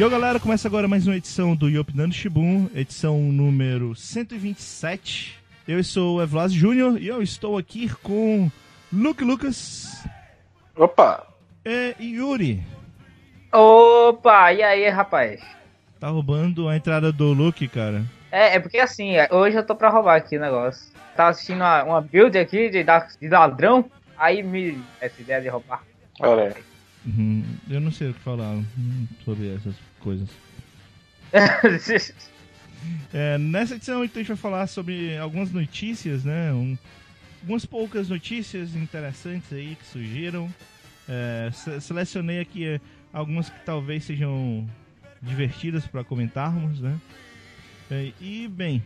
E aí, galera, começa agora mais uma edição do Yopinando Shibun, edição número 127. Eu sou o Evlas Júnior e eu estou aqui com Luke Lucas Opa! e Yuri. Opa, e aí, rapaz? Tá roubando a entrada do Luke, cara. É, é porque assim, hoje eu tô pra roubar aqui o negócio. Tava assistindo uma, uma build aqui de, da- de ladrão, aí me. essa ideia de roubar. Olha. Uhum, Eu não sei o que falar sobre essas coisas. É, nessa edição então, a gente vai falar sobre algumas notícias, né? Um- algumas poucas notícias interessantes aí que surgiram. É, se- selecionei aqui é, algumas que talvez sejam divertidas para comentarmos, né? É, e bem,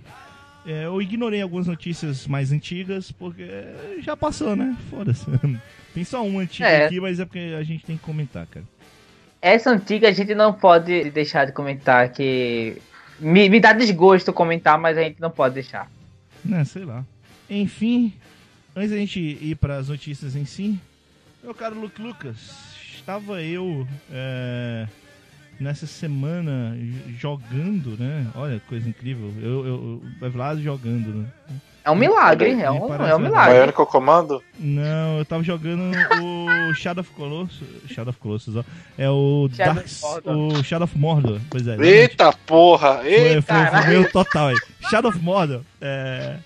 é, eu ignorei algumas notícias mais antigas porque já passou, né? Foda-se. Tem só uma antiga É. aqui, mas é porque a gente tem que comentar, cara. Essa antiga a gente não pode deixar de comentar, que. Me, me dá desgosto comentar, mas a gente não pode deixar. Né, sei lá. Enfim, antes da gente ir para as notícias em si, meu caro Luke Lucas, estava eu é, nessa semana jogando, né? Olha, coisa incrível. Eu, eu, eu Vlad jogando, né? É um milagre, é um, é um milagre. Bionicle Comando? Não, eu tava jogando o Shadow of Colossus. Shadow of Colossus, ó. É o Shadow Dark, of Mordor. o Shadow of Mordor. Pois é. Eita porra! Foi, Eita! foi, foi caralho. meu total aí. Shadow of Mordor. É,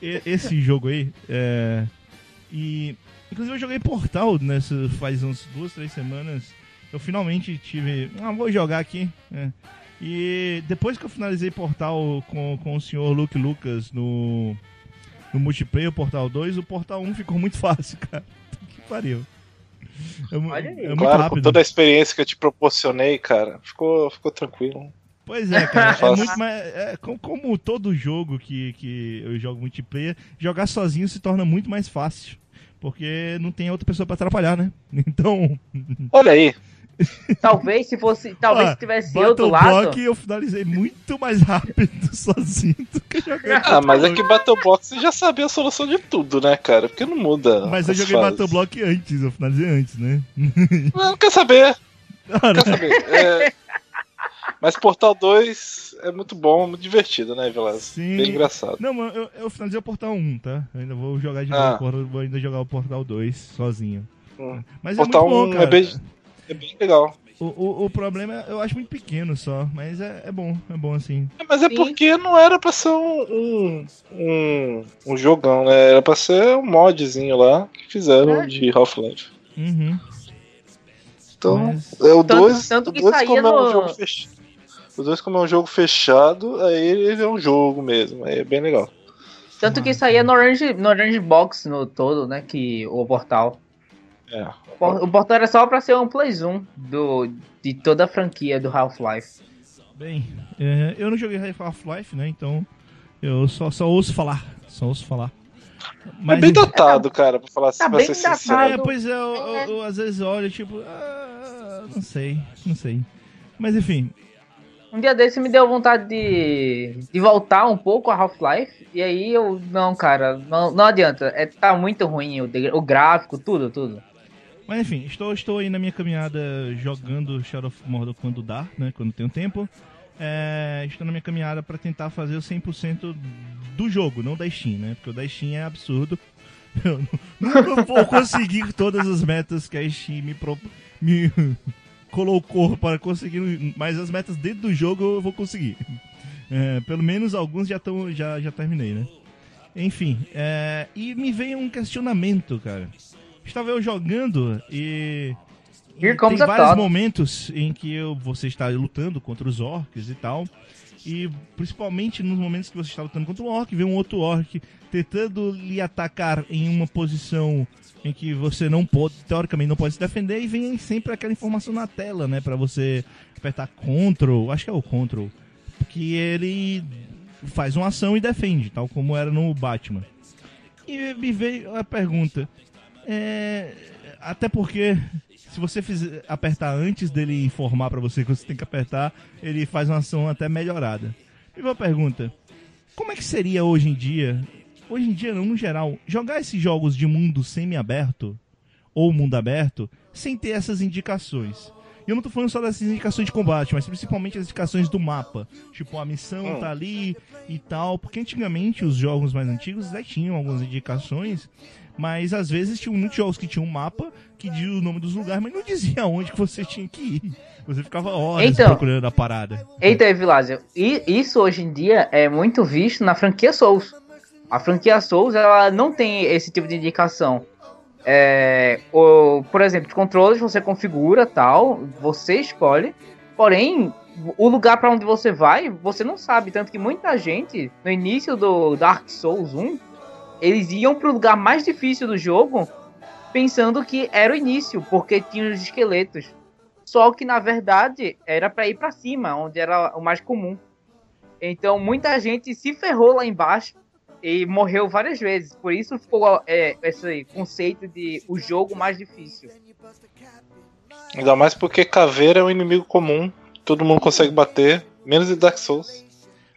esse jogo aí. É, e. Inclusive eu joguei Portal nessa, faz uns duas, três semanas. Eu finalmente tive. Ah, vou jogar aqui. é. E depois que eu finalizei Portal com, com o senhor Luke Lucas no, no multiplayer, o Portal 2, o Portal 1 ficou muito fácil, cara. Que pariu. É, Olha aí. é muito Claro, com rápido. toda a experiência que eu te proporcionei, cara, ficou, ficou tranquilo. Pois é, cara. é muito mais. é, com- como todo jogo que, que eu jogo multiplayer, jogar sozinho se torna muito mais fácil. Porque não tem outra pessoa pra atrapalhar, né? Então. Olha aí, Talvez se fosse. Talvez ó, se tivesse eu do Battle lado. Block eu finalizei muito mais rápido sozinho do que jogando. ah, mas é que Battle Box você já sabia a solução de tudo, né, cara? Porque não muda. Mas eu joguei fases. Battle Block antes, eu finalizei antes, né? Não, não quer saber, Ah, não quer saber. É, Mas Portal 2 é muito bom, muito divertido, né, Velas? Sim. Bem engraçado. Não, mano, eu, eu finalizei o Portal 1, tá? Eu ainda vou jogar de Ah. novo, vou ainda jogar o Portal 2 sozinho. Hum. Mas Portal é muito bom, 1 cara. é bem, é bem legal. O, o, o problema é, eu acho muito pequeno só, mas é, é bom, é bom assim. É, Mas é Sim. porque não era pra ser um, um, um, um jogão, né? Era pra ser um modzinho lá que fizeram É. de Half-Life. Uhum. Então, Mas- é o Tanto- 2, tanto o que dois saía como é um no- jogo fechado. O 2 como é um jogo fechado, aí ele é um jogo mesmo, aí é bem legal. Tanto que saía no Orange, no Orange Box no todo, né? Que o portal. É. O por- O portal era só pra ser um Play Zoom do, de toda a franquia do Half-Life. Bem, é, eu não joguei Half-Life, né? Então eu só, só ouço falar. Só ouço falar. é bem datado, cara, pra falar assim, tá pra bem ser datado. sincero. É, pois é, eu, eu- eu às vezes olho, tipo, ah, não sei, não sei. Mas enfim, Um dia desse me deu vontade de, de voltar um pouco a Half-Life. E aí eu, não, cara, não, não adianta. É, tá muito ruim o, o gráfico, tudo, tudo. Mas enfim, estou, estou aí na minha caminhada jogando Shadow of Mordor quando dá, né? Quando tenho tempo. É, estou na minha caminhada para tentar fazer o 100% do jogo, não da Steam, né? Porque o da Steam é absurdo. Eu nu- nunca vou conseguir todas as metas que a Steam me, pro- me colocou para conseguir, mas as metas dentro do jogo eu vou conseguir. É, pelo menos alguns já, tão, já, já terminei, né? Enfim, é, e me veio um questionamento, cara. Estava eu jogando e. Here tem vários thought. momentos em que eu, você está lutando contra os orcs e tal. E principalmente nos momentos que você está lutando contra um orc, vem um outro orc tentando lhe atacar em uma posição em que você não pode, teoricamente não pode se defender, e vem sempre aquela informação na tela, né? Pra você apertar Ctrl, acho que é o Ctrl, que ele faz uma ação e defende, tal como era no Batman. E me veio a pergunta, é, até porque se você fizer, apertar antes dele informar pra você que você tem que apertar, ele faz uma ação até melhorada. Me veio a pergunta, como é que seria hoje em dia, hoje em dia não, no geral, jogar esses jogos de mundo semi-aberto ou mundo aberto sem ter essas indicações? E eu não tô falando só das indicações de combate, mas principalmente as indicações do mapa. Tipo, a missão Hum. tá ali e tal. Porque antigamente os jogos mais antigos já tinham algumas indicações, mas às vezes tinham muitos jogos que tinham um mapa que dizia o nome dos lugares, mas não dizia onde que você tinha que ir. Você ficava horas Então. procurando a parada. Eita, Evilásio, e isso hoje em dia é muito visto na franquia Souls. A franquia Souls, ela não tem esse tipo de indicação. É, o, por exemplo, os controles você configura tal, você escolhe, porém, o lugar para onde você vai, você não sabe. Tanto que muita gente, no início do Dark Souls 1, eles iam pro lugar mais difícil do jogo, pensando que era o início, porque tinha os esqueletos. Só que na verdade era para ir para cima, onde era o mais comum. Então muita gente se ferrou lá embaixo e morreu várias vezes. Por isso ficou é, esse conceito de o jogo mais difícil. Ainda mais porque caveira é um inimigo comum, todo mundo consegue bater, menos em Dark Souls,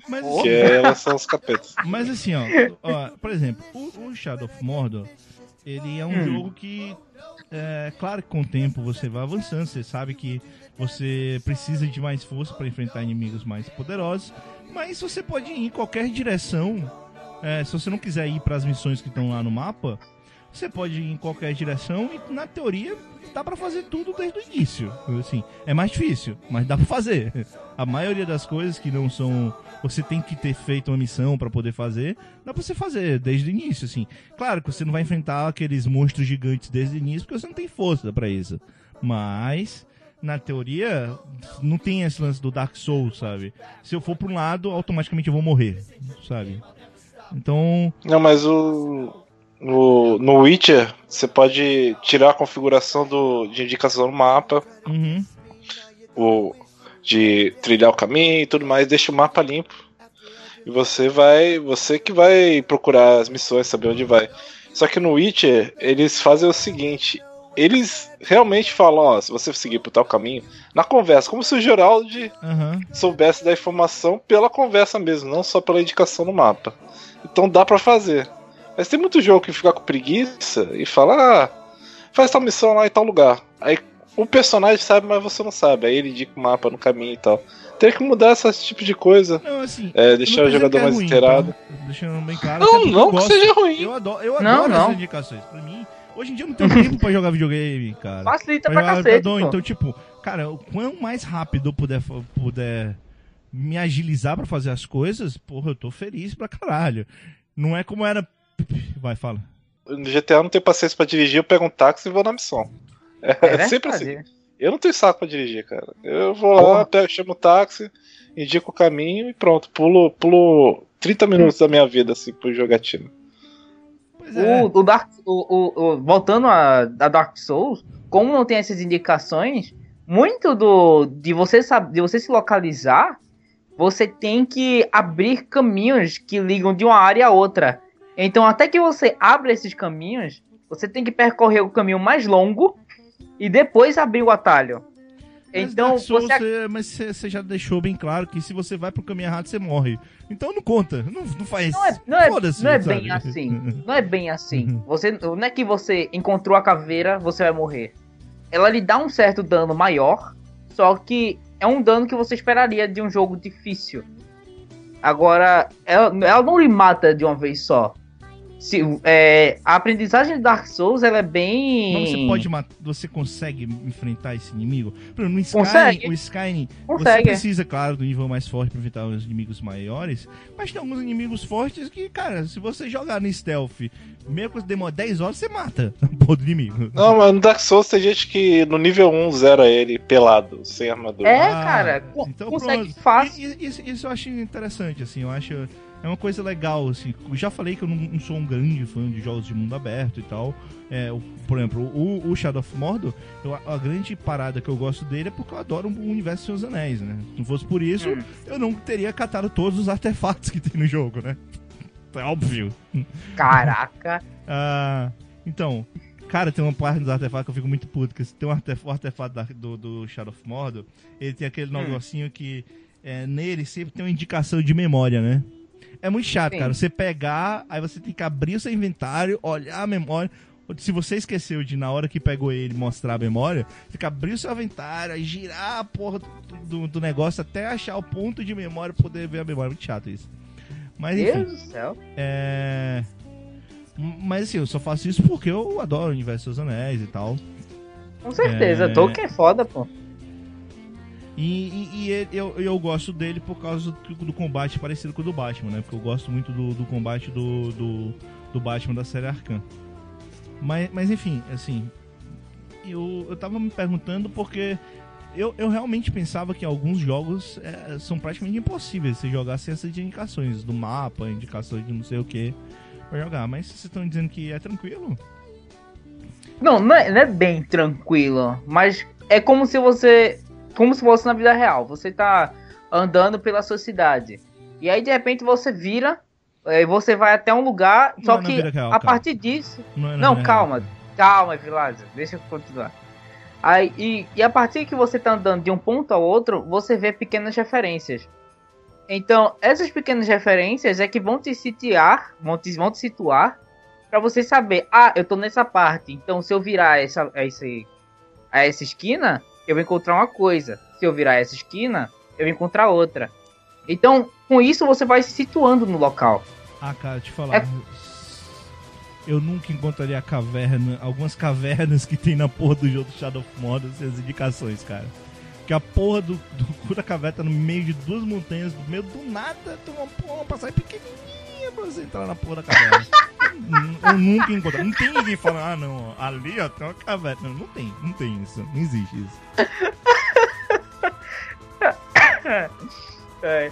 Mas, Oh. que é, elas são os capetas. Mas assim, ó, ó, por exemplo, o, o Shadow of Mordor, ele é um Hum. jogo que, é claro que com o tempo você vai avançando, você sabe que você precisa de mais força para enfrentar inimigos mais poderosos, mas você pode ir em qualquer direção. é, se você não quiser ir para as missões que estão lá no mapa, você pode ir em qualquer direção e na teoria dá pra fazer tudo desde o início. Assim, é mais difícil, mas dá pra fazer. A maioria das coisas que não são você tem que ter feito uma missão pra poder fazer, dá pra você fazer desde o início, assim. Claro que você não vai enfrentar aqueles monstros gigantes desde o início, porque você não tem força pra isso. Mas, na teoria, não tem esse lance do Dark Souls, sabe? Se eu for pra um lado, automaticamente eu vou morrer, sabe? Então, Não, mas o. No, no Witcher, você pode tirar a configuração do, de indicação no mapa, uhum, o, de trilhar o caminho e tudo mais, deixa o mapa limpo. E você vai. Você que vai procurar as missões, saber onde vai. Só que no Witcher, eles fazem o seguinte. Eles realmente falam, ó, se você seguir por tal caminho, na conversa, como se o Geraldo aham. soubesse da informação pela conversa mesmo, não só pela indicação no mapa. Então dá pra fazer. Mas tem muito jogo que fica com preguiça e fala, ah, faz tal missão lá em tal lugar. Aí o personagem sabe, mas você não sabe. Aí ele indica o mapa no caminho e tal. Tem que mudar esse tipo de coisa. Não, assim, É, deixar não o jogador é mais ruim, inteirado. tá? Deixando bem claro. Não, não que gosto. seja ruim. Eu adoro, eu Não, adoro não. essas indicações. Pra mim, hoje em dia eu não tenho tempo pra jogar videogame, cara. Facilita Pra pra jogar cacete. então, tipo, cara, o quão mais rápido eu puder, puder me agilizar pra fazer as coisas, porra, eu tô feliz pra caralho. Não é como era. Vai, fala. No GTA eu não tenho paciência pra dirigir, eu pego um táxi e vou na missão. É, É sempre assim. Eu não tenho saco pra dirigir, cara. Eu vou lá, pego, chamo o táxi, indico o caminho e pronto. Pulo, pulo 30 minutos da minha vida, assim, pro jogatina. É. O, o Dark, o, o- o- voltando a, a Dark Souls, como não tem essas indicações, muito do de você saber, de você se localizar, você tem que abrir caminhos que ligam de uma área a outra. Então, até que você abra esses caminhos, você tem que percorrer o caminho mais longo e depois abrir o atalho. Mas Então, Souls, você você- mas você já deixou bem claro que se você vai pro caminho errado, você morre. Então não conta, não, não faz. Não é, não é, Foda-se, não é bem assim. Não é bem assim. Você, não é que você encontrou a caveira, você vai morrer. Ela lhe dá um certo dano maior, só que é um dano que você esperaria de um jogo difícil. Agora, ela, ela não lhe mata de uma vez só. Se, é, a aprendizagem de Dark Souls ela é bem. Mas você pode matar, você consegue enfrentar esse inimigo? Por exemplo, no Skyrim, Consegue. o Skyrim, você Consegue. precisa, claro, do nível mais forte pra enfrentar os inimigos maiores, mas tem alguns inimigos fortes que, cara, se você jogar no stealth, mesmo que demora 10 horas, você mata o inimigo. Não, mas no Dark Souls tem gente que no nível 1 zera ele pelado, sem armadura. É, Ah, cara. então consegue pronto. fácil. E- e- Isso, isso eu acho interessante, assim, eu acho. É uma coisa legal, assim. Já falei que eu não, não sou um grande fã de jogos de mundo aberto e tal. É, o- por exemplo, o, o Shadow of Mordor, eu- a, grande parada que eu gosto dele é porque eu adoro o universo dos Seus Anéis, né? Se não fosse por isso, Hum. eu não teria catado todos os artefatos que tem no jogo, né? É óbvio. Caraca. Ah, então, cara, tem uma parte dos artefatos que eu fico muito puto, que tem um artefato da- do, do Shadow of Mordor, ele tem aquele Hum. negocinho que é, nele sempre tem uma indicação de memória, né? É muito chato, Sim. cara. Você pegar, aí você tem que abrir o seu inventário, olhar a memória. Se você esqueceu de, na hora que pegou ele, mostrar a memória, fica abrir o seu aventário, aí girar a porra do, do negócio até achar o ponto de memória pra poder ver a memória. Muito chato isso. Mas enfim. Deus do céu. É. Mas assim, eu só faço isso porque eu adoro o universo dos anéis e tal. Com certeza, É. Tolkien é foda, pô. E, e- e ele- eu, eu gosto dele por causa do, do combate parecido com o do Batman, né? Porque eu gosto muito do, do combate do, do, do Batman da série Arkham. Mas, mas enfim, assim, eu, eu tava me perguntando porque eu, eu realmente pensava que alguns jogos é, são praticamente impossíveis se jogar sem essas indicações do mapa, indicações de não sei o que pra jogar. Mas vocês estão dizendo que é tranquilo? Não, não é, não é bem tranquilo, mas é como se você. Como se fosse na vida real. Você tá andando pela sua cidade. E aí de repente você vira. eh, Você vai até um lugar. Só é que real, a calma. partir disso. Não, é Não, calma. Calma, Vilásio. Deixa eu continuar. Aí, e, e a partir que você tá andando de um ponto ao outro, você vê pequenas referências. Então, essas pequenas referências é que vão te situar, vão te, vão te situar para você saber, ah, eu tô nessa parte, então se eu virar essa, essa, a essa esquina, eu vou encontrar uma coisa. Se eu virar essa esquina, eu vou encontrar outra. Então, com isso você vai se situando no local. Ah, cara, te falar. É- Eu nunca encontraria a caverna, algumas cavernas que tem na porra do jogo do Shadow of Mordor sem as indicações, cara. Que a porra do, do cu da caverna tá no meio de duas montanhas, no meio do nada, tem uma porra, uma passagem pequenininha pra você entrar na porra da caverna. eu nunca encontrei. Não tem ninguém falando, ah não, ali ó, tem uma caverna. Não, não tem, não tem isso, não existe isso. É.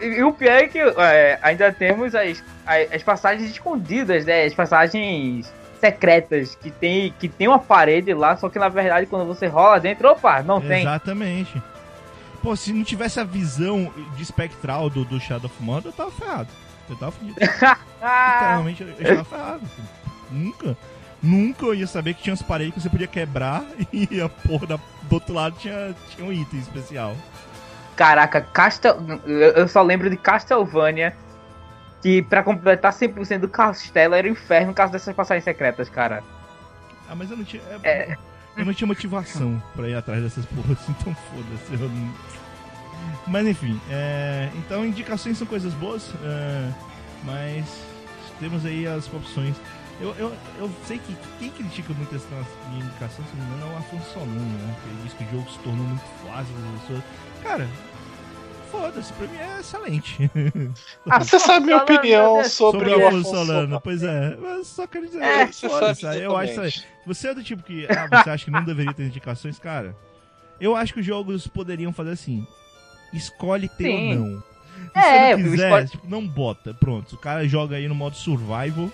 E o pior é que é, ainda temos as, as, as passagens escondidas, né? As passagens secretas que tem, que tem uma parede lá, só que na verdade quando você rola dentro, opa, não tem. Exatamente. Pô, se não tivesse a visão de espectral do, do Shadow of Mordor, eu tava ferrado. Eu tava fudido. Literalmente, eu eu estava ferrado. Nunca. Nunca eu ia saber que tinha umas paredes que você podia quebrar e a porra da, do outro lado tinha, tinha um item especial. caraca, Castel... eu só lembro de Castlevania, que pra completar 100% do castelo era o inferno no caso dessas passagens secretas, cara. Ah, mas eu não tinha. é, É. Eu não tinha motivação pra ir atrás dessas porras, então foda-se. eu não- Mas enfim, é, então indicações são coisas boas, é, mas temos aí as opções. Eu, eu, eu sei que quem critica muito essa minha indicação, se não me engano, é o Afonso Solano, né? Que diz que o jogo se tornou muito fácil para as pessoas. Cara, foda-se, pra mim é excelente. Ah, Você sabe minha opinião Deus. sobre, Sobre o Afonso Solano, pois é. Mas só quero dizer, É, você foda-se, sabe aí eu acho isso aí. Você é do tipo que, ah, você acha que não deveria ter indicações, cara? Eu acho que os jogos poderiam fazer assim. Escolhe ter Sim. ou não. Se É, você não quiser, escolhe- tipo, não bota. Pronto, o cara joga aí no modo survival.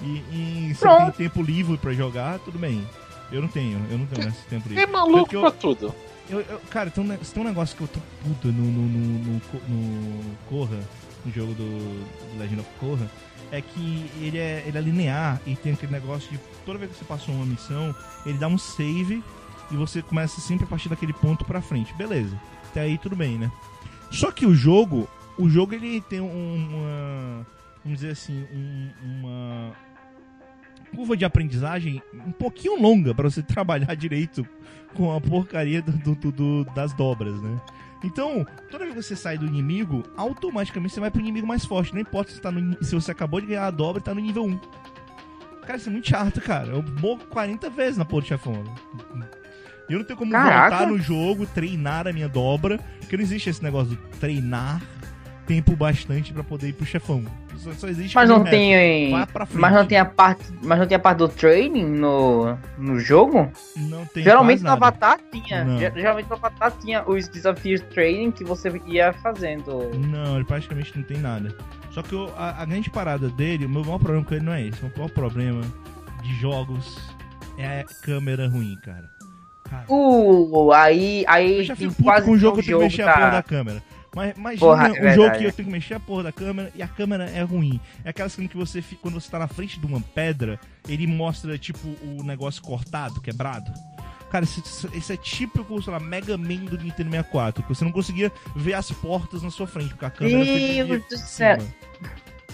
E, e se tem tempo livre pra jogar, tudo bem. Eu não tenho, eu não tenho esse tempo livre. É maluco Tanto que eu- pra tudo. eu, eu- cara, tem um, tem um negócio que eu tô puto no, no, no, no, Co- no Corra, no jogo do, do Legend of Korra, é que ele é, ele é linear e tem aquele negócio de toda vez que você passou uma missão, ele dá um save e você começa sempre a partir daquele ponto pra frente. Beleza, até aí tudo bem, né? Só que o jogo, o jogo ele tem um- uma, vamos dizer assim, um- uma curva de aprendizagem um pouquinho longa pra você trabalhar direito com a porcaria do, do- do- das dobras, né? Então, toda vez que você sai do inimigo, automaticamente você vai pro inimigo mais forte. Não importa se, tá no se você acabou de ganhar a dobra e tá no nível 1. Cara, isso é muito chato, cara. Eu morro 40 vezes na porra do chefão. E eu não tenho como Caraca. voltar no jogo, treinar a minha dobra, porque não existe esse negócio de treinar tempo bastante pra poder ir pro chefão. Só, só existe Mas não reto. tem. Vai pra frente. Mas não tem a parte. Mas não tem a parte do training no, no jogo? Não tem Geralmente no. Avatar tinha. Não. Ge- Geralmente no Avatar tinha os desafios de training que você ia fazendo. Não, ele praticamente não tem nada. Só que o- a, a grande parada dele, o meu maior problema com ele não é esse. O meu maior problema de jogos é a câmera ruim, cara. Cara, Uh, aí. aí eu já fico puto quase com o jogo que eu tenho que mexer a porra da tá- câmera. Mas imagina Porra, é um jogo que eu tenho que mexer a porra da câmera e a câmera é ruim. É aquela cena que você fica, quando você tá na frente de uma pedra, ele mostra, tipo, o negócio cortado, quebrado. Cara, isso, é típico, sei lá, Mega Man do Nintendo 64, que você não conseguia ver as portas na sua frente, porque a câmera Deus do céu. cima.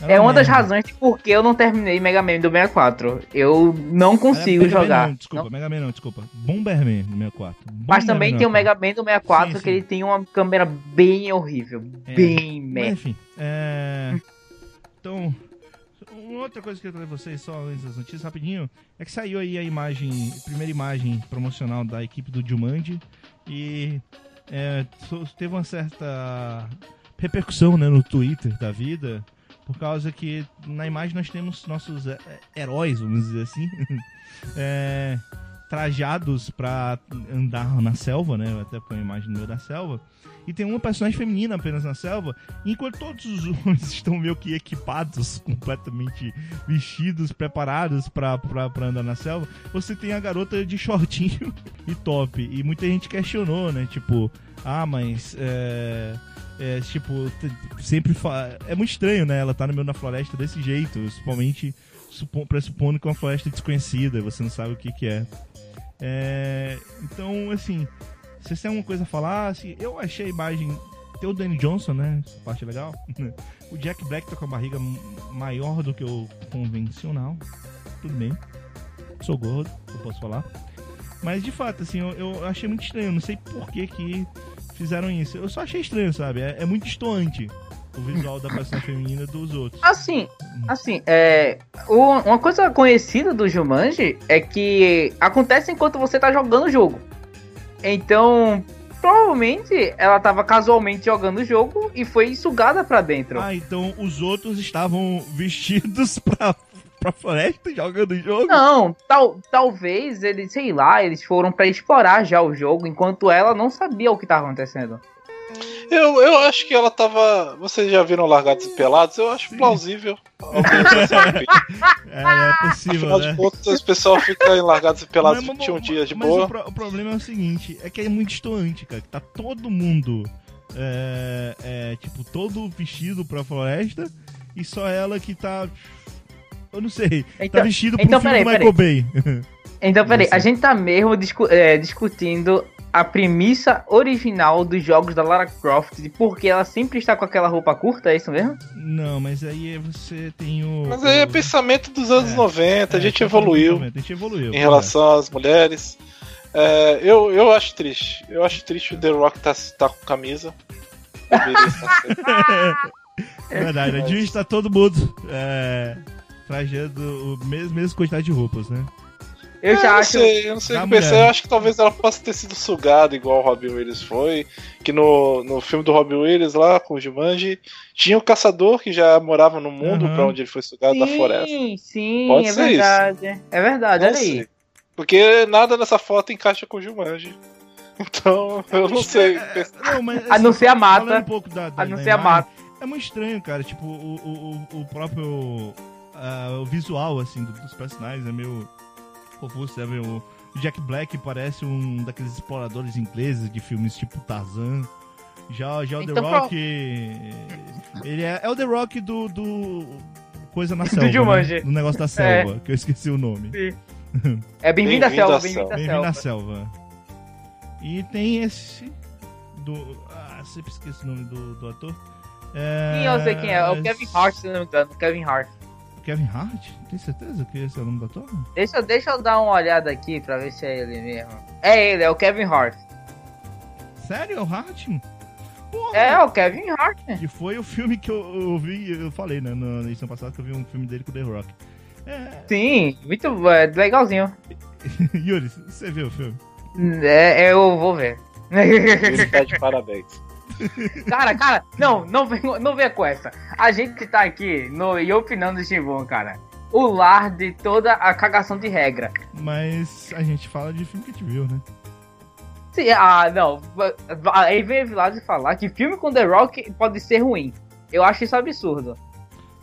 Ela É uma das razões de por que eu não terminei Mega Man do 64. Eu não consigo Mega Man jogar. Não, desculpa, Mega Man não, desculpa. Bomberman no 64. Mas também tem o Mega Man do 64 Sim, que sim. ele tem uma câmera bem horrível. É. Bem Mas, merda. enfim, é... Então, uma outra coisa que eu quero trazer vocês só antes das notícias, rapidinho, é que saiu aí a imagem, a primeira imagem promocional da equipe do Jumanji e é, teve uma certa repercussão né, no Twitter da vida, por causa que na imagem nós temos nossos é, é, heróis, vamos dizer assim, é, trajados pra andar na selva, né? Até porque uma imagem no meio da selva. E tem uma personagem feminina apenas na selva, enquanto todos os homens estão meio que equipados, completamente vestidos, preparados pra andar na selva, você tem a garota de shortinho e top. E muita gente questionou, né? Tipo, ah, mas é. É, tipo, sempre fa... É muito estranho, né? Ela tá no meio da floresta desse jeito, principalmente supo- pressupondo que é uma floresta desconhecida, você não sabe o que que é. É, Então, assim, vocês têm alguma coisa a falar? Assim, eu achei a imagem. Tem o Danny Johnson, né? Essa parte é legal. O Jack Black tá com a barriga maior do que o convencional. Tudo bem. Sou gordo, eu posso falar. Mas de fato, assim, eu, eu achei muito estranho. Não sei por que que fizeram isso. Eu só achei estranho, sabe? É, é muito distoante o visual da personagem feminina dos outros. Assim, assim, é. uma coisa conhecida do Jumanji é que acontece enquanto você tá jogando o jogo. Então, provavelmente ela tava casualmente jogando o jogo e foi sugada pra dentro. Ah, então os outros estavam vestidos pra, pra floresta jogando o jogo? Não, tal, talvez eles, sei lá, eles foram pra explorar já o jogo enquanto ela não sabia o que tava acontecendo. Eu, eu acho que ela tava. Vocês já viram Largados e Pelados? Eu acho plausível. Fazer um vídeo. É, é possível, Afinal né? de contas, o pessoal fica em Largados e Pelados Mas- 21 dias de mas boa. O, pro- o problema é o seguinte, é que é muito distoante, cara. Que tá todo mundo, é, é, tipo, todo vestido pra floresta e só ela que tá... Eu não sei, tá Então, vestido pro então, filme do peraí, Michael Bay. então peraí, a gente tá mesmo discu- é, discutindo a premissa original dos jogos da Lara Croft, de por que ela sempre está com aquela roupa curta, é isso mesmo? não, mas aí você tem o... Mas aí é pensamento dos anos É, 90, a é, gente tá evoluiu A gente evoluiu. em relação às mulheres. É, eu, eu acho triste. Eu acho triste o The Rock tá, tá com camisa. É verdade, a gente tá todo mundo é, trajando o mesmo, mesmo quantidade de roupas, né? Eu É, já não acho. sei, eu não sei o que pensar. mulher. Eu acho que talvez ela possa ter sido sugada igual o Robin Williams foi. Que no, no filme do Robin Williams lá, com o Jumanji, tinha o caçador que já morava no mundo Aham. pra onde ele foi sugado da floresta. Sim, sim, Pode é ser verdade. É verdade, olha aí. sei. Porque nada nessa foto encaixa com o Jumanji. Então, eu não sei. É, não, mas, A não ser a mata. Um pouco da, da, A não ser a mata. É muito estranho, cara. Tipo, o, o- o próprio ah, o visual, assim, do- dos personagens é meio confuso, sabe? O, o Jack Black parece um daqueles exploradores ingleses de filmes tipo Tarzan. Já, já o The Então, Rock. Ele é, é o The Rock do. do Coisa na selva. Jumanji. Né? Do negócio da selva, que eu esqueci o nome. É bem-vindo à Bem-vindo selva, à bem-vindo à à selva. selva. E tem esse. Do. Ah, sempre esqueço o nome do, do ator. É... Sim, eu sei quem é. É o Kevin Hart, se não me engano. Kevin Hart. Kevin Hart? Tem certeza que esse é o nome do ator? Deixa, deixa eu dar uma olhada aqui pra ver se é ele mesmo. É ele, é o Kevin Hart. Sério? É o Hart? Porra! É, o Kevin Hart. Que foi o filme que eu, eu vi, eu falei, né, na edição passada que eu vi um filme dele com o The Rock. É, Sim, muito é, legalzinho. Yuri, você viu o filme? É, é, eu vou ver. Ele tá de parabéns. cara, cara, não, não vem, não venha com essa. A gente tá aqui no E Opinando Shimbun, cara. O lar de toda a cagação de regra. Mas a gente fala de filme que a gente viu, né? Sim, ah, não. Aí vem Vilado falar que filme com The Rock pode ser ruim. Eu acho isso absurdo.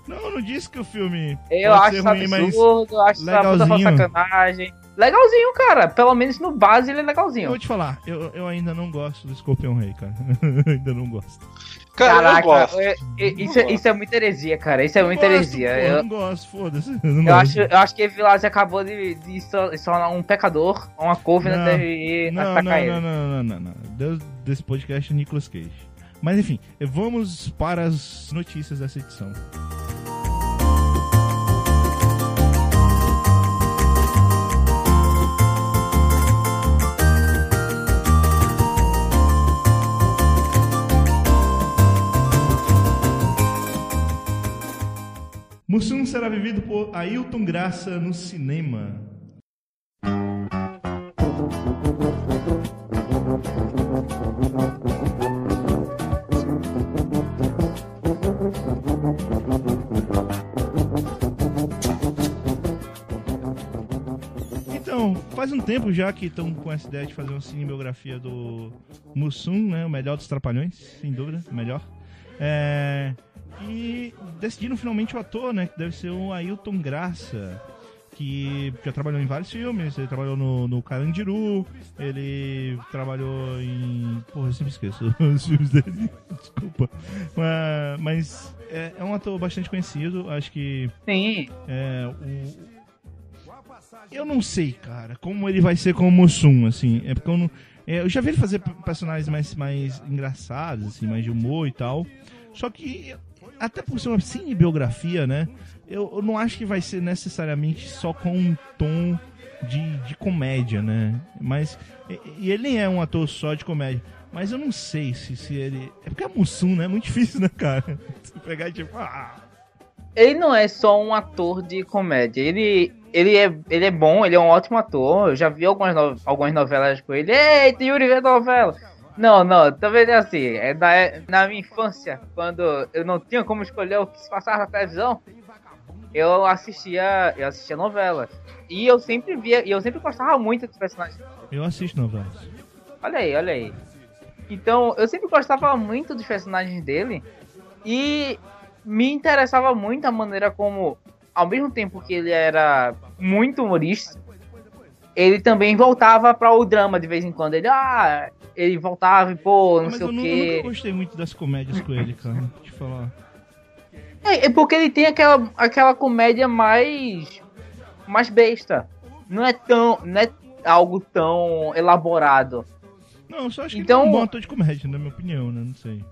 Não, eu não disse que o filme Eu acho ser isso ruim, mas absurdo, eu acho isso uma legalzinho. sacanagem. Legalzinho, cara. Pelo menos no base ele é eu legalzinho. vou te falar, eu, eu ainda não gosto do Escorpião Rei, cara. ainda não gosto. Cara, eu gosto. é- é- isso, é- isso é muita heresia, cara. Isso é muita gosto, heresia. pô, Eu, não gosto, foda-se. Eu, não eu gosto. acho, eu acho que Vilaz acabou de, de se tornar um pecador, uma couve, Não, né? Deve Não, atacar não, ele. não, não, não, não, não. Deus desse podcast é Nicolas Cage. Mas enfim, vamos para as notícias dessa edição. Mussum será vivido por Ailton Graça no cinema. Então, faz um tempo já que estão com essa ideia de fazer uma cinebiografia do Mussum, né? O melhor dos Trapalhões, sem dúvida, o melhor. É, e decidiram finalmente o ator, né? Que deve ser o Ailton Graça, que já trabalhou em vários filmes. Ele trabalhou no, no Carandiru, ele trabalhou em. Porra, eu sempre esqueço os filmes dele, desculpa. Mas, mas é, é, um ator bastante conhecido, acho que. Sim. É, o, eu não sei, cara, como ele vai ser como Mussum, assim. É porque eu não. É, eu já vi ele fazer personagens mais, mais engraçados, assim, mais de humor e tal. Só que, até por ser uma cinebiografia, né? Eu, eu não acho que vai ser necessariamente só com um tom de, de comédia, né? Mas. E, e ele é um ator só de comédia. Mas eu não sei se, se ele. É porque é Mussum, né? É muito difícil, né, cara? Você pegar tipo. Ah, ele não é só um ator de comédia. Ele, ele, é, ele é bom, ele é um ótimo ator. Eu já vi algumas, no, algumas novelas com ele. Eita, Yuri vê novela. Não, não, talvez é assim. É na, na minha infância, quando eu não tinha como escolher o que se passava na televisão, eu assistia, eu assistia novelas. E eu sempre via, e eu sempre gostava muito dos personagens. Eu assisto novelas. Olha aí, olha aí. Então, eu sempre gostava muito dos personagens dele. E me interessava muito a maneira como, ao mesmo tempo que ele era muito humorista, ele também voltava para o drama de vez em quando. Ele, ah, ele voltava e pô, não Mas sei o quê. eu nunca gostei muito das comédias com ele, cara. Deixa eu falar. É, é porque ele tem aquela, aquela comédia mais mais besta. Não é tão, não é algo tão elaborado. Não, eu só acho que Então- ele é um bom ator de comédia, na minha opinião, né? Não sei.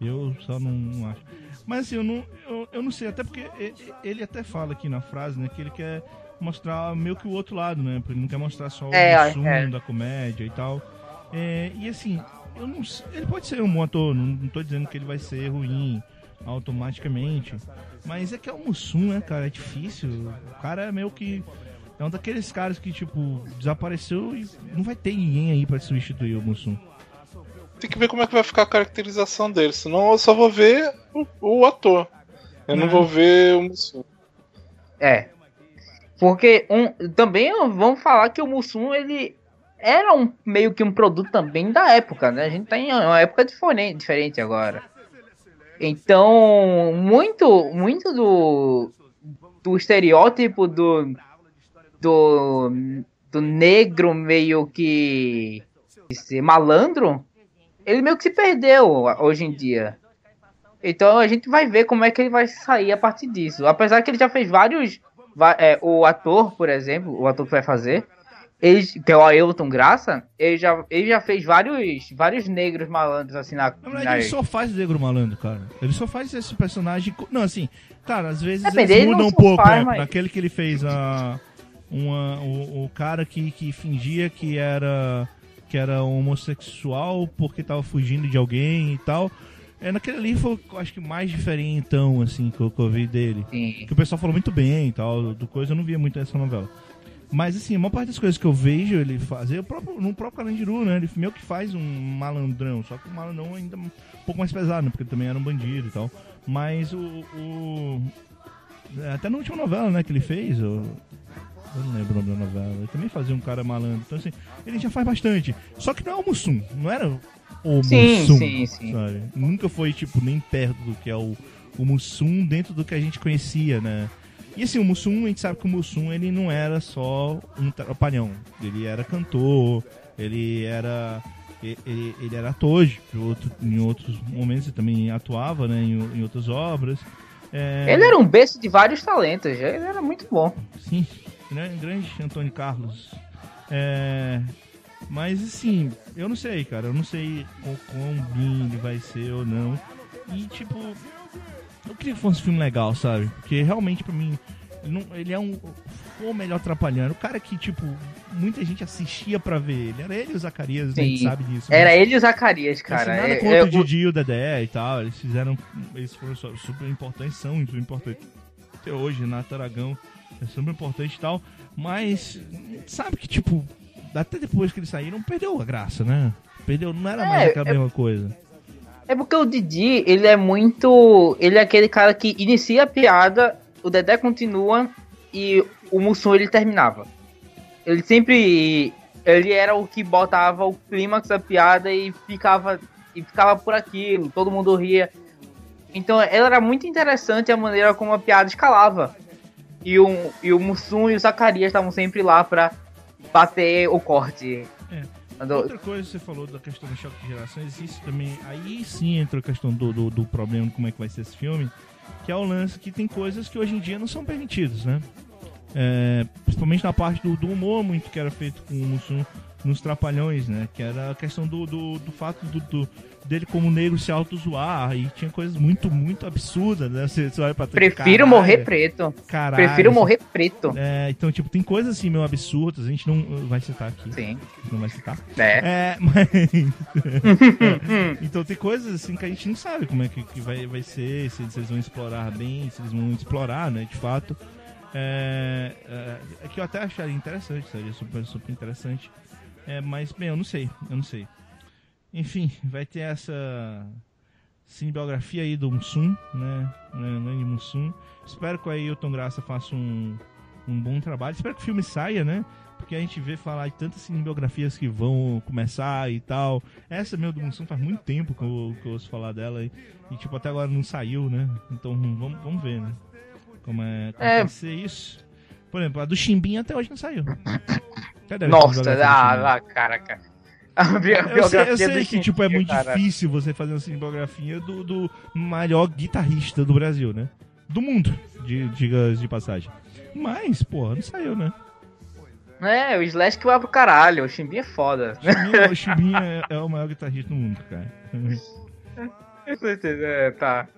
Eu só não, não acho. Mas assim, eu não, eu, eu não sei, até porque e- e- ele até fala aqui na frase, né, que ele quer mostrar meio que o outro lado, né? Ele não quer mostrar só o É, resumo é. da comédia e tal. É, e assim, eu não sei, ele pode ser um bom ator, não, não tô dizendo que ele vai ser ruim automaticamente. Mas é que é o Mussum, né, cara? É difícil. O cara é meio que. É um daqueles caras que, tipo, desapareceu e não vai ter ninguém aí pra substituir o Mussum. Tem que ver como é que vai ficar a caracterização dele, senão eu só vou ver o, o ator. Eu não Não. vou ver o Mussum. É. Porque um, também vamos falar que o Mussum, ele era um meio que um produto também da época, né? A gente tá em uma época diferente, diferente agora. Então, muito muito do do estereótipo do do do negro meio que ser malandro, ele meio que se perdeu hoje em dia. Então a gente vai ver como é que ele vai sair a partir disso. Apesar que ele já fez vários. Va- é, o ator, por exemplo, o ator que vai fazer, ele, que é o Ailton Graça, ele já, ele já fez vários, vários negros malandros assim na. Na verdade, na- ele só faz Negro Malandro, cara. Ele só faz esse personagem. Não, assim, cara, às vezes Depende, eles ele mudam um pouco, faz, né? mas- Naquele que ele fez a. Uma, o, o cara que, que fingia que era que era homossexual porque tava fugindo de alguém e tal. É, naquele ali foi, acho que mais diferentão, assim, que eu, que eu vi dele. Sim. Que o pessoal falou muito bem e tal, do coisa, eu não via muito essa novela. Mas assim, a maior parte das coisas que eu vejo ele fazer, o próprio, no próprio Carandiru, né? Ele meio que faz um malandrão, só que um malandrão ainda um pouco mais pesado, né? Porque ele também era um bandido e tal. Mas o. o- é, até na última novela, né, que ele fez, o- eu não lembro o nome da novela. Ele também fazia um cara malandro. Então, assim, ele já faz bastante. Só que não é o Mussum, não era o Sim, Mussum. sim, sim. sabe? Nunca foi, tipo, nem perto do que é o, o Mussum dentro do que a gente conhecia, né? E assim, o Mussum, a gente sabe que o Mussum, ele não era só um trapalhão. Ele era cantor, ele era... Ele, ele era ator, outro, em outros momentos ele também atuava, né, em, em outras obras. É, Ele era um berço de vários talentos, ele era muito bom. Sim, grande, grande Antônio Carlos. É, mas assim, eu não sei, cara. Eu não sei o quão bem ele vai ser ou não. E tipo, eu queria que fosse um filme legal, sabe? Porque realmente pra mim, ele, não- ele é um. Foi o melhor trapalhando. O cara que, tipo, muita gente assistia pra ver ele. Era ele e o Zacarias, a gente sabe disso. Era mas- ele e o Zacarias, assim, cara. nada É- contra é o Didi e o Dedé e tal. Eles fizeram. Eles foram super importantes, são super importantes. até hoje, Renato Aragão é super importante e tal, mas sabe que, tipo, até depois que eles saíram, perdeu a graça, né? Perdeu, não era mais É, aquela é- mesma coisa. É porque o Didi, ele é muito. Ele é aquele cara que inicia a piada, o Dedé continua e o Mussum ele terminava. Ele sempre. Ele era o que botava o clímax da piada e ficava, e ficava por aquilo, todo mundo ria. Então ela era muito interessante a maneira como a piada escalava. E o, e o Mussum e o Zacarias estavam sempre lá pra bater o corte. É. Outra coisa que você falou da questão do choque de gerações, isso também. Aí sim entra a questão do, do, do problema de como é que vai ser esse filme, que é o lance que tem coisas que hoje em dia não são permitidas, né? É, principalmente na parte do, do humor muito que era feito com o Mussum nos Trapalhões, né? Que era a questão do, do, do fato do, do- dele como negro se auto-zoar e tinha coisas muito, muito absurdas, né? Você, você olha pra trás, Prefiro caralho, morrer preto. caralho, Prefiro assim, morrer preto. É, então, tipo, tem coisas assim meio absurdas, a gente não vai citar aqui. Sim. Não vai citar. É. É, mas. então tem coisas assim que a gente não sabe como é que, que vai, vai ser, se eles vão explorar bem, se eles vão explorar, né, de fato. É, é, é que eu até acharia interessante, seria super, super interessante. É, mas, bem, eu não sei, eu não sei. Enfim, vai ter essa cinebiografia aí do Mussum, né? né Nani Mussum. Espero que o Ailton Graça faça um, um bom trabalho. Espero que o filme saia, né? Porque a gente vê falar de tantas cinebiografias que vão começar e tal. Essa meu do Mussum faz muito tempo que eu, que eu ouço falar dela e, e, tipo, até agora não saiu, né? Então vamos, vamos ver, né? Como é, como É. vai ser isso. Por exemplo, a do Chimbinha até hoje não saiu. Cadê a Nossa, ah, Chimbinha? ah, caraca. A bi- a Eu sei, biografia eu sei que tipo, é muito cara. difícil você fazer uma cinebiografia do, do maior guitarrista do Brasil, né? Do mundo, de, diga de passagem. Mas, porra, não saiu, né? É, o Slash que vai pro caralho. O Chimbinha é foda. Chimbinha, o Chimbinha é, é o maior guitarrista do mundo, cara. É, tá.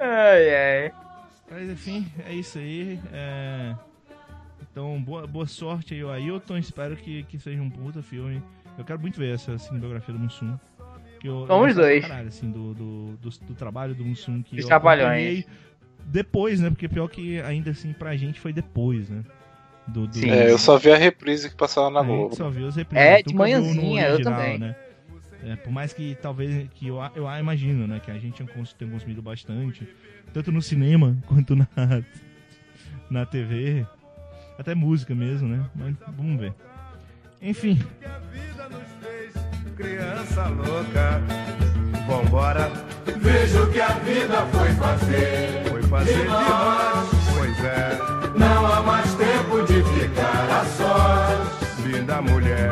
Ai, ai. Mas enfim, é isso aí. é, Então, boa, boa sorte aí, o Ailton. Espero que, que seja um puta filme. Eu quero muito ver essa cinebiografia do Mussum. Que eu, eu Somos gosto pra dois. Caralho, assim, do, do, do, do trabalho do Mussum. Que eu Trapalhões. acompanhei Depois, né? Porque pior que ainda assim pra gente foi depois, né? Do, do- Sim. É, eu só vi a reprise que passava na a gente Globo. só viu as reprises. É, nunca de manhãzinha, eu original, também. Né? É, por mais que talvez que eu, eu imagino, né, que a gente tenha consumido bastante, tanto no cinema quanto na na TV, até música mesmo, né? Mas vamos ver. Enfim, A vida nos fez criança louca. Vambora. Veja o que a vida foi fazer. Foi fazer de nós, pois é. Não há mais tempo de ficar a sós. Linda mulher,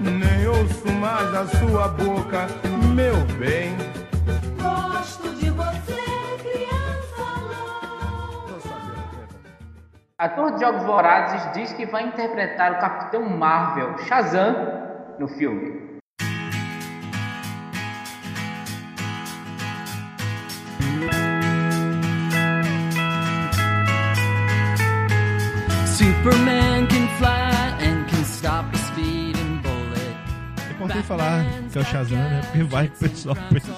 nem ouço mais a sua boca, meu bem. Gosto de Ator de Jogos Vorazes diz que vai interpretar o Capitão Marvel, Shazam, no filme. Superman can fly and can stop a speeding bullet. é importante falar que é o Shazam, né? Porque vai que o pessoal pensa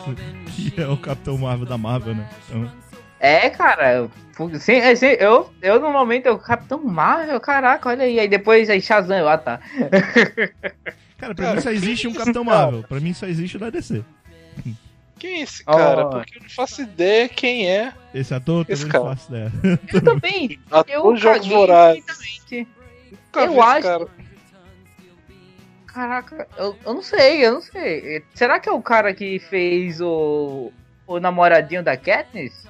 que é o Capitão Marvel da Marvel, né? Então, É, cara, eu- sim, é, sim, eu, eu no momento, eu, Capitão Marvel, caraca, olha aí. Aí depois aí Shazam, ah tá. cara, pra Cara, mim só existe um Capitão isso, Marvel. Pra mim só existe o da DC. Quem é esse cara? Oh. Porque eu não faço ideia quem é. Esse ator, Esse também não cara. faço ideia. Eu também. Ator Eu Jogos Vorazes. Eu acho- cara. Caraca, eu, eu não sei, eu não sei. Será que é o cara que fez o, o namoradinho da Katniss?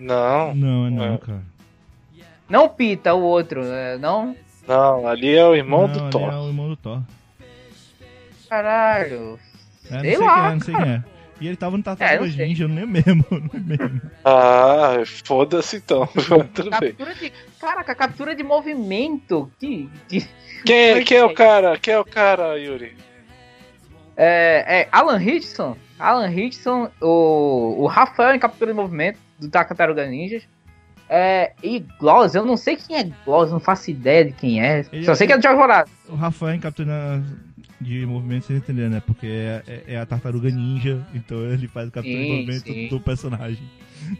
Não, Não, não, É. cara. Não o Pita, o outro, né? não? não, ali é o irmão não, do Thor. É o irmão do Thor. Caralho. É, não Sei sei quem lá, é, não sei quem é. E ele tava no É, Tartarugas não sei. Ninja, não é mesmo, não é mesmo. Ah, foda-se então. Tudo bem. Captura de. Caraca, captura de movimento. Que. que Quem, Mas quem é o quem? cara? Quem é o cara, Yuri? é, é Alan Richardson. Alan Richardson, o, o Rafael em captura de movimento do Tartaruga Ninjas. É, e Gloss, eu não sei quem é Gloss, não faço ideia de quem é. Ele Só sei que é do Jogos Vorazes. O Rafael em captura de movimento, você entender, né? Porque é, é- é a Tartaruga Ninja, então ele faz captura de Sim, movimento sim. do personagem.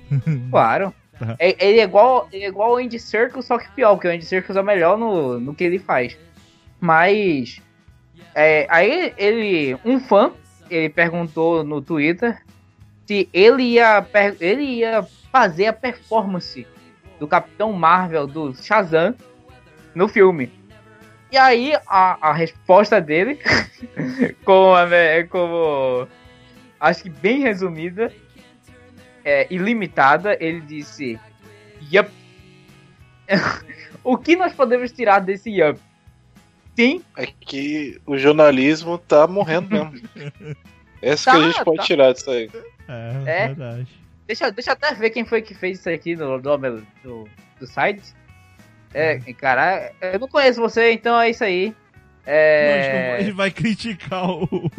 Claro. tá. É- ele é igual, ele é igual o Andy Circus, só que pior, porque o Andy Circus é o melhor no, no que ele faz. Mas. é, aí ele. Um fã, ele perguntou no Twitter se ele ia, ele ia fazer a performance do Capitão Marvel, do Shazam, no filme. E aí a, a resposta dele, como, como acho que bem resumida, é, ilimitada, ele disse: Yup. o que nós podemos tirar desse yup? Sim, É que o jornalismo tá morrendo mesmo. Essa Tá, que a gente pode tá. tirar disso aí. É, É. verdade. deixa, deixa eu até ver quem foi que fez isso aqui no nome do, do site. É, cara, eu não conheço você, então é isso aí. Não, a gente É, vai criticar o,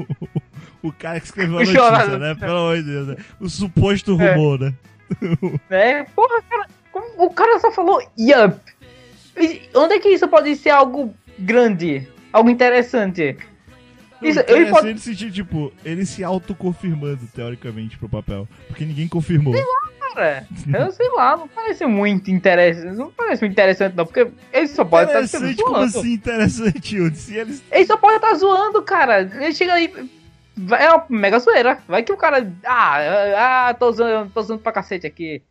o cara que escreveu a notícia, né? Pelo amor de Deus. né? O suposto É. rumor, né? né? Porra, cara, o cara só falou yup. Onde é que isso pode ser algo grande? Algo interessante? Isso, ele pode- no sentido, tipo, ele se autoconfirmando, teoricamente, pro papel. Porque ninguém confirmou. Cara, eu sei lá, não parece muito interessante. Não parece muito interessante, não, porque ele só pode estar Interessante, como zoando. assim interessante? Se eles... Ele só pode estar zoando, cara. Ele chega aí. É uma mega zoeira. Vai que o cara. Ah, ah tô zoando, tô zoando pra cacete aqui.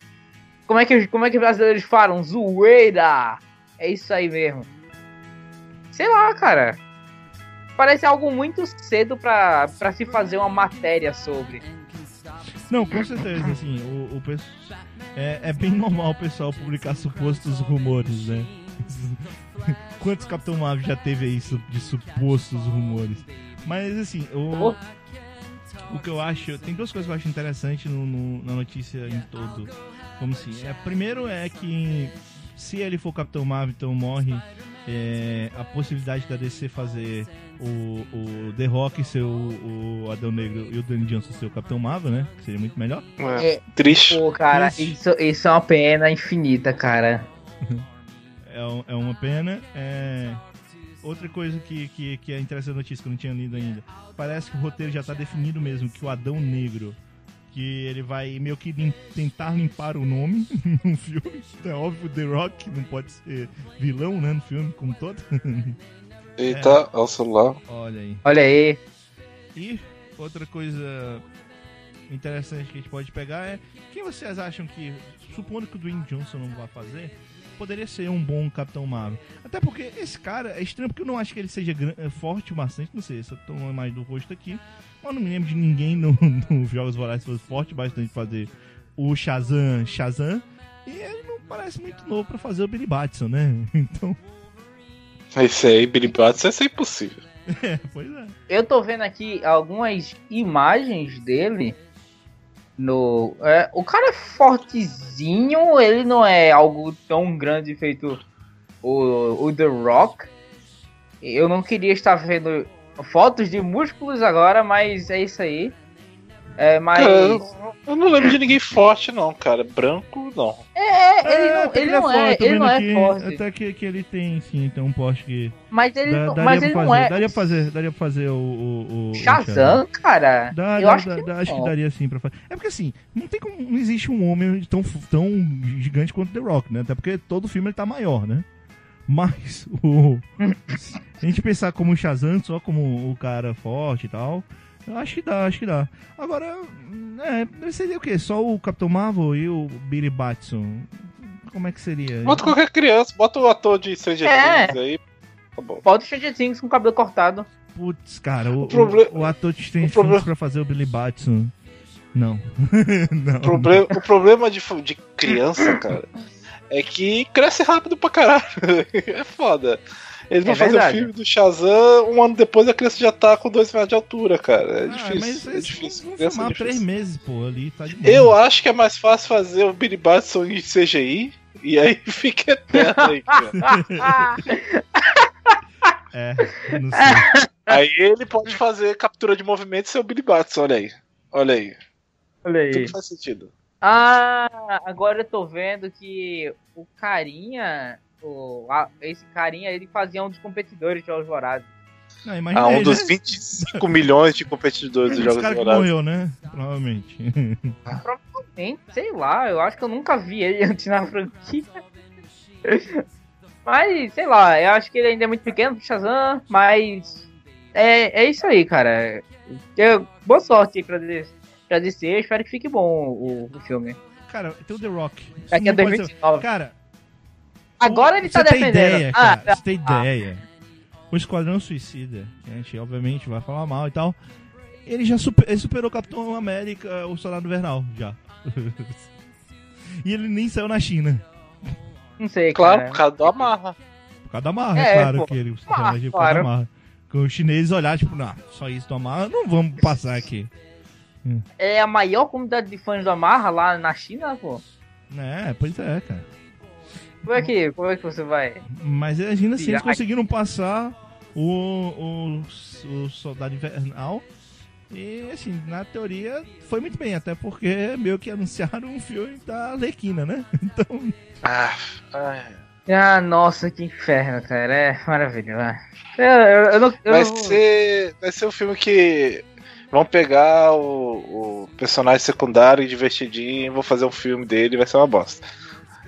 Como é que, como é que os brasileiros falam? Zoeira! É isso aí mesmo. Sei lá, cara. Parece algo muito cedo pra, pra se fazer uma matéria sobre. Não, com certeza, assim, o, o é, é bem normal o pessoal publicar supostos rumores, né? Quantos Capitão Marvel já teve aí su- de supostos rumores? Mas, assim, o, o que eu acho... Tem duas coisas que eu acho interessante no, no- na notícia em todo. Como assim? É, primeiro é que se ele for Capitão Marvel, então morre é, a possibilidade da DC fazer o, o The Rock ser o, o Adão Negro e o Danny Johnson ser o Capitão Marvel, né? Que seria muito melhor. É, É, Triste. pô, cara, Ixi. isso, isso é uma pena infinita, cara. É, um- é uma pena. É... Outra coisa que, que, que é interessante notícia que eu não tinha lido ainda. Parece que o roteiro já tá definido mesmo, que o Adão Negro, que ele vai meio que lim- tentar limpar o nome no filme. É óbvio, The Rock não pode ser vilão, né, no filme como todo. Eita, olha o celular. Olha aí. Olha aí. E outra coisa interessante que a gente pode pegar é quem vocês acham que, supondo que o Dwayne Johnson não vai fazer, poderia ser um bom Capitão Marvel. Até porque esse cara é estranho, porque eu não acho que ele seja é, forte o bastante, não sei, só tô uma imagem do rosto aqui. Mas não me lembro de ninguém no, no Jogos Vorazes fosse forte bastante fazer o Shazam Shazam. E ele não parece muito novo pra fazer o Billy Batson, né? Então, Esse aí, Billy Batson, esse é impossível. é, pois é. Eu tô vendo aqui algumas imagens dele. No, é, o cara é fortezinho, ele não é algo tão grande feito o, o The Rock. Eu não queria estar vendo fotos de músculos agora, mas é isso aí. É, mas. Cara, eu, eu não lembro de ninguém forte, não, cara. Branco, não. É, ele não, até ele não é, tô ele não é forte. Até que, que ele tem, sim, tem um poste que. Mas ele, Dá- daria mas ele fazer, não é. Daria pra fazer, daria pra fazer o. o, o Shazam, cara? Dá, eu dá, acho dá, que dá, acho que daria sim pra fazer. É porque assim, não tem como. Não existe um homem tão, tão gigante quanto The Rock, né? Até porque todo filme ele tá maior, né? Mas o. se a gente pensar como o Shazam, só como o cara forte e tal. Eu acho que dá, acho que dá. Agora, é, seria o quê? Só o Capitão Marvel e o Billy Batson? Como é que seria? Bota qualquer criança, bota o ator de Stranger É. Things aí. Tá bom. Pode Stranger Things com o cabelo cortado. Putz, cara, o, O proble- o, o ator de Stranger o problema- Things pra fazer o Billy Batson. Não. não. O, proble- o problema de, de criança, cara, é que cresce rápido pra caralho. É foda. Eles vão É fazer o filme do Shazam, um ano depois a criança já tá com dois metros de altura, cara. É Ah, difícil. mas é difícil. vão é filmar três difícil. meses, pô, ali tá de boa. Eu acho que é mais fácil fazer o Billy Batson em CGI e aí fica eterno aí, cara. É, não sei. Aí ele pode fazer captura de movimento e ser o Billy Batson, olha aí. Olha aí. Olha aí. Tudo faz sentido. Ah, agora eu tô vendo que o carinha, o, a- esse carinha, ele fazia um dos competidores de Jogos Vorazes. Não, a imagina um aí, dos né? 25 milhões de competidores dos Esse Jogos Vorazes. morreu, né? Provavelmente. Provavelmente, sei lá, eu acho que eu nunca vi ele antes na franquia. Mas, sei lá, eu acho que ele ainda é muito pequeno pro Shazam, mas é, é isso aí, cara. Eu- boa sorte aí pra, D- pra DC, eu espero que fique bom o, o filme. Cara, tem o The Rock. Daqui a Não pode ser- 2019. Cara, Agora ele tá você tem defendendo. ideia, ah, cara, você tem ah, ideia. O Esquadrão Suicida, que a gente obviamente vai falar mal e tal, ele já super- ele superou o Capitão América, o Soldado Invernal, já. e ele nem saiu na China. não sei, Claro, cara. por causa do Amarra. Por causa da marra, É, claro pô. que ele China por causa da claro. marra. Que os chineses olharam, tipo, não, só isso do Amarra, não vamos passar aqui. É a maior comunidade de fãs do Amarra lá na China, pô. É, pois é, cara. Como é que, como é que você vai? Mas imagina se eles conseguiram passar o, o, o Soldado Invernal. E, assim, na teoria, foi muito bem, até porque meio que anunciaram um filme da Arlequina, né? Então, Ah, ai. Ah, nossa, que inferno, cara. É maravilha, vai. Eu, eu, eu Vai ser, vai ser um filme que vão pegar o, o personagem secundário e divertidinho, e vão fazer um filme dele e vai ser uma bosta.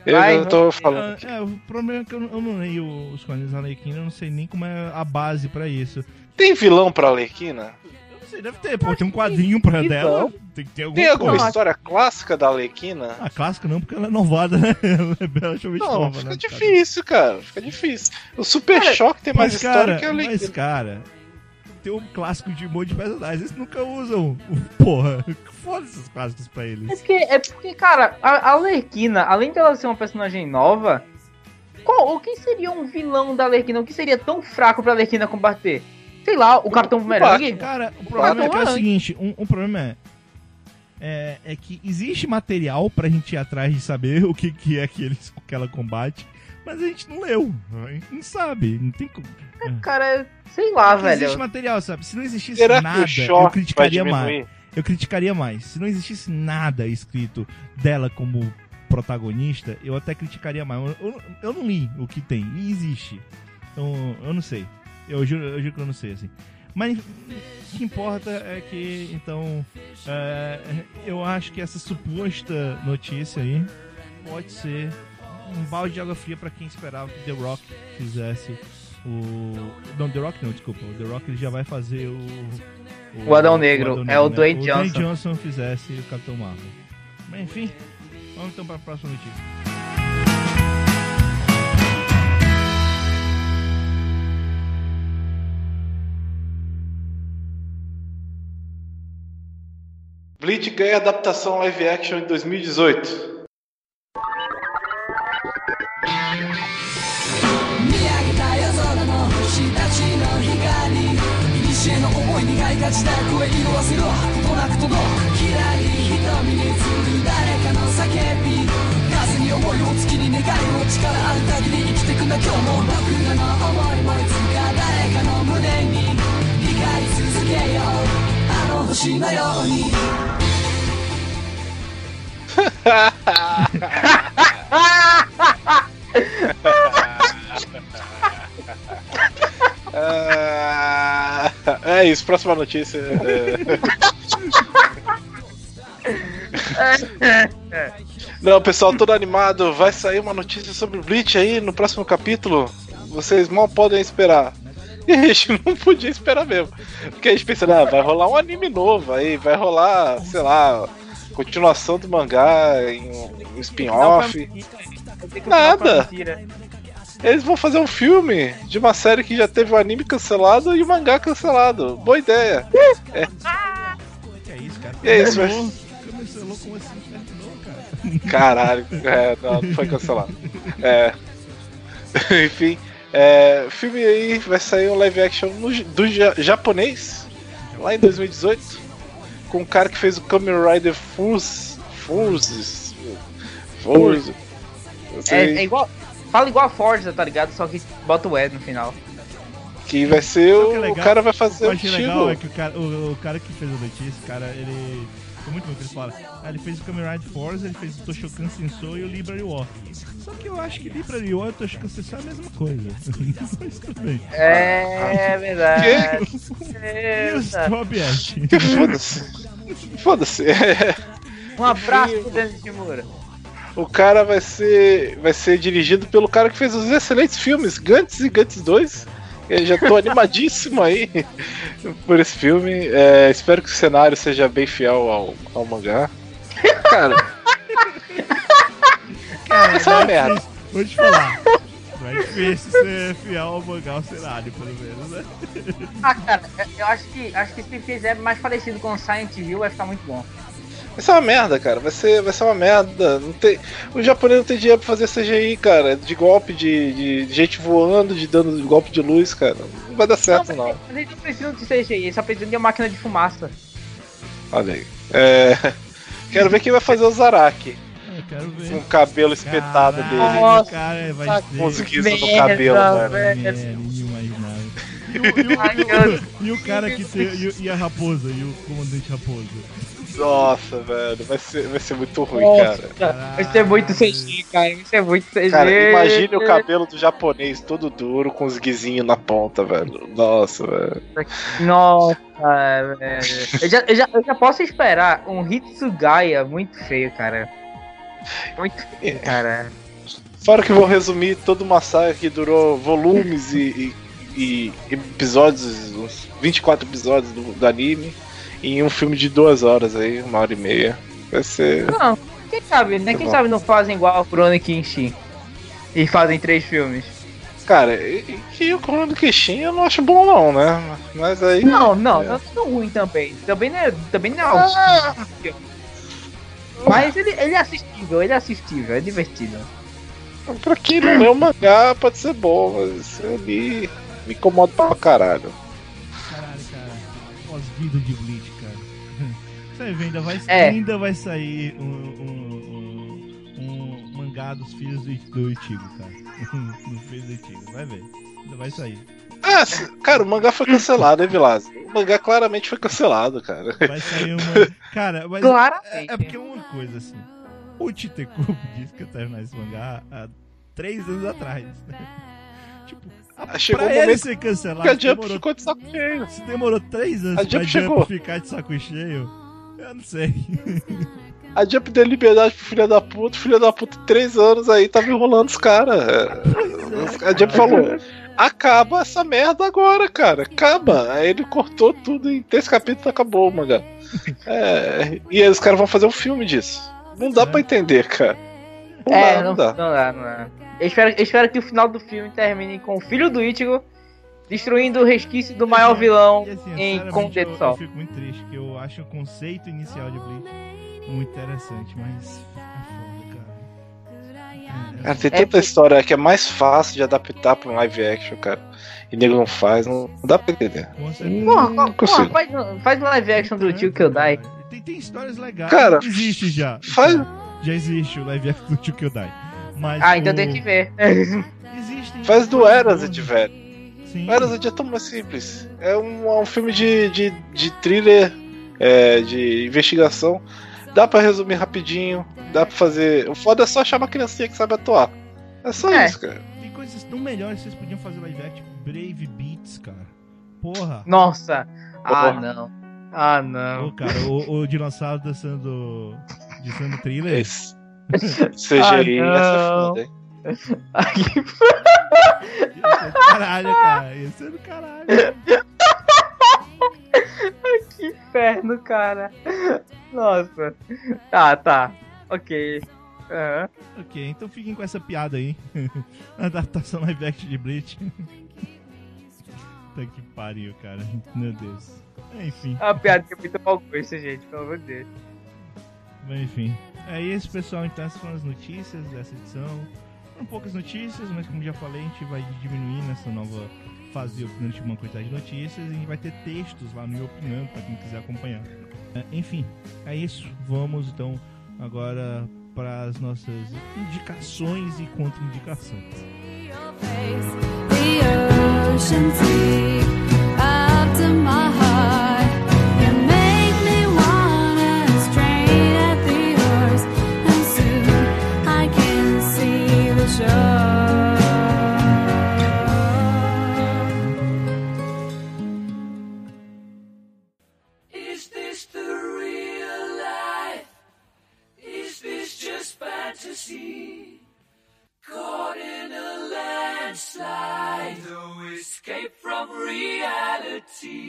Eu, Vai, eu tô falando. é, é, o problema é que eu, não- eu não leio os quadrinhos da Arlequina, eu não sei nem como é a base pra isso. Tem vilão pra Arlequina? Eu não sei, deve ter, pô, tem um quadrinho pra que dela, não. tem que ter alguma Tem alguma coisa. história clássica da Arlequina? A clássica não, porque ela é novada, né? Ela é relativamente Não, nova, fica né? difícil, cara. Fica difícil. O Super Cara, Choque tem mais Mas, história cara, que a mas, Arlequina. cara, tem um clássico de um monte de personagens, eles nunca usam. Porra, foda esses clássicos pra É eles. porque, é porque, cara, a a Arlequina, além dela ser uma personagem nova, qual, o que seria um vilão da Arlequina? O que seria tão fraco pra Arlequina combater? Sei lá, o Capitão Boomerang? Cara, o problema é que é o seguinte, um, um problema é, é. é que existe material pra gente ir atrás de saber o que, que é que, eles, que ela combate, mas a gente não leu. A gente não sabe. Não tem como. Cara, sei lá, Porque velho. Existe material, sabe? Se não existisse Será que nada, o eu criticaria mais. eu criticaria mais. Se não existisse nada escrito dela como protagonista, eu até criticaria mais. Eu, eu- eu não li o que tem, e existe. Então, eu não sei. Eu juro, eu juro que eu não sei, assim. Mas o que importa é que, então, é, eu acho que essa suposta notícia aí pode ser um balde de água fria pra quem esperava que The Rock fizesse o. Não, The Rock não, desculpa. O The Rock ele já vai fazer o. O Adão Negro, é o Dwayne O Johnson. Dwayne Johnson fizesse o Capitão Marvel. Mas enfim, vamos então pra próxima notícia. Bleach ganha adaptação live action em 2018. いがいがちだ声色あせろとなく届くキラリ瞳に映る誰かの叫び風に思いを月に願いを力ある限り生きてくんだ今日も僕らの思いもいつか誰かの胸に光り続けようあの星のように。Ah, é isso, próxima notícia. É. Não, pessoal, todo animado. Vai sair uma notícia sobre Bleach aí no próximo capítulo. Vocês mal podem esperar. E a gente não podia esperar mesmo. Porque a gente pensa, ah, vai rolar um anime novo aí, vai rolar, sei lá, continuação do mangá em um spin-off. Nada. Eles vão fazer um filme de uma série que já teve o anime cancelado e o mangá cancelado. Boa ideia. Que é isso, cara? E é isso, Cancelou- Cancelou como assim? Terminou, cara. Caralho, é, não, não foi cancelado. É. Enfim, é, filme aí vai sair um live action no do ja- japonês lá em 2018 com um cara que fez o Kamen Rider. Furz. Furz. eu É, é igual. Fala igual a Forza, tá ligado? Só que bota o E no final. Que vai ser o que é o, o legal? cara vai O que fazer eu o achei estilo. legal é que o cara, o, o cara que fez a notícia, o cara, ele É muito bom que ele fala. Ah, ele fez o Kamen Rider Force, ele fez o Toshokan Sensou e o Library War. Só que eu acho que Library War e Toshokan Sensou é a mesma coisa. Mas tudo bem. É verdade. E o Stop? Foda-se. Foda-se. Um abraço pro Denis Shimura. O cara vai ser, vai ser dirigido pelo cara que fez os excelentes filmes Gantz e Gantz 2. Eu já tô animadíssimo aí por esse filme. É, espero que o cenário seja bem fiel ao, ao mangá. Cara, Cara, Essa é uma vai merda. Vou te falar. Vai difícil ser fiel ao mangá ao cenário, pelo menos, né? Ah, cara, eu acho que, acho que se fizer mais parecido com o Silent Hill vai ficar muito bom. Vai ser uma merda, cara. Vai ser, vai ser uma merda. Não tem, o japonês não tem dinheiro pra fazer CGI, cara. De golpe, de, de gente voando, de dando golpe de luz, cara. Não vai dar certo, não. Mas eles não precisam de CGI, eles só precisam de uma máquina de fumaça. Olha aí. É, quero ver quem vai fazer o Zaraki. Ver. Com o cabelo espetado Caralho, dele. Nossa, cara, vai ser. Guizos no cabelo, velho. É. E o, e o- e o- e o cara que tem. E, o- e a raposa, e o comandante raposa. Nossa, velho. Vai ser, vai ser muito ruim, Nossa, cara. vai ser muito CGI, cara. Vai ser muito CGI. Cara, imagine o cabelo do japonês todo duro com os guizinhos na ponta, velho. Nossa, velho. Nossa, velho. Eu já, eu, já, eu já posso esperar um Hitsugaya muito feio, cara. Muito feio, cara. Fora que vou resumir todo o massacre que durou volumes e, e- e episódios, uns 24 episódios do, do anime, em um filme de duas horas aí, uma hora e meia. Vai ser. Não, quem sabe, né? Quem bom. sabe não fazem igual o Kurone Kenshin. E fazem três filmes. Cara, e, e o Chrono do Kishin eu não acho bom, não, né? Mas aí. Não, não, É. não é tão ruim também. Também não é, também não é algo. Mas ele, ele é assistível, ele é assistível, é divertido. Pra quem não lê o mangá, pode ser bom, mas ali me incomoda pra caralho. Caralho, cara. Pós-vida de Você vai ver, ainda vai, É. ainda vai sair um, um, um- um mangá dos filhos do, do Ichigo, cara. dos filhos do Ichigo. Vai ver. Ainda vai sair. Ah, cara, o mangá foi cancelado, hein, Vilas? O mangá claramente foi cancelado, cara. Vai sair uma. Cara, mas. Claramente. É, é porque uma coisa assim. O Titecubo disse que ia terminar esse mangá há três anos atrás. né? Tipo, a, Chegou pra ele ser cancelado, Que a Jump demorou, ficou de saco cheio. se demorou três anos A pra Jump Jump ficar de saco cheio, eu não sei. A Jump deu liberdade pro filho da puta, o filho da puta, três anos aí, tava enrolando os caras. A Jump falou: acaba essa merda agora, cara, acaba. Aí ele cortou tudo em três capítulos acabou o mangá. É, e aí os caras vão fazer um filme disso. Não dá pra entender, cara. Não É, dá, não, não dá. não dá, não dá. Eu espero, eu espero que o final do filme termine com o filho do Ichigo destruindo o resquício do maior vilão E assim, em Com o Dedo eu, eu Sol. fico muito triste, porque eu acho o conceito inicial de Bleach muito interessante, mas é foda, cara. Cara, tem É, tanta história que é mais fácil de adaptar pra um live action, cara. E nego não faz, não, não dá pra entender. Porra, Não porra, consigo. faz, faz um live action do Tio Kyodai. Tem, tem histórias legais. Cara, existe já. faz- Já existe o live action do Tio Kyodai. Mas Ah, então o- tem que ver. Existem Faz do boas. velho. Sim. O Erased é tão mais simples. É um, é um filme de, de, de thriller, é, de investigação. Dá pra resumir rapidinho, dá pra fazer. O foda é só achar uma criancinha que sabe atuar. É só É. isso, cara. Tem coisas tão melhores que vocês podiam fazer live action, tipo Brave Beats, cara. Porra. Nossa. Ah, Porra. não. Ah, não. Ô, cara, o, o dinossauro dançando. dançando thriller. Esse. CGI, Ah, essa é não. foda, hein? Do caralho, cara. Ia ser do caralho. que inferno, cara. Nossa. Tá, tá. Ok. Aham. Ok, então fiquem com essa piada aí. Adaptação live action de Bleach. Puta que pariu, cara. Meu Deus. Enfim. É uma piada que é muito mau gosto, gente, pelo amor de Deus. Mas enfim. É isso, pessoal. Então, essas foram as notícias dessa edição. Poucas notícias, mas como já falei, a gente vai diminuir nessa nova fase opinando uma quantidade de notícias e vai ter textos lá no meu opinando para quem quiser acompanhar. É, enfim, é isso. Vamos então agora para as nossas indicações e contraindicações. The my heart. Caught in a landslide, no escape from reality.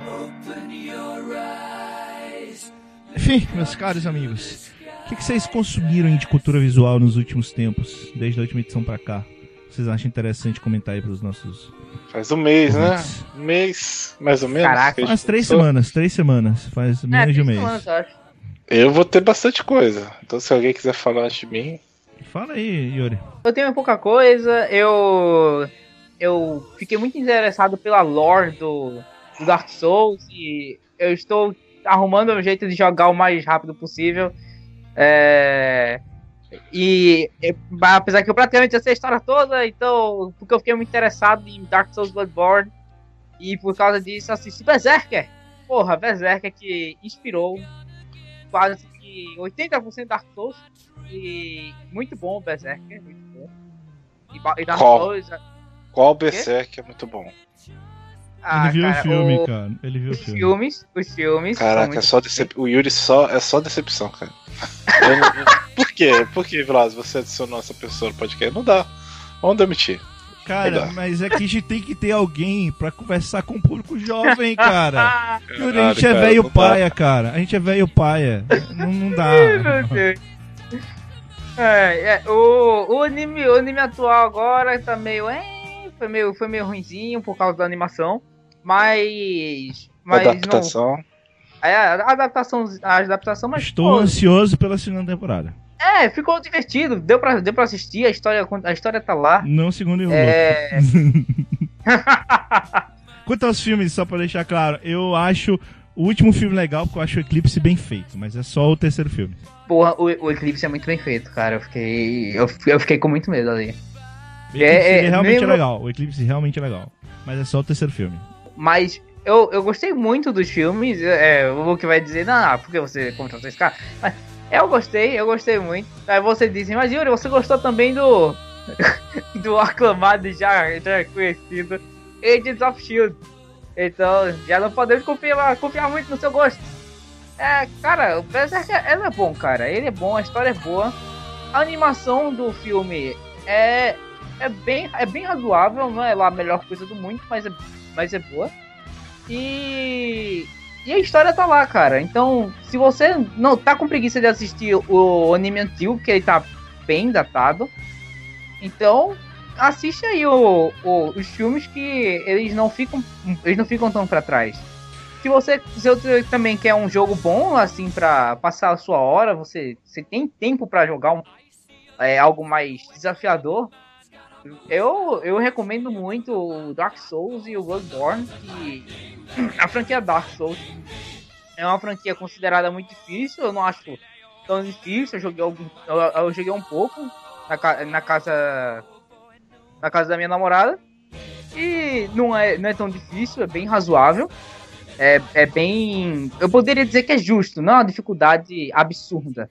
Open your eyes. Enfim, meus caros amigos, o que, que vocês consumiram de cultura visual nos últimos tempos, desde a última edição pra cá? Vocês acham interessante comentar aí pros nossos. Faz um mês, né? Um mês, mais ou menos. Caraca. Faz três semanas, três semanas, faz menos de um mês. semanas, eu acho. Eu vou ter bastante coisa. Então se alguém quiser falar antes de mim. Fala aí, Yuri. Eu tenho pouca coisa, eu. Eu fiquei muito interessado pela lore do, do Dark Souls e eu estou arrumando um jeito de jogar o mais rápido possível. É, e apesar que eu praticamente já sei a história toda, então. Porque eu fiquei muito interessado em Dark Souls Bloodborne. E por causa disso assisti Berserker. Porra, Berserker que inspirou quase que 80% Dark Souls. E muito bom o Berserker, muito bom. E, e Dark Qual? Souls. Qual Berserk é muito bom. ah, Ele viu cara, o filme, o- cara. Ele viu o Os filme. filmes, os filmes. Caraca, é só decep... o Yuri só, é só decepção, cara. Não- Por quê? Por que, Vilas, você adicionou essa pessoa no podcast? Não dá. Vamos demitir. Cara, Legal. mas é que a gente tem que ter alguém pra conversar com o público jovem, cara. Yuri, a gente é cara, velho não dá. paia, cara. A gente é velho paia. Não, não dá. Meu Deus. É, é, o, o, anime, o anime atual agora tá meio. É, foi meio, foi meio ruinzinho por causa da animação. Mas. Mas Adaptação. não. É, a adaptação, a adaptação, mas. Estou pô, ansioso pela segunda temporada. É, ficou divertido. Deu pra, deu pra assistir, a história, a história tá lá. Não segundo o É. Quanto aos filmes, só pra deixar claro, eu acho o último filme legal porque eu acho o Eclipse bem feito, mas é só o terceiro filme. Porra, o, o Eclipse é muito bem feito, cara. Eu fiquei. Eu, eu fiquei com muito medo ali. O Eclipse É, é, realmente mesmo- é legal. O Eclipse realmente é legal. Mas é só o terceiro filme. Mas eu, eu gostei muito dos filmes. É, o que vai dizer, não, por que você contratou esse cara? Mas eu gostei, eu gostei muito. Aí você disse, mas Yuri, você gostou também do. do aclamado já, já conhecido Agents of Shield. Então, já não podemos confiar, confiar muito no seu gosto. É, cara, o Berserk ele é bom, cara. Ele é bom, a história é boa. A animação do filme é, é, bem, é bem razoável, não é lá a melhor coisa do mundo, mas é, mas é boa. E, e a história tá lá, cara. Então, se você não tá com preguiça de assistir o anime antigo, que ele tá bem datado, então assiste aí o, o- os filmes que eles não ficam eles não ficam tão pra trás. Se você, se você também quer um jogo bom assim pra passar a sua hora, você, você tem tempo pra jogar um, é, algo mais desafiador. Eu, eu recomendo muito o Dark Souls e o Bloodborne, que a franquia Dark Souls é uma franquia considerada muito difícil, eu não acho tão difícil, eu joguei, algum, eu, eu joguei um pouco na, na casa na casa da minha namorada e não é, não é tão difícil, é bem razoável. É, é bem. Eu poderia dizer que é justo, não é uma dificuldade absurda.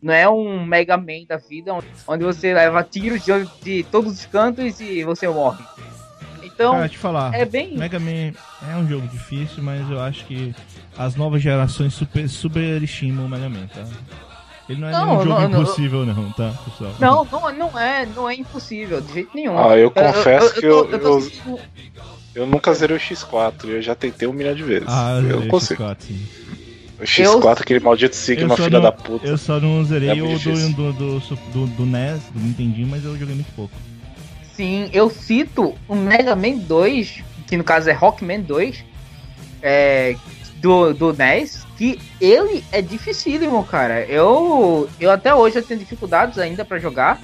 Não é um Mega Man da vida onde você leva tiros de, de todos os cantos e você morre. Então, Cara, te falar. é bem. Mega Man é um jogo difícil, mas eu acho que as novas gerações super, superestimam o Mega Man, tá? Ele não é Não, nenhum jogo não, não. impossível, não, tá, pessoal? Não, não, não é, não é impossível, de jeito nenhum. Ah, eu confesso que eu- tô- tô eu- Eu nunca zerei o X4 e eu já tentei um milhão de vezes. Ah, eu eu consigo. X4, sim. O X4, aquele maldito Sigma, Eu filha não- da puta. Eu só não zerei É o do, do, do, do, do NES, do Nintendinho, mas eu joguei muito pouco. Sim, eu cito o Mega Man 2, que no caso é Rockman 2, é, do, do NES, que ele é dificílimo, cara. Eu, eu até hoje eu tenho dificuldades ainda pra jogar.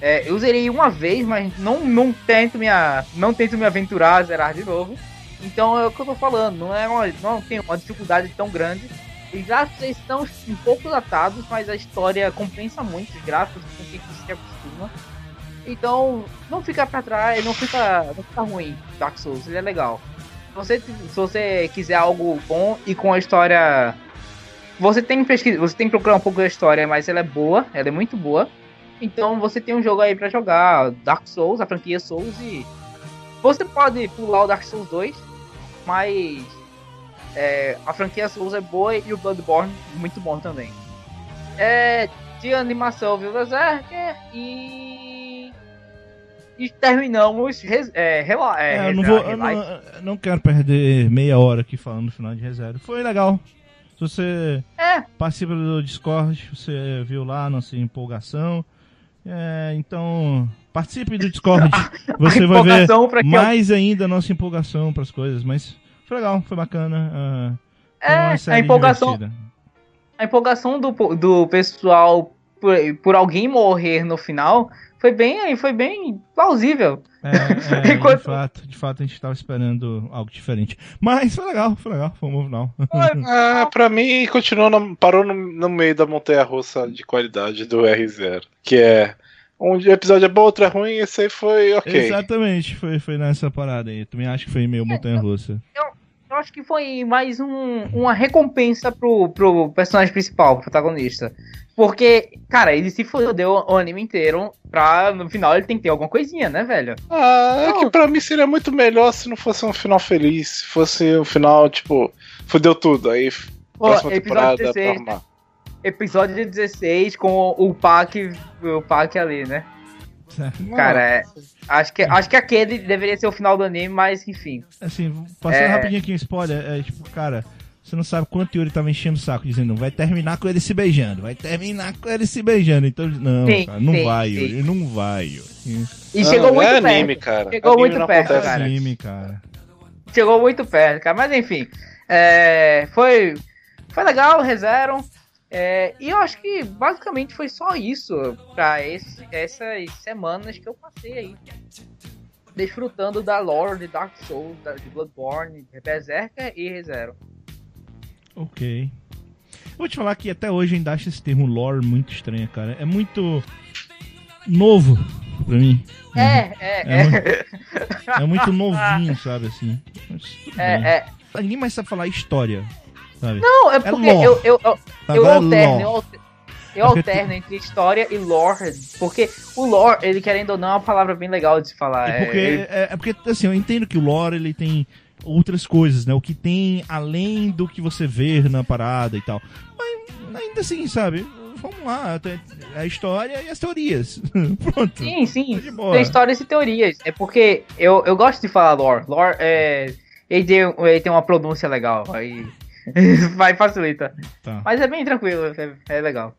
É, eu zerei uma vez, mas não, não, tento me, a- não tento me aventurar a zerar de novo. Então é o que eu tô falando, não, é uma, não tem uma dificuldade tão grande. Os gráficos estão um pouco datados, mas a história compensa muito os gráficos com quem se acostuma. Então, não fica pra trás, não fica, não fica ruim Dark Souls, ele é legal. Se você, se você quiser algo bom e com a história. Você tem que pesquisar, você tem que procurar um pouco da história, mas ela é boa, ela é muito boa. Então você tem um jogo aí pra jogar, Dark Souls, a franquia Souls e. Você pode pular o Dark Souls 2, mas é, a franquia Souls é boa e o Bloodborne muito bom também. É, de animação viu Berserker e. E terminamos. res- É, rela, é, É, eu não, vou, eu não, eu não quero perder meia hora aqui falando no final de reserva. Foi legal. Se você É, participa do Discord, você viu lá nossa empolgação. É, então, participe do Discord. Você vai ver que eu- mais ainda a nossa empolgação para as coisas. Mas foi legal, foi bacana. ah, foi é a empolgação. divertida. A empolgação do, do pessoal por, por alguém morrer no final foi bem, foi bem plausível. É, é, Enquanto- de, fato, de fato, a gente estava esperando algo diferente. Mas foi legal, foi legal, foi um bom final. Ah, pra mim, continuou na- parou no, no meio da montanha russa de qualidade do R0. Que é. Um episódio é bom, outro é ruim, esse aí foi ok. Exatamente, foi, foi nessa parada aí. Também acho que foi meio montanha-russa. Eu acho que foi mais um, uma recompensa pro, pro personagem principal, pro protagonista. Porque, cara, ele se fodeu o anime inteiro pra no final ele tem que ter alguma coisinha, né, velho? Ah, é Não. que pra mim seria muito melhor se não fosse um final feliz. Se fosse um final, tipo, fudeu tudo. Aí, próxima temporada, 16, pra arrumar. Episódio 16 com o Pac, o Pac ali, né? Cara, é, acho, que, acho que aquele deveria ser o final do anime, mas enfim. Assim, passando É. rapidinho aqui um spoiler, é tipo, cara, você não sabe quanto Yuri tava enchendo o saco, dizendo, vai terminar com ele se beijando, vai terminar com ele se beijando. Então, não, Sim, cara, não sim, vai, sim. Yuri, não vai, Yuri. E Não, chegou muito é perto. anime, cara. Chegou Anime muito não perto, acontece. cara. Anime, cara. Chegou muito perto, cara. Mas enfim. é, foi, foi legal, rezeram. É, e eu acho que basicamente foi só isso pra esse- essas semanas que eu passei aí. Desfrutando da lore de Dark Souls, de Bloodborne, de Berserker e ReZero. Ok. Eu vou te falar que até hoje ainda acho esse termo lore muito estranho, cara. É muito novo pra mim. É, é, É é. muito- É muito novinho, sabe, assim. Mas. É, é. Ninguém mais sabe falar história, sabe? Não, é porque lore. eu, eu, eu, eu é alterno, eu eu É alterno entre história e lore. Porque o lore, ele querendo ou não, é uma palavra bem legal de se falar. É porque, ele- é, é porque, assim, eu entendo que o lore, ele tem outras coisas, né? O que tem além do que você vê na parada e tal. Mas, ainda assim, sabe? Vamos lá, a história e as teorias. Pronto. Sim, sim. Tá de boa. Tem histórias e teorias. É porque eu, eu gosto de falar lore. Lore é. Ele tem, ele tem uma pronúncia legal. Aí. Vai facilita. Tá. Mas é bem tranquilo, é, é legal.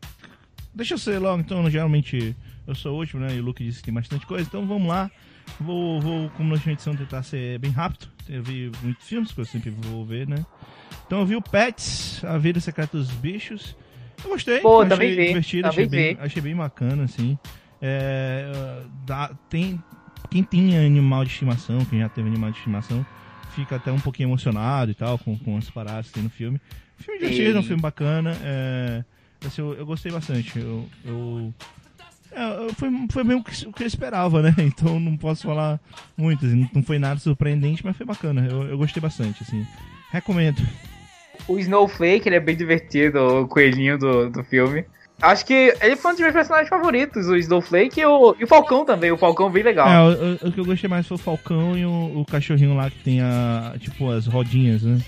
Deixa eu ser logo, então, geralmente eu sou o último, né? E o Luke disse que tem bastante coisa, então vamos lá. Vou, vou como na última edição, tentar ser bem rápido. Eu vi muitos filmes que eu sempre vou ver, né? Então eu vi o Pets, A Vida Secreta dos Bichos. Eu gostei, Pô, achei também vi, divertido, achei bem, achei bem bacana, assim. É, dá, tem, quem tem animal de estimação, quem já teve animal de estimação, fica até um pouquinho emocionado e tal, com, com as paradas que tem no filme. Filme divertido, é um filme bacana. É, assim, eu, eu gostei bastante. Eu, eu, é, foi, foi bem o que, o que eu esperava, né? Então não posso falar muito. assim, não foi nada surpreendente, mas foi bacana. Eu, eu gostei bastante, assim. Recomendo. O Snowflake, ele é bem divertido, o coelhinho do, do filme. Acho que ele foi um dos meus personagens favoritos, o Snowflake e o, e o Falcão também. O Falcão bem legal. É, o, o- o que eu gostei mais foi o Falcão e o, o cachorrinho lá que tem a. Tipo, as rodinhas, né?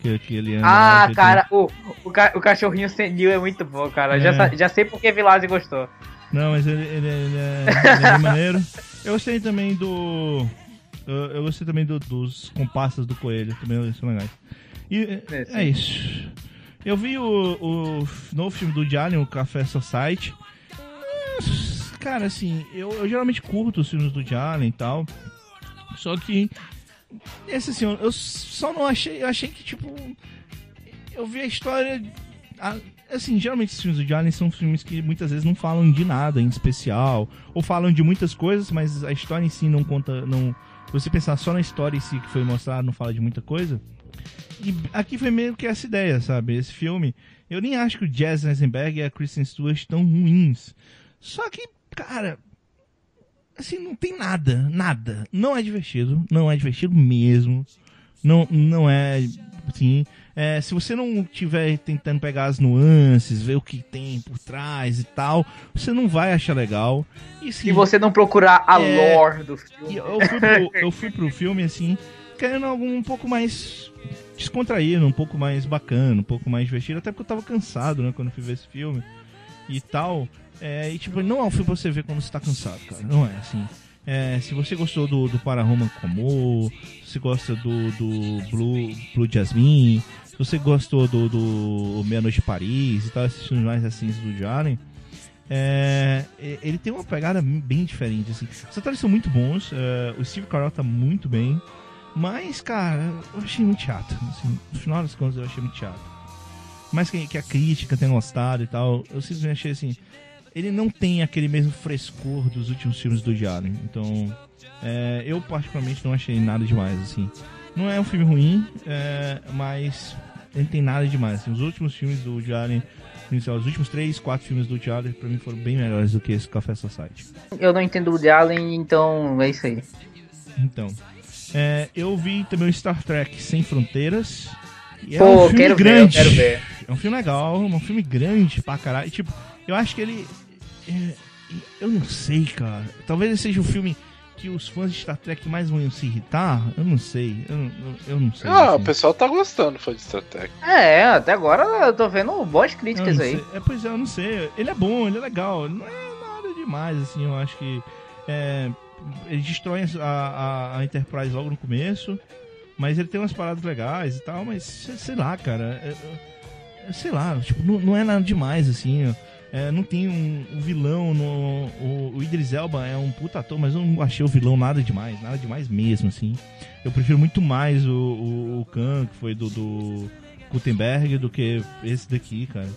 Que, que ele anda lá, Ah, que cara, o, o, ca- o cachorrinho senil é muito bom, cara. Já, É. sa- já sei porque Vilazzi gostou. tem- Não, mas ele, ele, ele é, ele é maneiro. Eu gostei também do. Eu, eu gostei também do- dos comparsas do coelho, também são legais. E é, É, é isso. Eu vi o, o novo filme do Alien, o Café Society. É, Cara, assim, eu, eu geralmente curto os filmes do Allen e tal. Só que. Esse assim, eu, só não achei. Eu achei que, tipo. Eu vi a história. a- assim, geralmente esses filmes do Allen são filmes que muitas vezes não falam de nada em especial. Ou falam de muitas coisas, mas a história em si não conta. Não, você pensar só na história em si que foi mostrada, não fala de muita coisa. E aqui foi meio que essa ideia, sabe? Esse filme. Eu nem acho que o Jazz Eisenberg e a Kristen Stewart estão ruins. Só que, cara. Assim, não tem nada. Nada. Não é divertido. Não é divertido mesmo. Não, não é. Assim. é, se você não tiver tentando pegar as nuances, ver o que tem por trás e tal, você não vai achar legal. E, sim, Se você não procurar a É. lore do e filme. eu fui, pro, eu fui pro filme, assim, querendo algo um pouco mais descontraído, um pouco mais bacana, um pouco mais divertido, até porque eu tava cansado, né, quando fui ver esse filme e tal. É, e tipo, não é um filme pra você ver quando você tá cansado, cara. Não é, assim. É, se você gostou do, do Para Roma com Amor, se gosta do, do Blue, Blue Jasmine, se você gostou do, do Meia Noite em Paris e tal, esses filmes mais assim do Allen, é, ele tem uma pegada bem diferente, assim. Os atores são muito bons, é, o Steve Carell tá muito bem, mas, cara, eu achei muito chato. Assim, no final das contas, eu achei muito chato. Mais que, que a crítica tenha gostado e tal, eu simplesmente achei assim. Ele não tem aquele mesmo frescor dos últimos filmes do Allen. Então, é, eu particularmente não achei nada demais, assim. Não é um filme ruim, é, mas ele tem nada demais. assim. os últimos filmes do Allen, os últimos três, quatro filmes do Allen, pra mim foram bem melhores do que esse Café Society. Eu não entendo o Allen, então é isso aí. Então, é, eu vi também o Star Trek Sem Fronteiras. E é Pô, um filme quero ver, grande. eu quero ver. É um filme legal, é um filme grande pra caralho. Tipo, eu acho que ele. é, eu não sei, cara. Talvez ele seja o filme que os fãs de Star Trek mais vão se irritar. Eu não sei. Eu, não- eu, eu não sei. Ah, o assim. pessoal tá gostando foi de Star Trek. É, até agora eu tô vendo boas críticas aí. sei. É, pois é, eu não sei. Ele é bom, ele é legal. Ele não é nada demais, assim. Eu acho que. É, ele destrói a, a, a Enterprise logo no começo. Mas ele tem umas paradas legais e tal. Mas sei lá, cara. é- é- sei lá, tipo, não, não é nada demais, assim. É, não tem um, um vilão no. O, o Idris Elba é um puta ator, mas eu não achei o vilão nada demais, nada demais mesmo, assim. Eu prefiro muito mais o, o, o Khan, que foi do, do Gutenberg, do que esse daqui, cara.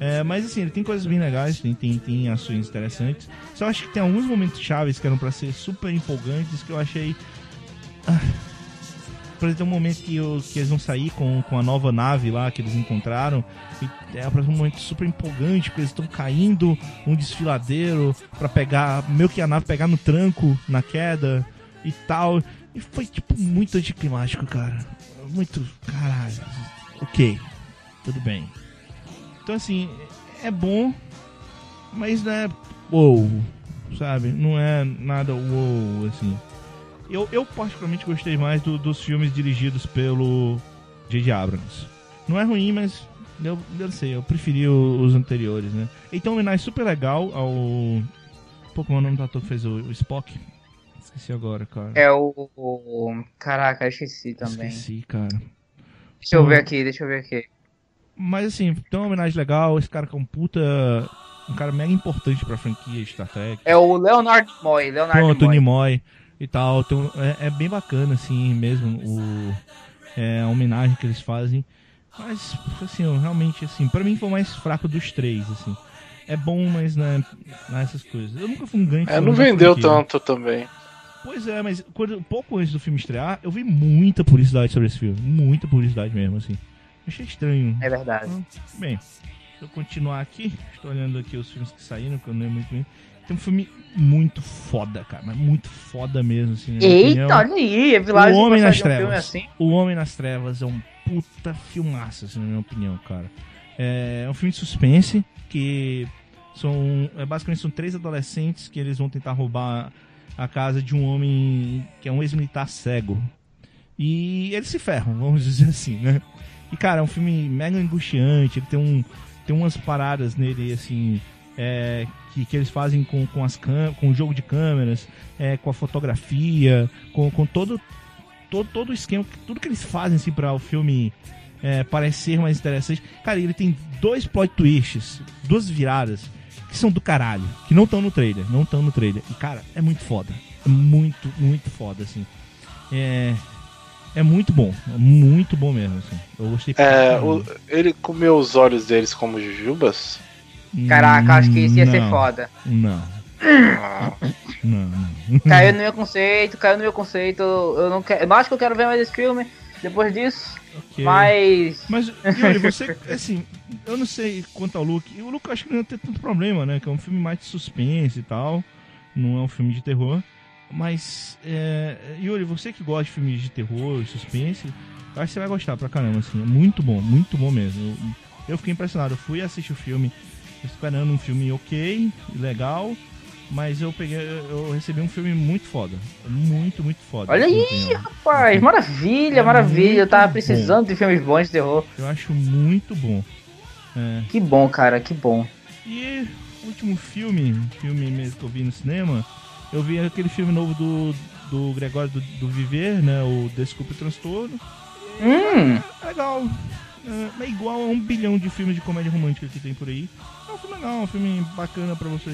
É, mas assim, ele tem coisas bem legais, tem, tem, tem ações interessantes. Só acho que tem alguns momentos chaves que eram pra ser super empolgantes que eu achei. Ah. Por exemplo, tem um momento que, o- que eles vão sair com, com a nova nave lá que eles encontraram. E é um momento super empolgante, porque eles estão caindo um desfiladeiro pra pegar. meio que a nave pegar no tranco, na queda e tal. E foi tipo muito anticlimático, cara. Muito. Caralho. Ok. Tudo bem. Então assim, é bom, mas não é wow, sabe? Não é nada wow, assim. Eu, eu particularmente gostei mais do- dos filmes dirigidos pelo J.J. Abrams. Não é ruim, mas eu, eu não sei, eu preferi os anteriores, né? Então, homenagem super legal ao. Pô, como é o nome do ator que fez o, o Spock? Esqueci agora, cara. É o. o- Caraca, eu esqueci também. Esqueci, cara. Deixa eu ver aqui, deixa eu ver aqui. Mas assim, tem uma homenagem legal. Esse cara que é um puta. Um cara mega importante pra franquia de Star Trek. É o Leonard Moy, Leonard Pronto, o Moy. Nimoy e tal. Tem um- é, é bem bacana, assim, mesmo, o, é, a homenagem que eles fazem. Mas, assim, eu, realmente, assim, pra mim foi o mais fraco dos três, assim. É bom, mas né, não é coisas. Eu nunca fui um grande É, não vendeu franquia. tanto também. Pois é, mas quando, pouco antes do filme estrear, eu vi muita publicidade sobre esse filme. Muita publicidade mesmo, assim. Achei estranho. É verdade. Bem, se eu continuar aqui, estou olhando aqui os filmes que saíram, que eu não lembro muito bem. Tem um filme muito foda, cara, mas muito foda mesmo, assim. Eita, olha aí, é O Homem nas de um Trevas. assim. O Homem nas Trevas é um puta filmaço, assim, na minha opinião, cara. É um filme de suspense que são. É, basicamente são três adolescentes que eles vão tentar roubar a casa de um homem que é um ex-militar cego. E eles se ferram, vamos dizer assim, né? E, cara, é um filme mega angustiante, ele tem um. Tem umas paradas nele, assim. é, que, que eles fazem com, com, as com o jogo de câmeras, é, com a fotografia, com, com todo, todo, todo o esquema, tudo que eles fazem assim, para o filme é, parecer mais interessante. Cara, ele tem dois plot twists, duas viradas, que são do caralho, que não estão no trailer, não estão no trailer. E, cara, é muito foda. É muito, muito foda, assim. É. É muito bom, é muito bom mesmo, assim. Eu gostei pra É, o- ele comeu os olhos deles como jujubas? Caraca, acho que isso ia ser Não, foda. Não, não, não. Caiu no meu conceito, caiu no meu conceito. Eu não, quero, eu acho que eu quero ver mais esse filme depois disso. Ok. Mas. Mas, Yuri, você, assim, eu não sei quanto ao Luke. O Luke eu acho que não ia ter tanto problema, né? Que é um filme mais de suspense e tal. Não é um filme de terror. Mas, é, Yuri, você que gosta de filmes de terror e suspense, eu acho que você vai gostar pra caramba, assim. É muito bom, muito bom mesmo. Eu, eu fiquei impressionado. Eu fui assistir o filme esperando um filme ok, legal. Mas eu peguei, eu recebi um filme muito foda. Muito, muito foda. Olha aí, opinião. rapaz, maravilha, É maravilha. Eu tava precisando de filmes bons de terror. Eu acho muito bom. É, Que bom, cara, que bom. E último filme, filme mesmo que eu vi no cinema, eu vi aquele filme novo do, do Gregório do, do Viver, né? O Desculpe o Transtorno. Hum, É legal. É, é igual a um bilhão de filmes de comédia romântica que tem por aí. É um filme legal, um filme bacana pra você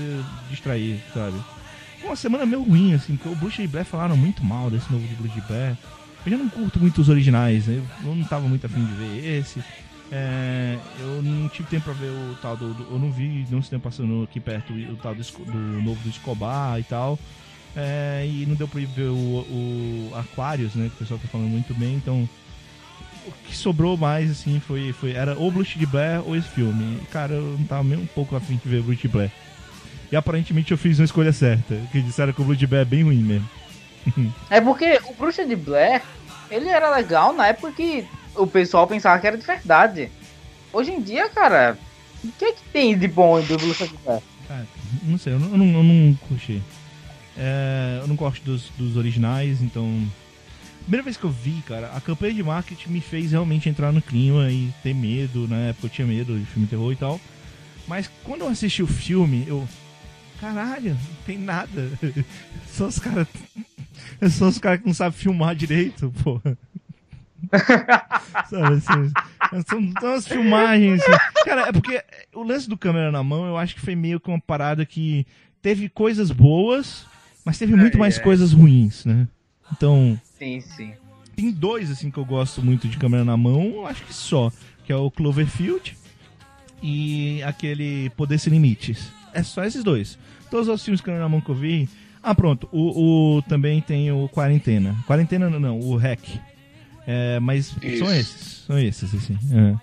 distrair, sabe? Foi uma semana meio ruim, assim, porque o Bruce e Blair falaram muito mal desse novo de Bruce e Blair. Eu já não curto muito os originais, né? Eu não tava muito afim de ver esse. É, eu não tive tempo pra ver o tal do, do- Eu não vi, não se tempo passando aqui perto o tal do, do novo do Escobar e tal. É, e não deu pra ir ver o, o Aquarius, né? Que o pessoal tá falando muito bem, então o que sobrou mais, assim, foi, foi era ou Bruce de Blair ou esse filme. Cara, eu não tava nem um pouco afim de ver Bruce de Blair. E aparentemente eu fiz uma escolha certa, que disseram que o Bruce de Blair é bem ruim mesmo. é porque o Bruxa de Blair, ele era legal na época que o pessoal pensava que era de verdade. Hoje em dia, cara, o que é que tem de bom Bruxa de Blair? Cara, não sei, eu não, eu não, eu não curti. É, eu não gosto dos, dos originais, então. Primeira vez que eu vi, cara, a campanha de marketing me fez realmente entrar no clima e ter medo. Na época eu tinha medo de filme terror e tal. Mas quando eu assisti o filme, eu. Caralho, não tem nada. Só os caras. Só os caras que não sabem filmar direito, porra. Sabe, assim, são, são as filmagens. assim. Cara, é porque o lance do câmera na mão, eu acho que foi meio que uma parada que teve coisas boas, mas teve muito É, mais é. coisas ruins, né? Então, Sim, sim. tem dois assim que eu gosto muito de câmera na mão, eu acho que só, que é o Cloverfield e aquele Poder Sem Limites. É só esses dois. Todos os filmes de câmera na mão que eu vi. Ah, pronto. O, o- também tem o Quarentena. Quarentena não, não o Hack. É, mas são Isso. esses, são esses assim. É.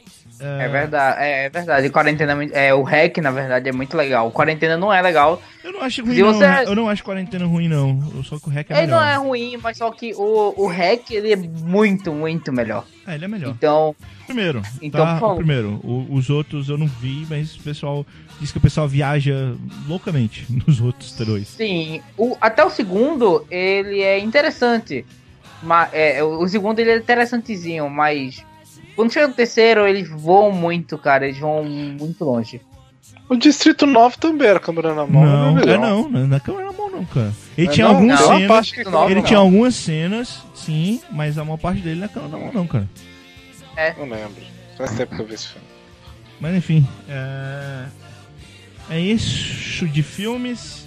É verdade, é, é verdade. Quarentena, é é, o hack, na verdade, é muito legal. Quarentena não é legal. Eu não acho ruim Se não. você- Eu não acho Quarentena ruim não. Só que o Hack é ele melhor. não é ruim, mas só que o, o hack, ele é muito, muito melhor. É, ele é melhor. Então, Primeiro, Então, tá? por favor. O primeiro. O- os outros eu não vi, mas o pessoal diz que o pessoal viaja loucamente nos outros dois. sim, o, até o segundo, ele é interessante. Mas, é, o segundo, ele é interessantezinho, mas... Quando chega no terceiro, eles voam muito, cara. Eles vão muito longe. O Distrito 9 também era câmera na mão, não, né, é melhor? não, não é na câmera na mão não, cara. Ele Não é tinha não? algumas uma cenas. parte que Não, Ele não. tinha algumas cenas, sim, mas a maior parte dele não é câmera na mão não, cara. Não lembro. Faz tempo que eu vi esse filme. Mas enfim, é, é isso de filmes.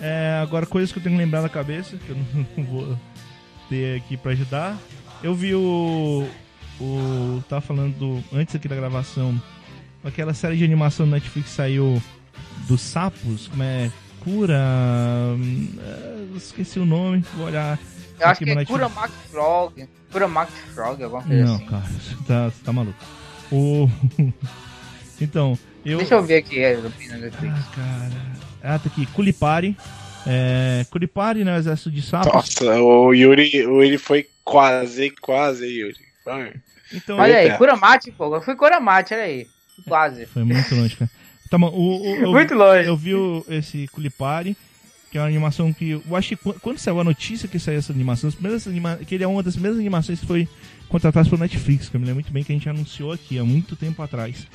É, agora, coisas que eu tenho que lembrar na cabeça, que eu não, não vou ter aqui pra ajudar. Eu vi o. o tava falando do, antes aqui da gravação, aquela série de animação do Netflix saiu dos sapos, como é? Cura. hum, é, esqueci o nome, vou olhar. Eu acho aqui que é Netflix. Cura Max Frog. Cura Max Frog, alguma coisa Não, assim. cara, você tá, você tá maluco. O. então, eu. Deixa eu ver aqui, é, Netflix. Ah, cara. Ah, tá aqui. Culipari. É, Culipari, né? O exército de sapos. Nossa, o Yuri, o Yuri foi quase, quase, Yuri. Vai. Então, Olha aí, Eita. Kuramate, pô. Eu fui Kuramate, olha aí. Quase. Foi muito longe, cara. Tá bom, o, o- eu, Muito longe. eu vi o- esse Culipari, que é uma animação que. Eu acho que qu- quando saiu a notícia que saiu essa animação, as anima que ele é uma das primeiras animações que foi contratada pelo Netflix, que eu me lembro muito bem que a gente anunciou aqui há muito tempo atrás.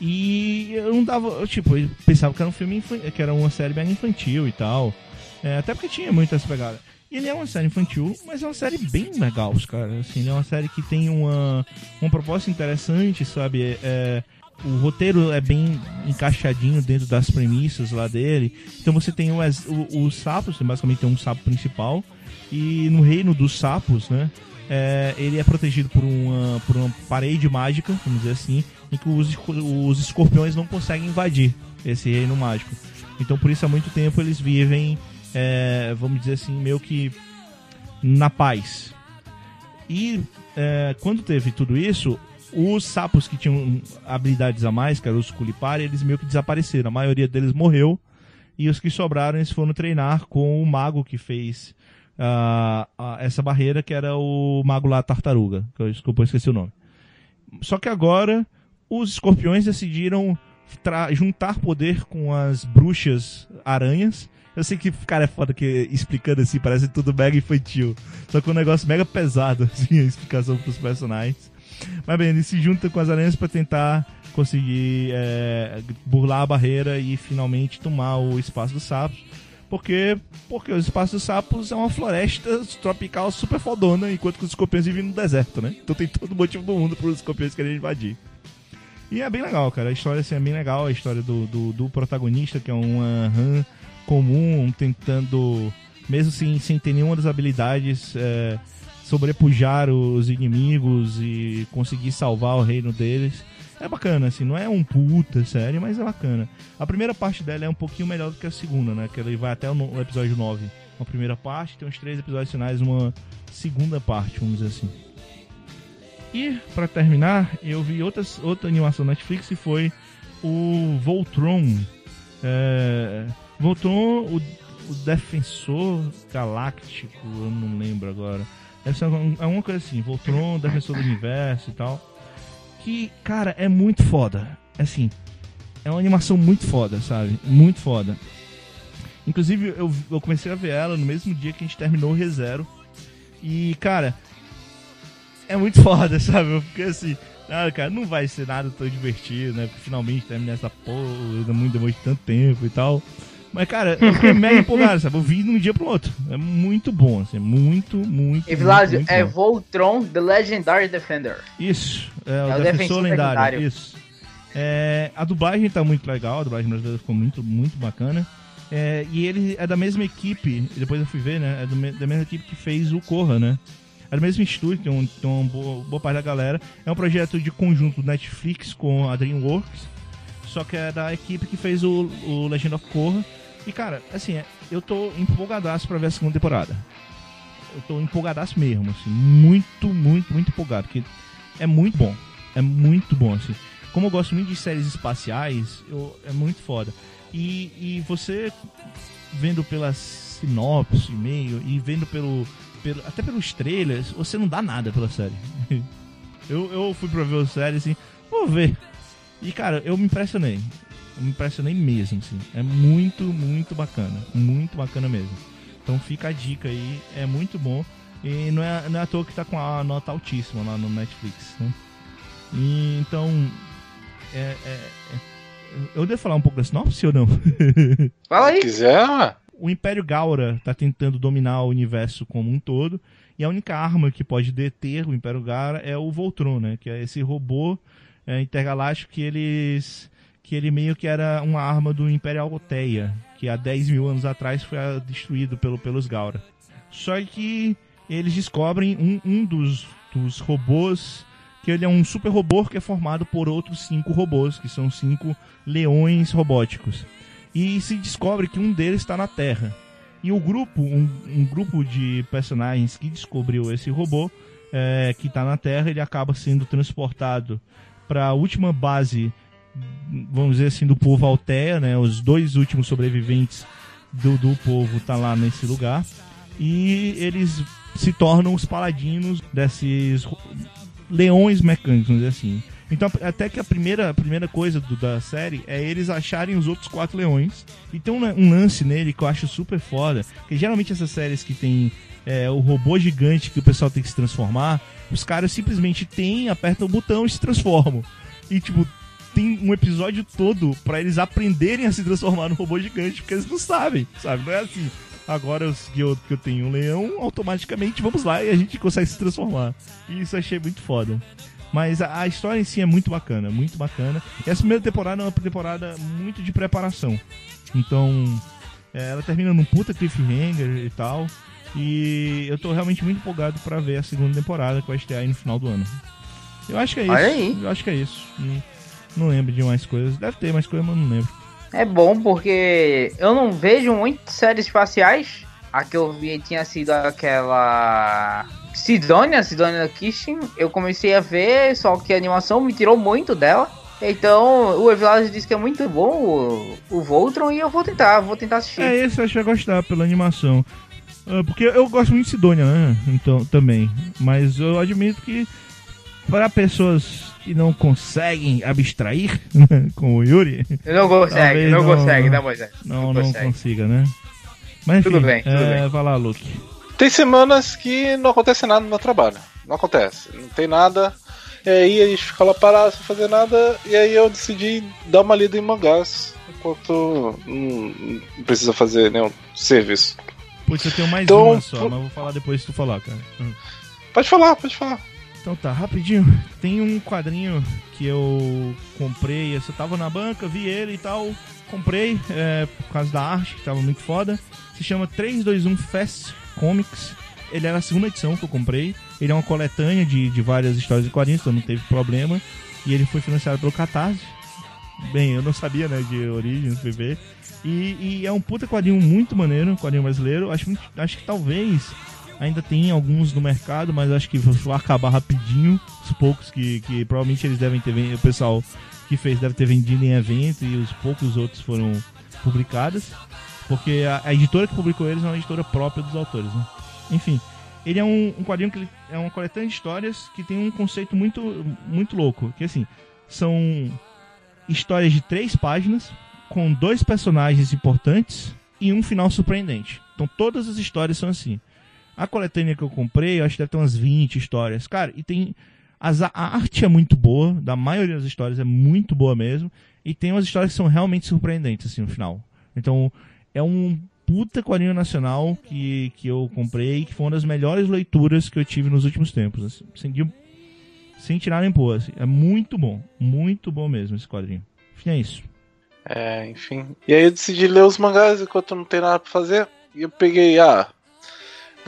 E eu não dava. eu, tipo, eu pensava que era um filme que era uma série bem infantil e tal. É, até porque tinha muitas pegadas. Ele é uma série infantil, mas é uma série bem legal, cara. Assim, ele é uma série que tem uma, uma proposta interessante, sabe? É, é, o roteiro é bem encaixadinho dentro das premissas lá dele. Então você tem o, ex- o- os sapos, você basicamente tem um sapo principal. E no reino dos sapos, né? é, ele é protegido por uma, por uma parede mágica, vamos dizer assim, em que os, os escorpiões não conseguem invadir esse reino mágico. Então por isso há muito tempo eles vivem, é, vamos dizer assim, meio que na paz. E é, quando teve tudo isso, os sapos que tinham habilidades a mais, que eram os Culipari, eles meio que desapareceram. A maioria deles morreu. E os que sobraram, eles foram treinar com o mago que fez ah, ah, essa barreira, que era o mago lá Tartaruga. Que eu, desculpa, eu esqueci o nome. Só que agora, os escorpiões decidiram juntar poder com as bruxas aranhas. Eu sei que, cara, é foda que explicando assim, parece tudo mega infantil. Só que um negócio mega pesado, assim, a explicação pros personagens. Mas bem, ele se junta com as aranhas pra tentar conseguir é, burlar a barreira e finalmente tomar o espaço dos sapos. Porque, porque o espaço dos sapos é uma floresta tropical super fodona, enquanto que os escorpiões vivem no deserto, né? Então tem todo o motivo do mundo para os escorpiões quererem invadir. E é bem legal, cara. A história assim, é bem legal. A história do, do, do protagonista, que é uma Han comum, tentando, mesmo sem, sem ter nenhuma das habilidades, é, sobrepujar os inimigos e conseguir salvar o reino deles. É bacana, assim, não é um puta série, mas é bacana. A primeira parte dela é um pouquinho melhor do que a segunda, né? Que ele vai até o, episódio 9. Uma primeira parte, tem uns três episódios finais, uma segunda parte, vamos dizer assim. E, pra terminar, eu vi outras, outra animação Netflix e foi o Voltron. É, Voltron, o, o Defensor Galáctico, eu não lembro agora. Algum- alguma coisa assim, Voltron, Defensor do Universo e tal. Que, cara, é muito foda. Assim, é uma animação muito foda, sabe? Muito foda. Inclusive, eu, eu comecei a ver ela no mesmo dia que a gente terminou o ReZero. E, cara, é muito foda, sabe? Eu fiquei assim, cara, não vai ser nada tão divertido, né? Porque finalmente terminei essa porra, muito depois de tanto tempo e tal. Mas, cara, eu fiquei mega empolgado, sabe? Eu vi de um dia pro outro. É muito bom, assim, muito, muito. E Vilásio, é bom. Voltron The Legendary Defender. Isso, é, o É o Defensor Defensor Lendário. Lendário. Isso. É, a dublagem tá muito legal, a dublagem brasileira ficou muito, muito bacana. É, e ele é da mesma equipe, depois eu fui ver, né? É do da mesma equipe que fez o Corra, né? É do mesmo estúdio, tem, um, tem uma boa, boa parte da galera. É um projeto de conjunto Netflix com a DreamWorks. Só que é da equipe que fez o, o Legend of Korra. E, cara, assim, é- eu tô empolgadaço pra ver a segunda temporada. Eu tô empolgadaço mesmo, assim. Muito, muito, muito empolgado. Porque é muito bom. É muito bom, assim. Como eu gosto muito de séries espaciais, eu- é muito foda. E, e você vendo pela sinopse, e-mail, e vendo pelo, pelo. até pelos trailers, você não dá nada pela série. eu, eu fui pra ver a série assim, vou ver. E cara, eu me impressionei. Eu me impressionei mesmo, assim. É muito, muito bacana. Muito bacana mesmo. Então fica a dica aí, é muito bom. E não é, não é à toa que tá com a nota altíssima lá no Netflix, né? E, então. É, é- é- eu devo falar um pouco da sinopse ou não? Fala aí. quiser, o Império Gaura tá tentando dominar o universo como um todo, e a única arma que pode deter o Império Gaura é o Voltron, né? Que é esse robô é, intergaláctico que eles. Que ele meio que era uma arma do Império Alteia, que há 10 mil anos atrás foi destruído pelo, pelos Gaura. Só que eles descobrem um, um dos, dos robôs que ele é um super robô que é formado por outros cinco robôs, que são cinco leões robóticos e se descobre que um deles está na Terra. E o grupo, um, um grupo de personagens que descobriu esse robô é, que está na Terra, ele acaba sendo transportado para a última base, vamos dizer assim, do povo Alteia, né? Os dois últimos sobreviventes do, do povo tá lá nesse lugar e eles se tornam os paladinos desses leões mecânicos, vamos dizer assim. Então, até que a primeira, a primeira coisa do- da série é eles acharem os outros quatro leões. E tem um, um lance nele que eu acho super foda. Que geralmente essas séries que tem é, o robô gigante que o pessoal tem que se transformar, os caras simplesmente tem, apertam o botão e se transformam. E tipo, tem um episódio todo pra eles aprenderem a se transformar no robô gigante, porque eles não sabem, sabe? Não é assim. Agora eu, que, eu, que eu tenho um leão, automaticamente vamos lá e a gente consegue se transformar. E isso achei muito foda. Mas a, a história em si é muito bacana, muito bacana. E essa primeira temporada é uma temporada muito de preparação. Então, é, ela termina num puta cliffhanger e tal. E eu tô realmente muito empolgado pra ver a segunda temporada que vai estrear aí no final do ano. Eu acho que é isso. Aí. Eu acho que é isso. E não lembro de mais coisas. Deve ter mais coisas, mas não lembro. É bom porque eu não vejo muitas séries espaciais. A que eu vi tinha sido aquela Sidonia, Sidonia Kishin. Eu comecei a ver, só que a animação me tirou muito dela. Então o Evilage disse que é muito bom o, o Voltron e eu vou tentar, vou tentar assistir. É, esse eu acho que vai gostar pela animação. Ah, Porque eu gosto muito de Sidonia, né? Então, também. Mas eu admito que para pessoas que não conseguem abstrair né, com o Yuri, Não consegue, não, não- consegue, não consegue. não, Não não consiga, né? Mas enfim, Tudo bem, tudo é, bem. vai lá, Luke. Tem semanas que não acontece nada no meu trabalho. Não acontece. Não tem nada. E aí a gente fica lá parado sem fazer nada. E aí eu decidi dar uma lida em mangás. Enquanto não, precisa fazer nenhum serviço. Putz, eu tenho mais Então, uma só, por- mas eu vou falar depois se tu falar, cara. Hum. Pode falar, pode falar. Então tá, rapidinho. Tem um quadrinho que eu comprei, eu tava na banca, vi ele e tal. Comprei é, por causa da arte, que tava muito foda. Se chama 321 Fest Comics. Ele era a segunda edição que eu comprei. Ele é uma coletânea de, de várias histórias de quadrinhos, então não teve problema. E ele foi financiado pelo Catarse. Bem, eu não sabia, né, de origem, fui ver. E, e é um puta quadrinho muito maneiro, um quadrinho brasileiro. Acho, acho que talvez ainda tem alguns no mercado, mas acho que vai acabar rapidinho. Os poucos que, que provavelmente eles devem ter vendido, o pessoal que fez deve ter vendido em evento e os poucos outros foram publicados. Porque a, a editora que publicou eles é uma editora própria dos autores, né? Enfim, ele é um, um quadrinho que ele- é uma coletânea de histórias que tem um conceito muito, muito louco. Que assim, são histórias de três páginas com dois personagens importantes e um final surpreendente. Então todas as histórias são assim. A coletânea que eu comprei, eu acho que deve ter umas 20 histórias. Cara, e tem. As, a arte é muito boa, da maioria das histórias é muito boa mesmo. E tem umas histórias que são realmente surpreendentes, assim, no final. Então, é um puta quadrinho nacional que, que eu comprei, que foi uma das melhores leituras que eu tive nos últimos tempos. Assim, sem, sem tirar nem pôr. Assim. É muito bom. Muito bom mesmo esse quadrinho. Enfim, é isso. É, enfim. E aí eu decidi ler os mangás enquanto não tem nada pra fazer. E eu peguei, ah,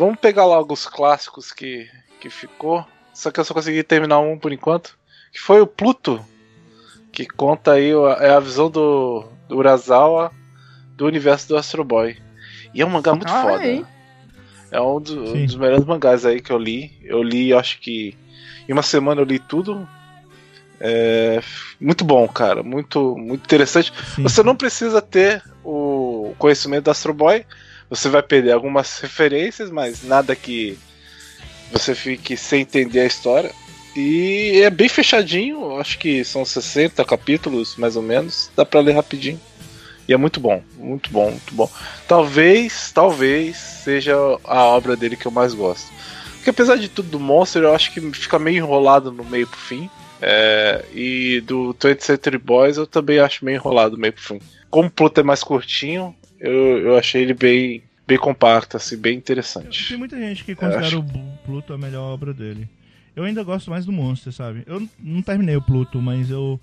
vamos pegar logo os clássicos que, que ficou. Só que eu só consegui terminar um por enquanto. Que foi o Pluto. Que conta aí é a visão do, do Urasawa do universo do Astro Boy. E é um mangá muito Ah, foda. aí. É um, do- um dos melhores mangás aí que eu li. Eu li, acho que. Em uma semana eu li tudo. É, muito bom, cara. Muito, muito interessante. Sim. Você não precisa ter o conhecimento do Astro Boy. Você vai perder algumas referências, mas nada que você fique sem entender a história. E é bem fechadinho, acho que são 60 capítulos, mais ou menos. Dá pra ler rapidinho. E é muito bom, muito bom, muito bom. Talvez, talvez seja a obra dele que eu mais gosto. Porque apesar de tudo do Monster, eu acho que fica meio enrolado no meio pro fim. É, e do 20th Century Boys eu também acho meio enrolado do meio pro fim. Como o Pluto é mais curtinho, eu, eu achei ele bem, bem compacto, assim, bem Tem interessante. muita gente que considera acho- o Pluto a melhor obra dele. Eu ainda gosto mais do Monster, sabe? Eu não terminei o Pluto, mas eu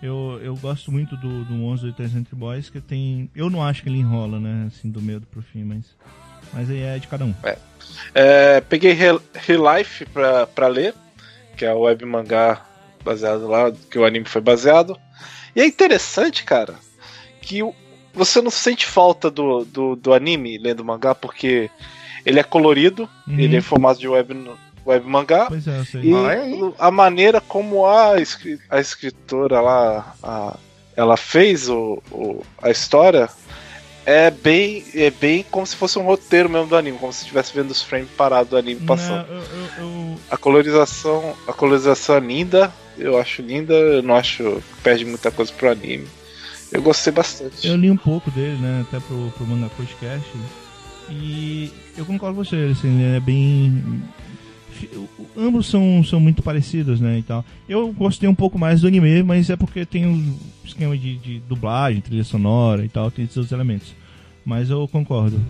eu, eu gosto muito do, do Monster e 300 Boys, que tem... Eu não acho que ele enrola, né? Assim, do meio pro fim, mas... Mas aí é de cada um. É, peguei Real Real Life pra, pra ler, que é o web mangá baseado lá, que o anime foi baseado. E é interessante, cara, que o- você não sente falta do, do, do anime lendo mangá, porque ele é colorido, Uhum. ele é em formato de web, web mangá. Pois é. E aí. a maneira como a, a escritora lá, a- ela fez o, o- a história é bem, é bem como se fosse um roteiro mesmo do anime, como se estivesse vendo os frames parados do anime passando. Não, eu, eu, eu- A colorização, a colorização é linda, eu acho linda, eu não acho que perde muita coisa pro anime. Eu gostei bastante. eu li um pouco dele, né? Até pro, pro Manga Podcast. E eu concordo com você, assim, ele é bem. Ambos são, são muito parecidos, né? E tal. Eu gostei um pouco mais do anime, mas é porque tem o esquema de, de dublagem, trilha sonora e tal, tem outros elementos. Mas eu concordo.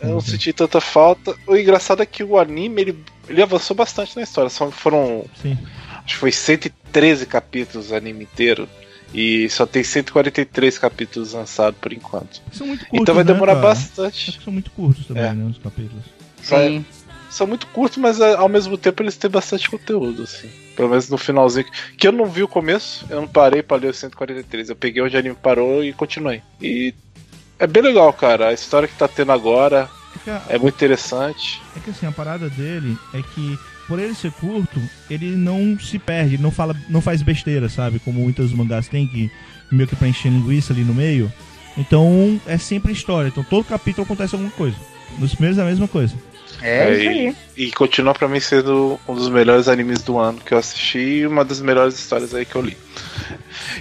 é, Eu não senti tanta falta. O engraçado é que o anime ele, ele avançou bastante na história. Só foram Sim. Acho que foi 113 capítulos o anime inteiro. E só tem 143 capítulos lançados por enquanto. São muito curtos. então vai né, demorar cara? bastante. Acho que são muito curtos também, É. né? Os capítulos. Sim. São muito curtos, mas é, ao mesmo tempo eles têm bastante conteúdo, assim. Pelo menos no finalzinho. Que eu não vi o começo, eu não parei pra ler os 143. Eu peguei onde o anime parou e continuei. E é bem legal, cara. A história que tá tendo agora É a- é muito interessante. é que assim, a parada dele é que, por ele ser curto, ele não se perde, não fala, não faz besteira, sabe? Como muitos mangás têm, que meio que preencher linguiça ali no meio. Então é sempre história. Então todo capítulo acontece alguma coisa. Nos primeiros é a mesma coisa. É, isso e, aí. e continua pra mim sendo um dos melhores animes do ano que eu assisti e uma das melhores histórias aí que eu li.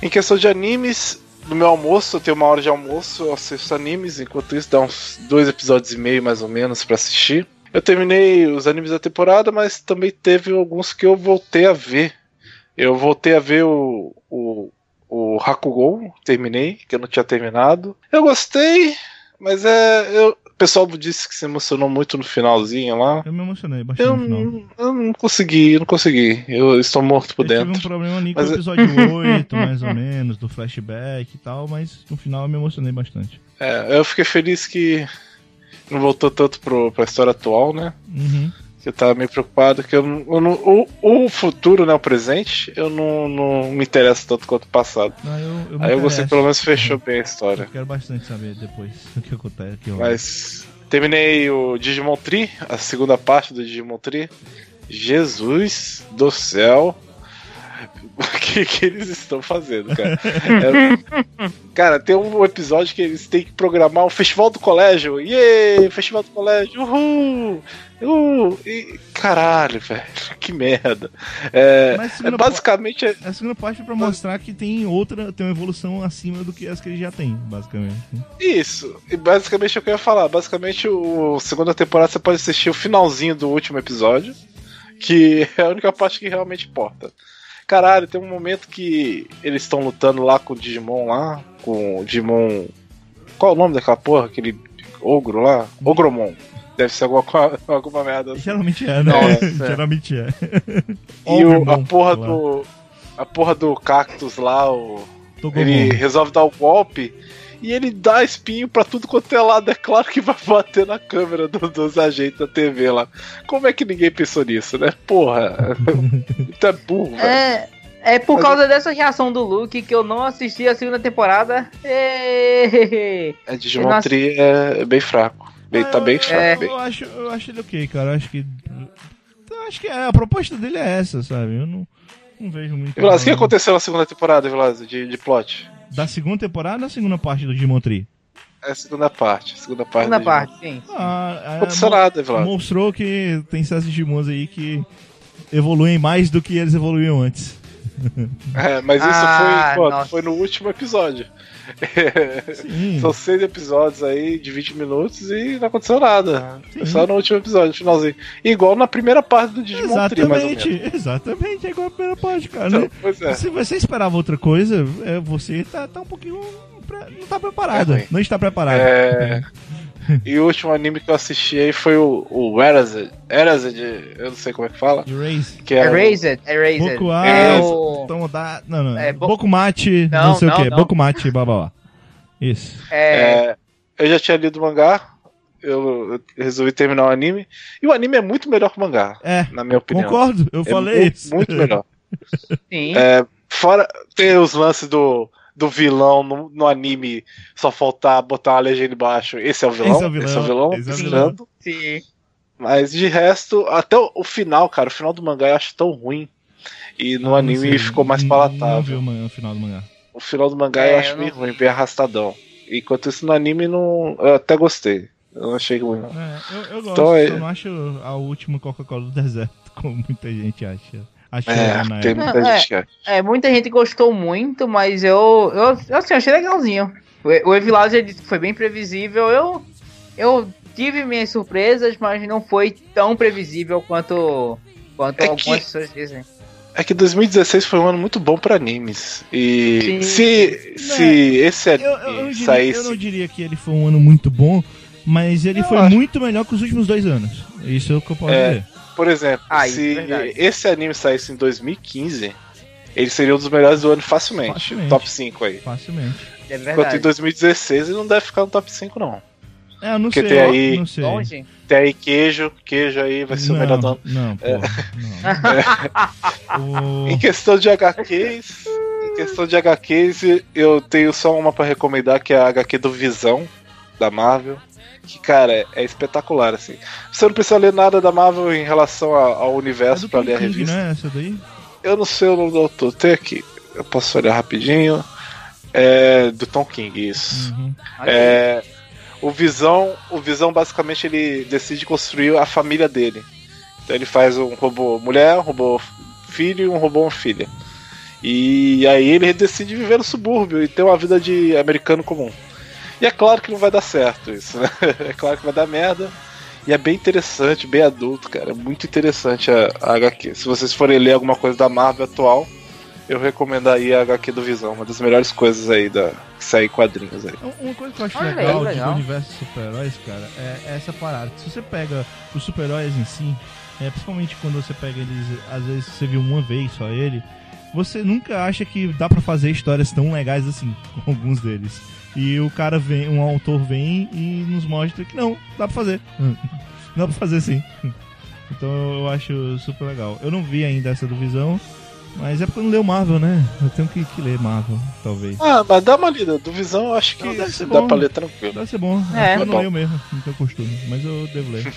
Em questão de animes, no meu almoço, eu tenho uma hora de almoço, eu assisto animes, enquanto isso dá uns dois episódios e meio mais ou menos pra assistir. Eu terminei os animes da temporada, mas também teve alguns que eu voltei a ver Eu voltei a ver o, o, o Hakugou, terminei, que eu não tinha terminado. Eu gostei, mas é. Eu, o pessoal disse que se emocionou muito no finalzinho lá. Eu me emocionei bastante Eu, no final. não- eu não consegui, eu não consegui. Eu estou morto por Eu tive um dentro. problema ali com o episódio 8, mais ou menos, do flashback e tal, mas no final eu me emocionei bastante. É, eu fiquei feliz que não voltou tanto pro, pra história atual, né? Uhum. Que eu tava meio preocupado que eu não, eu não- o, o futuro, né, o presente, eu não, não me interesso tanto quanto o passado. Ah, eu, eu Aí eu gostei pelo menos fechou bem a Eu história. quero bastante saber depois o que acontece. Que rola. Mas terminei o Digimon Tree, a segunda parte do Digimon Tree. Jesus do céu. O que, que eles estão fazendo, cara? É- cara, tem um episódio que eles têm que programar o Festival do Colégio. Yay! Festival do Colégio! Uhul! Uhul! E, caralho, velho. Que merda. É, é segunda basicamente. é- A segunda parte é pra mostrar que tem outra, tem uma evolução acima do que as que ele já tem, basicamente. né? Isso, e basicamente é o que eu ia falar. Basicamente, o segunda temporada você pode assistir o finalzinho do último episódio, que é a única parte que realmente importa. Caralho, tem um momento que eles estão lutando lá com o Digimon lá, com o Digimon. Qual é o nome daquela porra? Aquele ogro lá? Ogromon. Deve ser alguma, alguma merda assim. Geralmente é, né? Nossa. Geralmente é. E o- a porra do. A porra do cactus lá, o. Ele resolve dar o golpe e ele dá espinho pra tudo quanto é lado. É claro que vai bater na câmera do- dos agentes da TV lá. Como é que ninguém pensou nisso, né? Porra. Tu é burro, velho. É, é por causa dessa reação do Luke que eu não assisti a segunda temporada. Êêêê. É, Digimon. Tree é bem fraco. Bem, tá bem fraco. É. bem- Eu acho, eu acho ele ok, cara. Eu acho que. Eu acho que é, a proposta dele é essa, sabe? Eu não, não vejo muito. Vilas, o que aconteceu na segunda temporada, Vilas, de, de plot? Da segunda temporada ou da segunda parte do Digimon Tree? É a segunda parte. a Segunda parte. Segunda parte, sim. Ah, Não é, aconteceu mo- nada, Vilas. mostrou que tem certos Digimons aí que evoluem mais do que eles evoluíam antes. É, mas isso Ah, foi, nossa. foi no último episódio. São seis episódios aí de 20 minutos e não aconteceu nada. Sim. Só no último episódio, finalzinho. Igual na primeira parte do Digimon Tree, mais ou menos. Exatamente, exatamente, é igual a primeira parte, cara. Então, né? pois é. Se você esperava outra coisa, é, você tá, tá um pouquinho. Não tá preparado. É não está preparado. É... E o último anime que eu assisti aí foi o, o Erased. Erased, eu não sei como é que fala. Erase. Que é o- Erased, Erased. Boku É o... Tomoda... Não, não. É, bo- Bokumate, não, Não, sei o não, que. não. Bokumate, blá blá blá. Isso. É, é, eu já tinha lido o mangá, eu, eu resolvi terminar o anime. E o anime é muito melhor que o mangá, É, na minha opinião. concordo, eu É falei mu- isso. Muito melhor. sim. É, fora, tem os lances do, do vilão no, no anime, só faltar botar uma legenda embaixo. Esse é o vilão. Esse é o vilão, esse é o vilão. ensinando. Sim. Mas de resto, até o, o final, cara, o final do mangá eu acho tão ruim. E no Não anime sei, ficou mais Não palatável. viu o final do mangá. O final do mangá É, eu acho eu não ruim, vi. bem arrastadão. Enquanto isso no anime não. Eu até gostei. Eu não achei ruim, não. É, eu, eu gosto, Então é- só não acho a última Coca-Cola do deserto, como muita gente acha. É, na tem época. muita É. gente que acha. É, muita gente gostou muito, mas eu, eu, eu assim, achei legalzinho. O, disse que foi bem previsível. Eu, eu tive minhas surpresas, mas não foi tão previsível quanto, quanto É que- algumas pessoas dizem. É que 2016 foi um ano muito bom pra animes. E Sim. se, se esse anime Eu, eu, eu, diria, saísse. eu não diria que ele foi um ano muito bom, mas ele Eu foi acho. muito melhor que os últimos dois anos. Isso é o que eu posso É. dizer. Por exemplo, Ah, se é verdade. esse anime saísse em 2015, ele seria um dos melhores do ano facilmente. Facilmente. Top 5 aí. Facilmente. É Enquanto em verdade. 2016 ele não deve ficar no top 5, não. É, eu não Porque sei. tem aí- não sei. Longe. Tem aí queijo, queijo aí vai ser o não, melhor do ano. Não, É. porra, não. O- Em questão de HQs, em questão de HQs, eu tenho só uma pra recomendar, que é a HQ do Visão, da Marvel. Que, cara, é, é espetacular, assim. Você não precisa ler nada da Marvel em relação a- ao É universo pra Tom ler a King, revista. né? Essa daí? Eu não sei o nome do autor, tem aqui. Eu posso olhar rapidinho. É do Tom King, isso. Uhum. É, o Visão, o Visão basicamente ele decide construir a família dele. Então ele faz um robô mulher, um robô filho e um robô filha. E aí ele decide viver no subúrbio e ter uma vida de americano comum. E é claro que não vai dar certo isso, né? É claro que vai dar merda. E é bem interessante, bem adulto, cara. É muito interessante a, a HQ. Se vocês forem ler alguma coisa da Marvel atual, eu recomendaria a HQ do Visão, uma das melhores coisas aí da que sai em quadrinhos aí. Um- Uma coisa que eu acho aí, legal, legal. do universo de super-heróis, cara, é é essa parada. Se você pega os super-heróis em si, é, principalmente quando você pega eles, às vezes você viu uma vez só ele, você nunca acha que dá pra fazer histórias tão legais assim, com alguns deles. E o cara vem, um autor vem e nos mostra que não, dá pra fazer. dá pra fazer sim. Então eu acho super legal. Eu não vi ainda essa do Visão, mas é porque eu não leio Marvel, né? Eu tenho que, que ler Marvel, talvez. Ah, mas dá uma lida. Do Visão eu acho que Não, deve ser dá bom. pra ler tranquilo. Deve ser bom. É. eu não Bom. leio mesmo, não tenho costume, mas eu devo ler.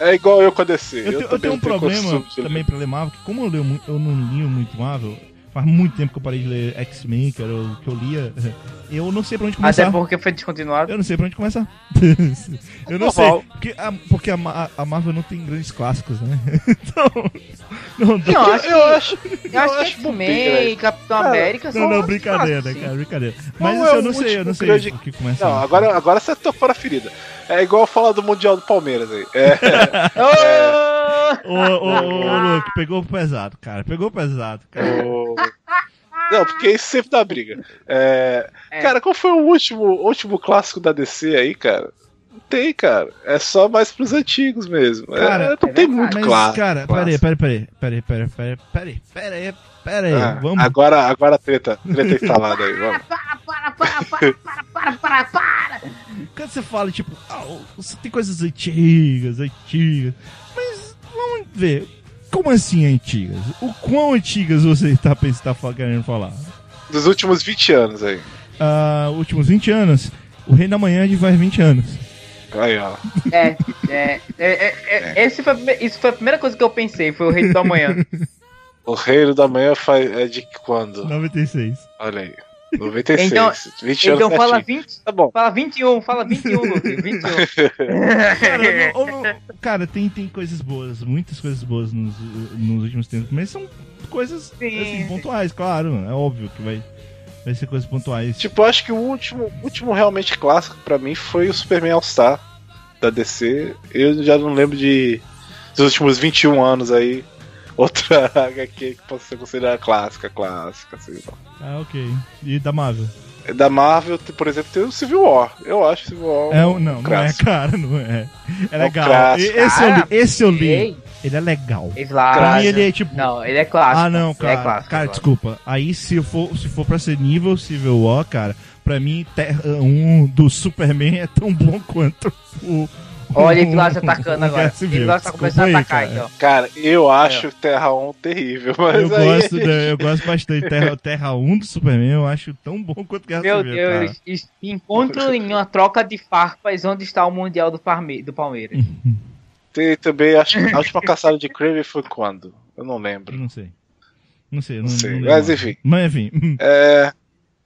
É igual eu com a DC. Eu, tenho, eu também tenho um não tenho problema também pra ler Marvel, que como eu, leio, eu não li muito Marvel, faz muito tempo que eu parei de ler X-Men, que era o que eu lia, eu não sei pra onde começar. Até porque foi descontinuado. Eu não sei pra onde começar. eu não Normal. sei. Porque, a, porque a, a Marvel não tem grandes clássicos, né? então. Não, Não, acho que, Eu acho. eu acho que X-Men Capitão Cara, América são não, não, brincadeira, clássicos, cara, brincadeira. Mas é isso eu não sei, eu não sei grande- o que começar. Não, agora, agora você tocou na ferida. É igual falar do Mundial do Palmeiras aí. É, Ô! Ô, ô, ô, Luke, pegou pesado, cara. Pegou pesado, cara. o- Não, porque isso sempre dá briga. É, É. Cara, qual foi o último, último clássico da DC aí, cara? Não tem, cara. É só mais pros antigos mesmo. É, Cara, não é tem verdade. muito Mas, clássico. cara, peraí, peraí, peraí, peraí, peraí, peraí, peraí, peraí, peraí, Ah, vamos. Agora, agora a treta, treta instalada aí, vamos. Para, para, para, para, para, para, para. Quando você fala, tipo, ah, você tem coisas antigas, antigas, vamos ver, como assim antigas? O quão antigas você tá, pensando, tá querendo falar? Dos últimos 20 anos aí. Ah, últimos 20 anos, o Rei da Manhã de faz 20 anos. Aí, ó. É, é, é, é, é, esse foi, isso foi a primeira coisa que eu pensei, foi o Rei do Amanhã. O Reino da Manhã faz, é de quando? 96. Olha aí. 96. Então- 20 anos Então fala certinho. 20, Tá bom. fala 21, fala 21, Luke, 21. Cara, não- não- cara, tem, tem coisas boas, muitas coisas boas nos, nos últimos tempos, mas são coisas Sim, assim, sim. pontuais, claro, é óbvio que vai, vai ser coisas pontuais. Tipo, eu acho que o último, último realmente clássico pra mim foi o Superman All-Star da DC. Eu já não lembro de dos últimos 21 anos aí. Outra HQ que possa ser considerada clássica, clássica, assim. Ah, ok. E da Marvel? Da Marvel, por exemplo, tem o Civil War. Eu acho o Civil War. É, um- não, não é, cara, não é. É um legal. E- esse, eu li, esse eu li. Ei, Ele é legal. Pra mim ele é tipo. Não, ele é clássico. ah, não, Ele cara. é clássico. cara, é desculpa. Aí se for, se for pra ser nível Civil War, cara, pra mim Terra 1 do Superman é tão bom quanto o. Olha o- ele lá se atacando agora. Lá tá começando aí, a atacar cara. aí, ó. Cara, eu acho Terra 1 terrível, mas Eu aí... gosto, da- eu gosto bastante. Terra, Terra 1 do Superman eu acho tão bom quanto Guerra Meu Civil, Deus, cara. encontro em uma troca de farpas onde está o Mundial do, Parme do Palmeiras. Tem também, acho que a última caçada de Kraven foi quando? Eu não lembro. Não sei. Não sei, não, Não sei, não mas lembro. enfim. Mas enfim. É,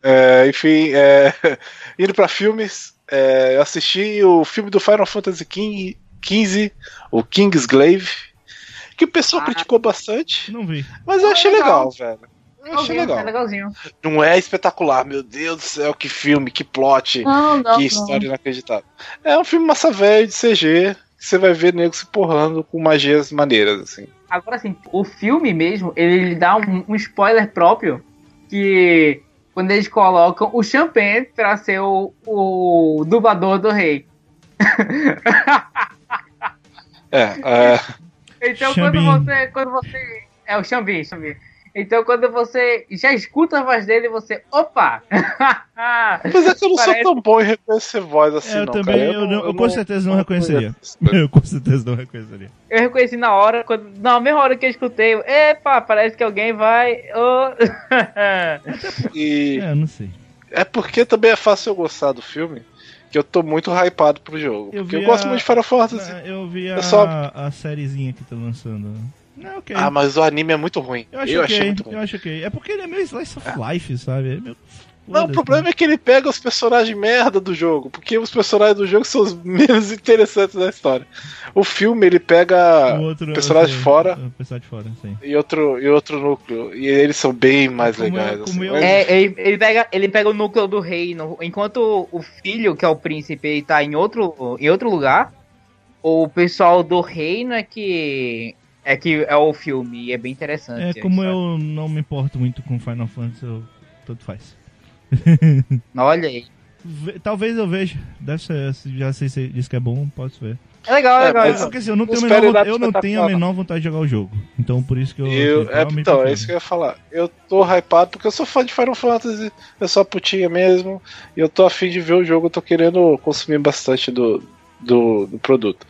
é, enfim, é, indo pra filmes, é, eu assisti o filme do Final Fantasy XV, o Kingsglaive, que o pessoal Ah. criticou bastante, Não vi. mas eu Ah, achei legal. legal, velho. Eu achei? É legal. legalzinho. Não é espetacular, meu Deus do céu, que filme, que plot, Não, não, que história inacreditável. É um filme massa velho de CG, que você vai ver nego se porrando com magias maneiras, assim. Agora sim, o filme mesmo, ele dá um, um spoiler próprio que quando eles colocam o Champagne pra ser o, o dublador do rei. É, é, Então Xambin. quando você, quando você. É o Xambin, Xambin. Então quando você já escuta a voz dele, você. Opa! mas é que eu não Parece- sou tão bom em reconhecer voz assim, É, eu não, também, cara. eu, não- eu com certeza não reconheceria. Eu com certeza não reconheceria. eu reconheci na hora, quando, na mesma hora que eu escutei, eu, epa, parece que alguém vai. oh." E É, eu não sei. é porque também é fácil eu gostar do filme, que eu tô muito hypado pro jogo. Eu porque eu gosto a- muito de Final Fantasy. Eu vi a, Eu só- a sériezinha que tá lançando. Não, ok. Ah, mas o anime é muito ruim. eu acho eu ok, achei muito ruim. eu acho ok. É porque ele é meio slice of life, sabe? É meio... Não, o problema é que ele pega os personagens merda do jogo, porque os personagens do jogo são os menos interessantes da história. O filme ele pega o outro, personagem outro- fora o personagem fora, sim. e outro, e outro núcleo, e eles são bem mais Como legais. eu- assim. como eu- Mas- É, ele, ele pega, ele pega o núcleo do reino, enquanto o filho, que é o príncipe, ele tá em outro, em outro lugar, o pessoal do reino é que é que é o filme e é bem interessante. É, como eu não me importo muito com Final Fantasy, eu, tanto faz. Olha aí. Ve- Talvez eu veja. Deve ser, se já sei se diz que é bom, posso ver. É legal, é É, legal. mas- Porque assim, eu não, tenho, menor, eu não tenho a menor vontade de jogar o jogo. Então por isso que eu. Eu, que é, então, é isso que eu ia falar. Eu tô hypado porque eu sou fã de Final Fantasy, eu sou a putinha mesmo, e eu tô afim de ver o jogo, eu tô querendo consumir bastante do, do, do produto.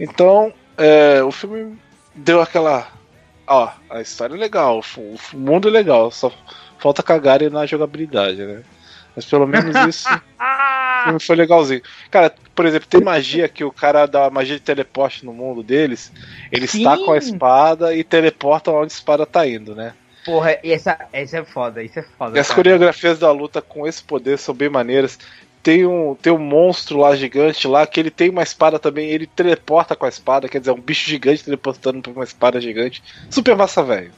Então, é, o filme deu aquela. Ó, a história é legal, o mundo é legal, só falta cagarem na jogabilidade, né? Mas pelo menos isso. O filme foi legalzinho. Cara, por exemplo, tem magia que o cara dá magia de teleporte no mundo deles. Eles Sim. tacam a espada e teleportam onde a espada tá indo, né? Porra, e essa, essa é foda, isso é foda. E as cara. coreografias da luta com esse poder são bem maneiras. Tem um, tem um monstro lá gigante lá que ele tem uma espada também, ele teleporta com a espada, quer dizer, um bicho gigante teleportando pra uma espada gigante. Super massa velho.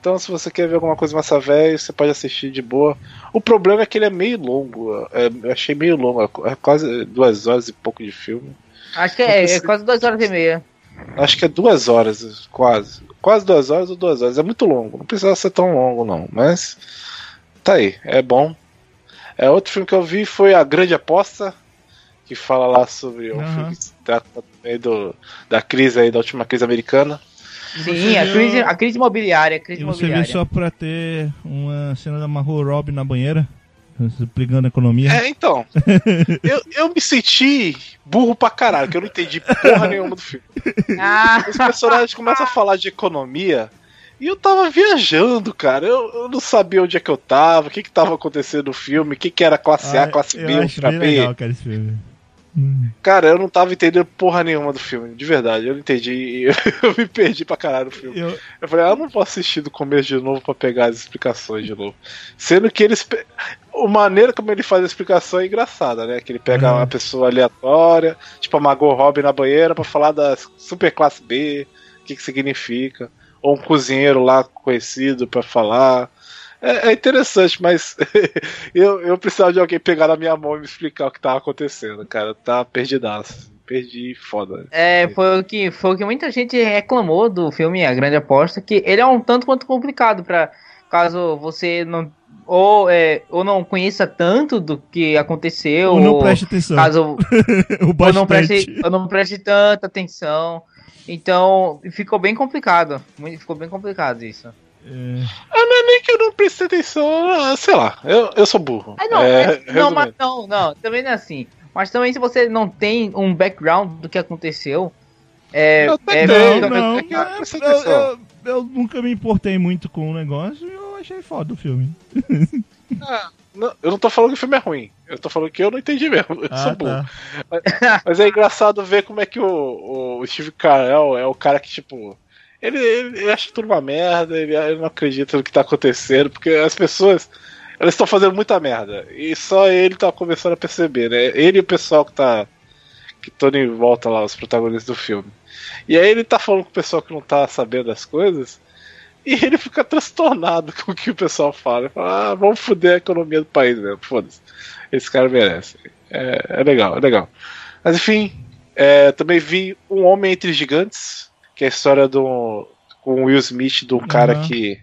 Então, se você quer ver alguma coisa massa velho, você pode assistir de boa. O problema é que ele é meio longo. é, eu achei meio longo, é quase duas horas e pouco de filme. Acho que é, é quase duas horas e meia. Acho que é duas horas, quase. Quase duas horas ou duas horas. É muito longo. Não precisa ser tão longo, não. Mas tá aí, é bom. É, outro filme que eu vi foi A Grande Aposta, que fala lá sobre um Aham. filme que se trata também do, da crise aí, da última crise americana. Sim, a viu- crise, a crise imobiliária, a crise E você viu imobiliária. só pra ter uma cena da Margot Robbie na banheira, explicando a economia. É, então. eu, eu me senti burro pra caralho, que eu não entendi porra nenhuma do filme. Ah, Os personagens começam a falar de economia e eu tava viajando, cara. Eu, eu não sabia onde é que eu tava, o que que tava acontecendo no filme, o que que era classe A, Ah, classe B, ultra B. legal, cara, esse filme. Hum. Cara, eu não tava entendendo porra nenhuma do filme, de verdade. Eu não entendi. Eu, eu me perdi pra caralho no filme. Eu, Eu falei, ah, eu não vou assistir do começo de novo pra pegar as explicações de novo. Sendo que eles. A maneira como ele faz a explicação é engraçada, né? Que ele pega Uhum. uma pessoa aleatória, tipo a Margot Robbie na banheira, pra falar da super classe B, o que, que significa. Ou um cozinheiro lá conhecido pra falar. É, é interessante, mas eu, eu precisava de alguém pegar na minha mão e me explicar o que tava acontecendo, cara. Tá perdidaço. Perdi foda. é, foi o que foi o que muita gente reclamou do filme A Grande Aposta, que ele é um tanto quanto complicado para caso você não ou, é, ou não conheça tanto do que aconteceu, ou não preste atenção. caso o ou não, preste, ou não preste tanta atenção. Então, ficou bem complicado. Ficou bem complicado isso. É, Ah, não é nem que eu não prestei atenção, ah, sei lá, eu, eu sou burro. Ah, não, É, é- não, mas não, não, também não é assim. Mas também se você não tem um background do que aconteceu, é, Eu é, tenho, não, não, eu não eu, eu- eu nunca me importei muito com o negócio e eu achei foda o filme. Não, eu não tô falando que o filme é ruim, eu tô falando que eu não entendi mesmo, eu sou Ah, burro. tá. Mas é engraçado ver como é que o, o Steve Carell é o cara que, tipo. Ele, ele, ele acha tudo uma merda, ele, ele não acredita no que tá acontecendo, porque as pessoas. Elas estão fazendo muita merda. E só ele tá começando a perceber, né? Ele e o pessoal que tá. Que estão em volta lá, os protagonistas do filme. E aí ele tá falando com o pessoal que não tá sabendo das coisas. E ele fica transtornado com o que o pessoal fala. Ele fala, ah, vamos foder a economia do país mesmo. Foda-se. Esse cara merece. É, é legal, é legal. Mas enfim, é, também vi Um Homem Entre Gigantes, que é a história do, com o Will Smith, de um cara Uhum. que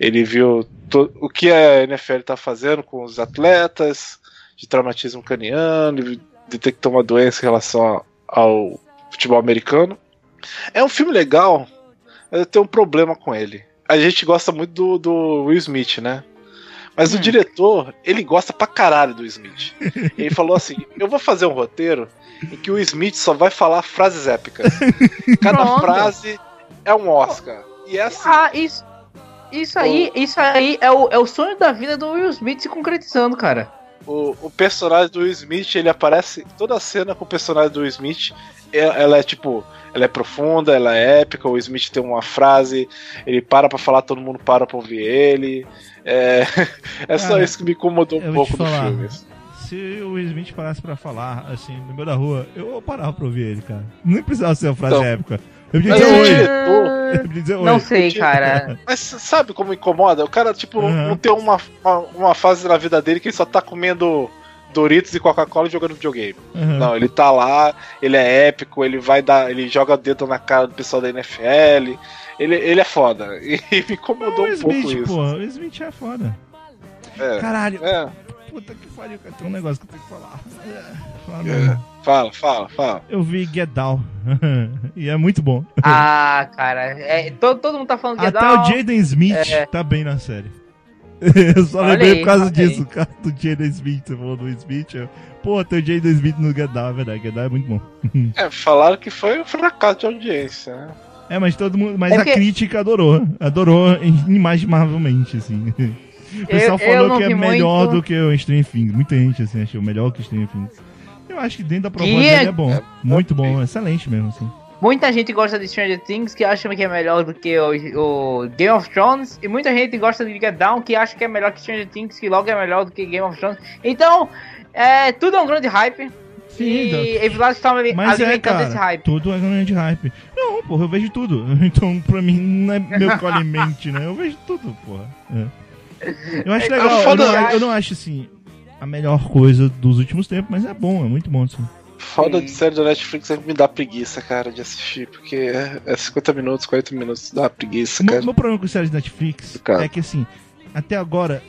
ele viu to- o que a NFL tá fazendo com os atletas, de traumatismo craniano, ele detectou uma doença em relação ao futebol americano. É um filme legal, mas eu tenho um problema com ele. A gente gosta muito do, do Will Smith, né? Mas o Hum. diretor, ele gosta pra caralho do Smith. Ele falou assim: eu vou fazer um roteiro em que o Smith só vai falar frases épicas. Cada Pronto. frase é um Oscar. E é assim. Ah, isso, isso aí, isso aí é o, é o sonho da vida do Will Smith se concretizando, cara. O, o personagem do Will Smith, ele aparece toda a cena com o personagem do Will Smith. é- Ela é tipo, ela é profunda, ela é épica. O Will Smith tem uma frase, ele para pra falar, todo mundo para pra ouvir ele. É, é só Cara, isso que me incomodou um pouco do filme. Se o Will Smith parasse pra falar, assim, no meio da rua, eu parava pra ouvir ele, cara. Nem precisava ser uma frase Então, épica. Eu mas o oi. diretor-. Não sei, cara. Mas sabe como incomoda? O cara, tipo, Uhum. não tem uma, uma, uma fase na vida dele que ele só tá comendo Doritos e Coca-Cola jogando videogame. Aham. Não, ele tá lá, ele é épico, ele vai dar. Ele joga dedo na cara do pessoal da NFL. Ele, ele é foda. E me incomodou o um pouco Smith, isso. pô, o Smith é foda. É, Caralho, é, puta que pariu, cara, tem um negócio que eu tenho que falar. É, falar é. Fala, fala, fala. Eu vi Get Down, e é muito bom. Ah, cara, é, todo, todo mundo tá falando é Até da- o Jaden Smith É. tá bem na série. Eu só Olha lembrei aí, por causa disso, aí. o cara do Jaden Smith, você falou do Smith. Eu... Pô, tem o Jaden Smith no Get Down, é verdade, Get Down é muito bom. É, falaram que foi um fracasso de audiência, né? É, mas todo mundo. Mas É a que- crítica adorou. Adorou inimaginavelmente, assim. O pessoal Eu- eu falou não que é melhor muito. do que o Stranger Things. Muita gente, assim, achou melhor que o Stranger Things. Eu acho que dentro da proposta Que é- dele é bom. Muito bom, excelente mesmo, assim. Muita gente gosta de Stranger Things que acha que é melhor do que o, o Game of Thrones. E muita gente gosta de Get Down que acha que é melhor que Stranger Things, que logo é melhor do que Game of Thrones. Então, é, tudo é um grande hype. e Evilás está é, alimentando cara, esse hype. tudo é grande hype. Não, porra, eu vejo tudo. Então, pra mim, não é meu colhe-mente, né? Eu vejo tudo, porra. É. Eu acho legal. Eu foda- não, eu não acho, assim, a melhor coisa dos últimos tempos, mas é bom, é muito bom, assim. Foda de série da Netflix é que me dá preguiça, cara, de assistir, porque é, é 50 minutos, 40 minutos, dá preguiça, O meu, cara. meu problema com séries da Netflix Cara. é que, assim, até agora,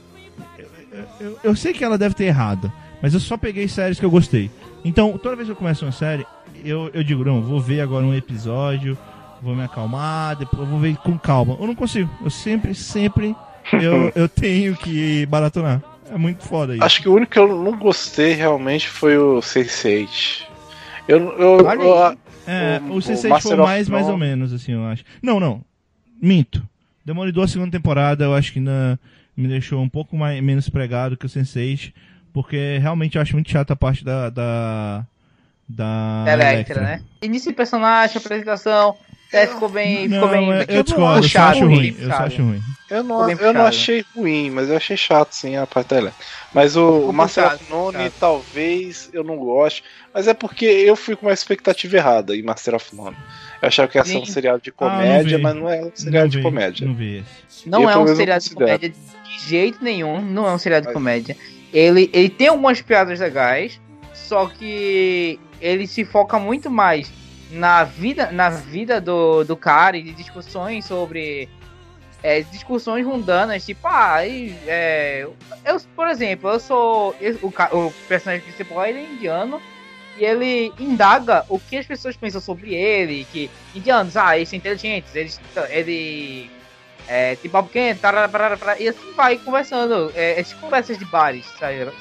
eu, eu- eu- eu sei que ela deve ter errado, mas eu só peguei séries que eu gostei. Então, toda vez que eu começo uma série, eu, eu digo, não, vou ver agora um episódio, vou me acalmar, depois eu vou ver com calma. Eu não consigo. Eu sempre, sempre, eu, eu tenho que maratonar. É muito foda isso. Acho que o único que eu não gostei realmente foi o Sense8. Eu, eu, eu-. É, o- o o C6 foi mais, mais ou menos, assim, eu acho. Não, não. Minto. Demolidor, a segunda temporada, eu acho que ainda me deixou um pouco mais, menos pregado que o Sense8, porque realmente eu acho muito chato a parte da. da. da. Electra, né? Início de personagem, apresentação. É, ficou bem. Não, ficou bem. eu, ficou eu discordo, eu acho ruim. Eu acho ruim. eu não, eu não achei ruim, mas eu achei chato, sim, a parte dela. Mas o, o Master puxado, of None, puxado. talvez eu não goste, mas é porque eu fui com uma expectativa errada em Master of None. Eu achava que ia ser um Sim. seriado de Ah, não comédia, vi. mas não é um seriado Não de vi, comédia. Não vi. Não é um seriado de comédia de jeito nenhum. Não é um seriado de Mas- comédia. Ele, ele tem algumas piadas legais, só que ele se foca muito mais na vida, na vida do, do cara e de discussões sobre. é, discussões mundanas, tipo, ah, e, é, eu, por exemplo, eu sou. eu- o, o personagem principal ele é indiano. E ele indaga o que as pessoas pensam sobre ele, que indianos, ah, eles são inteligentes, eles, ele é, tipo parará, e assim vai conversando. É, essas conversas de bares,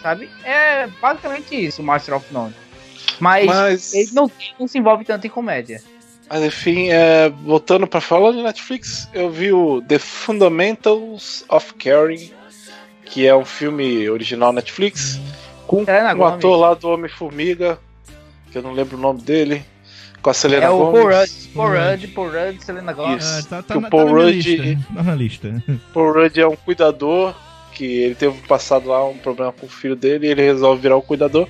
sabe? É basicamente isso, Master of None. Mas, Mas, ele não, não se envolve tanto em comédia. mas enfim, é, voltando pra falar de Netflix, eu vi o The Fundamentals of Caring, que é um filme original Netflix, com Selena um ator lá do Homem-Formiga, que eu não lembro o nome dele, com a Selena É o Paul Gomez. Rudd, Paul Rudd, Paul Rudd, Selena Gomez. Isso. Ah, tá, tá, Que o na, Paul tá na Rudd- lista. Tá na lista. Paul Rudd é um cuidador, que ele teve passado lá um problema com o filho dele, e ele resolve virar o cuidador.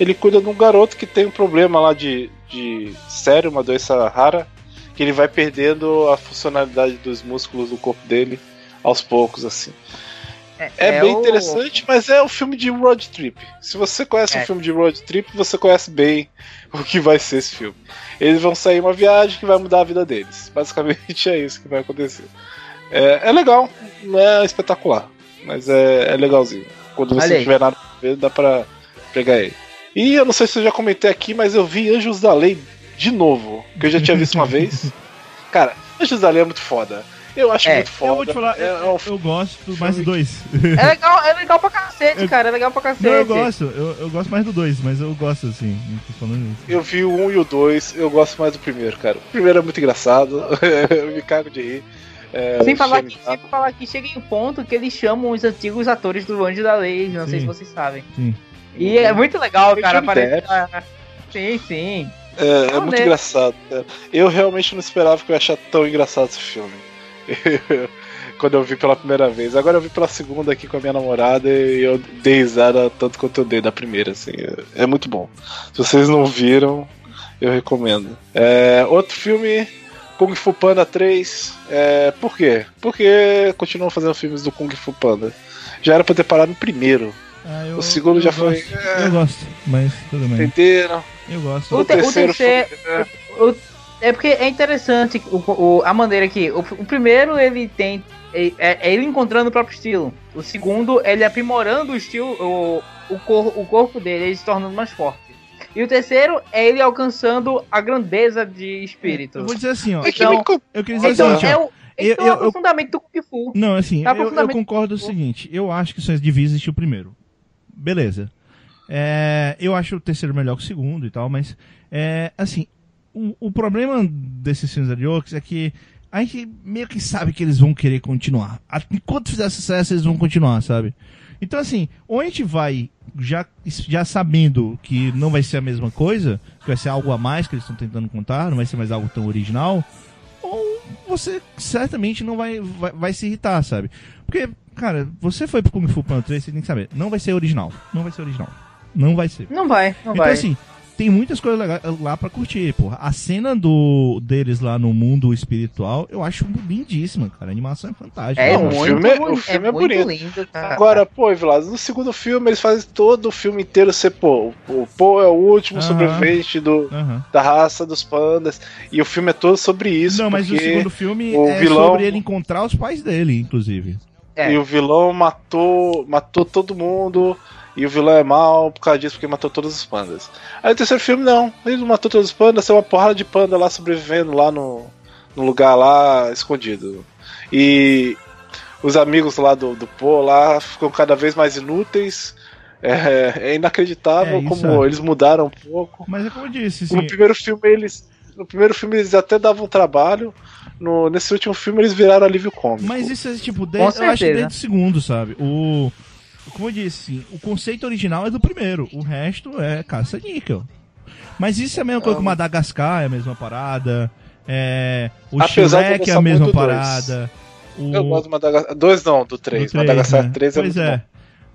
Ele cuida de um garoto que tem um problema lá de, de sério, uma doença rara, que ele vai perdendo a funcionalidade dos músculos do corpo dele aos poucos, assim. É, bem o- interessante, mas é um filme de road trip. Se você conhece É. um filme de road trip, você conhece bem o que vai ser esse filme. Eles vão sair uma viagem que vai mudar a vida deles. Basicamente é isso que vai acontecer. É, é legal, não é espetacular, mas é, é legalzinho. Quando você tiver nada pra ver, dá pra pegar ele. E eu não sei se eu já comentei aqui, mas eu vi Anjos da Lei de novo, que eu já tinha visto uma vez. Cara, Anjos da Lei é muito foda. Eu acho É, muito foda. Eu vou te falar, É, é eu, um eu gosto mais do 2. É legal, é legal pra cacete, Eu- cara. É legal pra cacete. Não, eu gosto. Eu, eu gosto mais do 2, mas eu gosto, assim. Eu vi o 1 e o 2, eu gosto mais do primeiro, cara. O primeiro é muito engraçado, eu me cago de rir. É, Sem falar, que, sem falar que chega em um ponto que eles chamam os antigos atores do Anjo da Lei, não sei Sim. se vocês sabem. Sim. E é muito legal, cara. Parece... Ah, Sim, sim. É, é muito né? engraçado, cara. Eu realmente não esperava que eu ia achar tão engraçado esse filme. Quando eu vi pela primeira vez. Agora eu vi pela segunda aqui com a minha namorada e eu dei risada tanto quanto eu dei da primeira, assim. É, é muito bom. Se vocês não viram, eu recomendo. É, outro filme, Kung Fu Panda 3. É, por quê? Porque continuam fazendo filmes do Kung Fu Panda. Já era pra ter parado no primeiro. Ah, eu- O segundo eu já foi- gosto. Eu gosto, mas tudo bem. Entenderam? Eu gosto. O, te- o terceiro terceiro. foi- o- é porque é interessante o, o- a maneira que. O, o primeiro ele tem. É, é ele encontrando o próprio estilo. O segundo, ele aprimorando o estilo, o, o, cor, o corpo dele, ele se tornando mais forte. E o terceiro é ele alcançando a grandeza de espírito. Eu vou dizer assim, ó. É Então- Eu queria dizer Então, assim, ó. é Eu- é o eu- eu- fundamento do Kung Fu. Não, assim, Tá eu, eu concordo o seguinte. Eu acho que só devia existir o primeiro. Beleza. É, eu acho o terceiro melhor que o segundo e tal, mas, é, assim, o, o problema desses filmes anteriores é que a gente meio que sabe que eles vão querer continuar. Enquanto fizer sucesso, eles vão continuar, sabe? Então, assim, ou a gente vai já, já sabendo que não vai ser a mesma coisa, que vai ser algo a mais que eles estão tentando contar, não vai ser mais algo tão original, ou você certamente não vai, vai, vai se irritar, sabe? Porque, cara, você foi pro Kung Fu Panda 3, você tem que saber, não vai ser original. Não vai ser original. Não vai ser. Não vai, não então, vai. assim, tem muitas coisas legais lá pra curtir, porra. A cena do, deles lá no mundo espiritual, eu acho lindíssima, cara. A animação é fantástica. é, Não, o filme é- o filme é muito bonito. lindo, cara. Agora, pô, Vilas, no segundo filme eles fazem todo o filme inteiro ser, pô, o Pô é o último sobrevivente do, da raça dos pandas. E o filme é todo sobre isso. Não, mas o segundo filme o é vilão- sobre ele encontrar os pais dele, inclusive. É. E o vilão matou, matou todo mundo. E o vilão é mal por causa disso, porque matou todos os pandas. Aí o terceiro filme, não. Ele não matou todos os pandas, tem uma porrada de panda lá sobrevivendo lá no, no lugar lá escondido. E os amigos lá do, do Po lá ficam cada vez mais inúteis. É, é inacreditável É, como é. eles mudaram um pouco. Mas é como eu disse, assim, No primeiro filme eles. No primeiro filme eles até davam trabalho. No, nesse último filme eles viraram alívio cômico. Mas isso é tipo, de, Com eu acho desde o segundo, sabe? O. Como eu disse, assim, o conceito original é do primeiro, o resto é caça-níquel. Mas isso é a mesma coisa que Madagascar, é a mesma parada. É, o Apesar Shrek é a mesma parada. O, Eu gosto do Madagascar. Dois não, do três. do três, Madagascar né? 3 é Pois muito é. bom.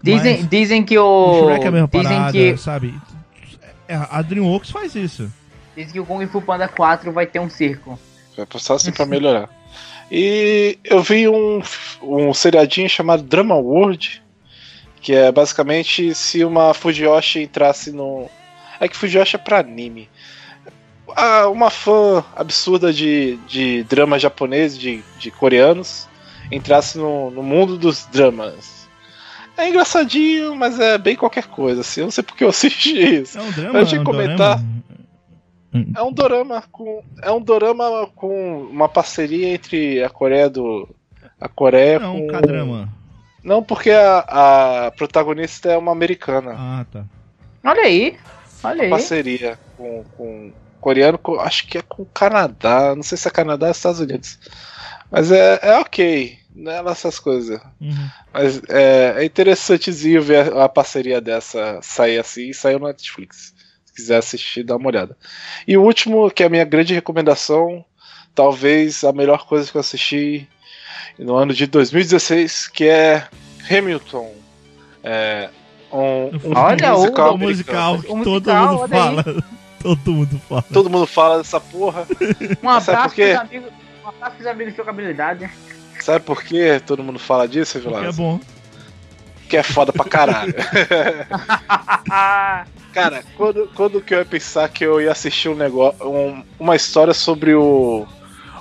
Dizem, Mas dizem que o o. Shrek é a mesma dizem parada, que, sabe? É, A DreamWorks faz isso. dizem que o Kung Fu Panda 4 vai ter um circo. Vai passar assim pra melhorar. E eu vi um, um seriadinho chamado Drama World, que é basicamente se uma Fujiyoshi entrasse no. É que Fujiyoshi é pra anime. Ah, uma fã absurda de, de drama japonês, de, de coreanos, entrasse no, no mundo dos dramas. É engraçadinho, mas é bem qualquer coisa, assim. Eu não sei porque eu assisti isso. É um drama. Eu tinha é um comentar. dorama. É um dorama com é um dorama com uma parceria entre a Coreia do a Coreia Não, com um K-drama. Não, porque a, a protagonista é uma americana. Ah, tá. Olha aí. Olha aí. parceria com, com coreano, com- acho que é com o Canadá, não sei se é Canadá ou Estados Unidos. Mas é, é ok, não é lá essas coisas. Uhum. Mas é, é interessantezinho ver a, a parceria dessa sair assim e saiu no Netflix. Se quiser assistir, dá uma olhada. E o último, que é a minha grande recomendação, talvez a melhor coisa que eu assisti no ano de 2016, que é Hamilton. É, um, um Olha, o- musical, o musical que O todo musical, mundo fala. Todo mundo fala. Todo mundo fala dessa porra. Um Sabe por abraço quê? pros amigos. Um abraço pros amigos de jogabilidade. Sabe por que todo mundo fala disso, Que é Vilas? bom. Que é foda pra caralho. Cara, quando, quando que eu ia pensar que eu ia assistir um negócio, um- uma história sobre o,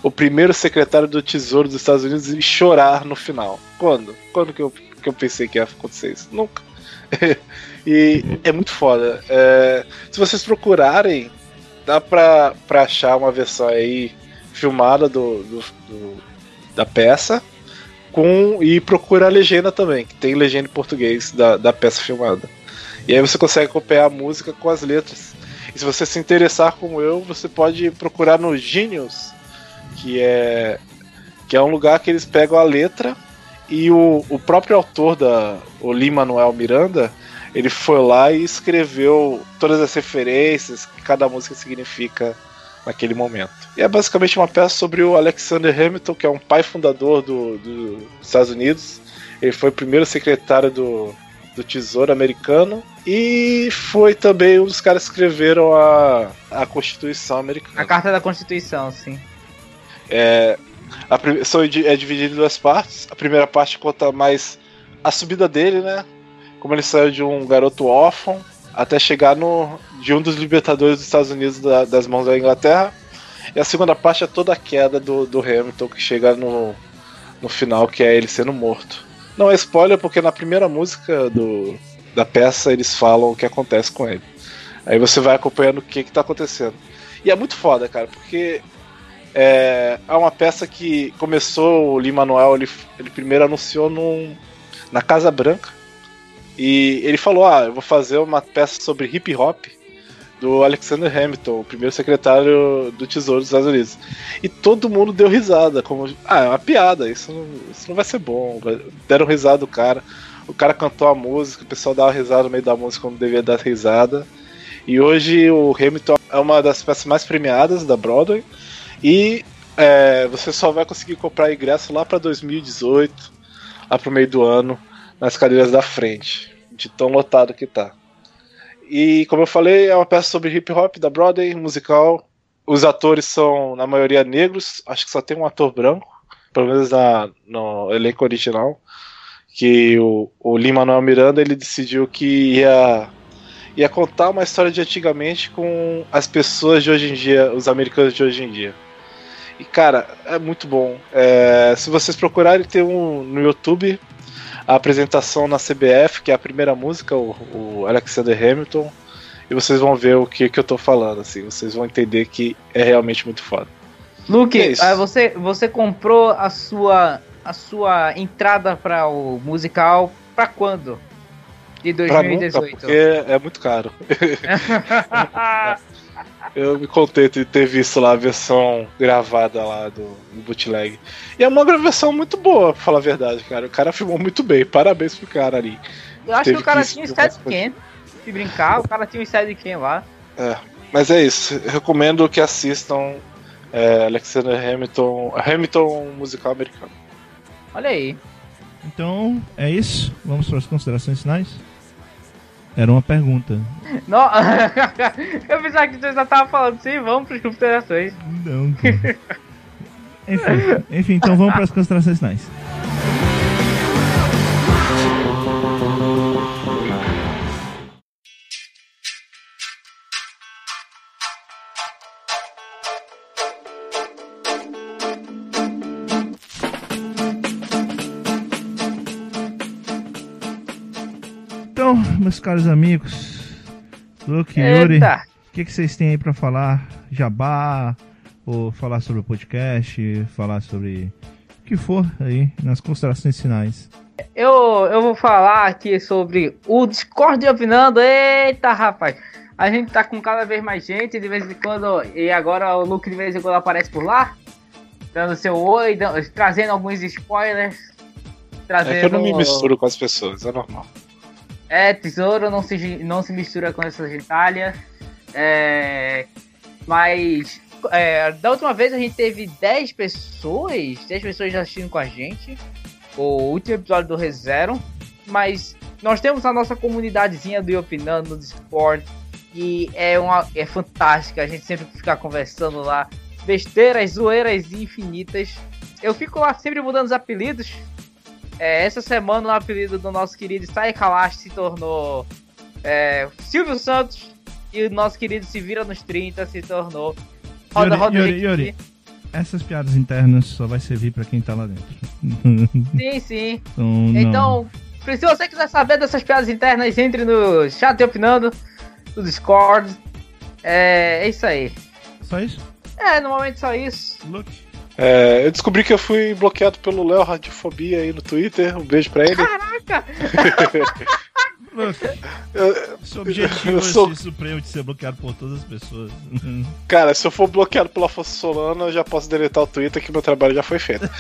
o primeiro secretário do Tesouro dos Estados Unidos e chorar no final? Quando? Quando que eu, que eu pensei que ia acontecer isso? Nunca. e é muito foda. É, se vocês procurarem, dá pra, pra achar uma versão aí filmada do, do- do- da peça. Com, e procura a legenda também, que tem legenda em português da, da peça filmada. E aí você consegue acompanhar a música com as letras. E se você se interessar como eu, você pode procurar no Genius, que é que é um lugar que eles pegam a letra e o, o próprio autor da o Lin Manuel Miranda, ele foi lá e escreveu todas as referências que cada música significa naquele momento. E é basicamente uma peça sobre o Alexander Hamilton, que é um pai fundador do, do- dos Estados Unidos. Ele foi o primeiro secretário do, do Tesouro americano e foi também um dos caras que escreveram a, a Constituição americana. A carta da Constituição, sim. É, a são é dividido em duas partes. A primeira parte conta mais a subida dele, né? como ele saiu de um garoto órfão até chegar no de um dos libertadores dos Estados Unidos da- das mãos da Inglaterra. E a segunda parte é toda a queda do, do Hamilton que chega no, no final, que é ele sendo morto. Não é spoiler porque na primeira música do, da peça eles falam o que acontece com ele. Aí você vai acompanhando o que, que tá acontecendo. E é muito foda, cara, porque é, é uma peça que começou, o Lee Manuel, ele, ele primeiro anunciou num, na Casa Branca. E ele falou: Ah, eu vou fazer uma peça sobre hip hop do Alexander Hamilton, o primeiro secretário do Tesouro dos Estados Unidos. E todo mundo deu risada, como, ah, é uma piada, isso não, isso não vai ser bom. Deram risada do cara. O cara cantou a música, o pessoal dava risada no meio da música quando devia dar risada. E hoje o Hamilton é uma das peças mais premiadas da Broadway. E é, você só vai conseguir comprar ingresso lá para 2018, lá pro meio do ano, nas cadeiras da frente, de tão lotado que tá. E como eu falei, é uma peça sobre hip hop da Broadway, musical. Os atores são, na maioria, negros, acho que só tem um ator branco, pelo menos na, no elenco original. Que o, o Lin Manuel Miranda ele decidiu que ia ia contar uma história de antigamente com as pessoas de hoje em dia, os americanos de hoje em dia. E cara, é muito bom. É, se vocês procurarem, tem um no YouTube a apresentação na CBF, que é a primeira música, o, o Alexander Hamilton, e vocês vão ver o que, que eu tô falando, assim, vocês vão entender que é realmente muito foda. Luke, É ah, você, você comprou a sua, a sua entrada para o musical pra quando? De Pra nunca, 2018. porque é muito caro. Eu me contento de ter visto lá a versão gravada lá do, do bootleg. E é uma versão muito boa, pra falar a verdade, cara. O cara filmou muito bem. Parabéns pro cara ali. Eu acho Teve que o cara que tinha explicar Steadicam. Se brincar, o cara tinha um Steadicam lá. Mas é isso. Eu recomendo que assistam é, Alexander Hamilton. Hamilton musical americano. Olha aí. Então, é isso. Vamos para as considerações finais? Era uma pergunta. Não, eu pensava que você já tava falando sim, vamos para as considerações. Não, enfim, enfim, então vamos para as considerações finais. Então, meus caros amigos, Luke, Yuri, o que, que vocês têm aí pra falar? Jabá, ou falar sobre o podcast, falar sobre o que for aí nas considerações finais. Eu, eu vou falar aqui sobre o Discord opinando. Eita, rapaz! A gente tá com cada vez mais gente, de vez em quando. E agora o Luke de vez em quando aparece por lá, dando seu oi, dando- trazendo alguns spoilers. Trazendo. É que eu não me misturo com as pessoas, é normal. É, tesouro não se, não se mistura com essa gentalha. É, mas é, da última vez a gente teve 10 pessoas, 10 pessoas assistindo com a gente. O último episódio do ReZero. Mas nós temos a nossa comunidadezinha do Opinando no Discord. E é, uma, é fantástica. A gente sempre fica conversando lá. Besteiras, zoeiras infinitas. Eu fico lá sempre mudando os apelidos. É, essa semana o apelido do nosso querido Sai Kalash se tornou é, Silvio Santos e o nosso querido Se Vira nos 30 se tornou Roda Yuri, Roda Yuri. Yuri. Essas piadas internas só vai servir pra quem tá lá dentro. Sim, sim. então. Então, se você quiser saber dessas piadas internas, entre no chat opinando, no Discord. É, é isso aí. Só isso? É, normalmente só isso. Luke. É, eu descobri que eu fui bloqueado pelo Léo Radiofobia aí no Twitter. Um beijo pra ele. Caraca! Eu- Seu objetivo eu é sou- ser supremo de ser bloqueado por todas as pessoas. Cara, se eu for bloqueado pela Afonso Solano, eu já posso deletar o Twitter que meu trabalho já foi feito.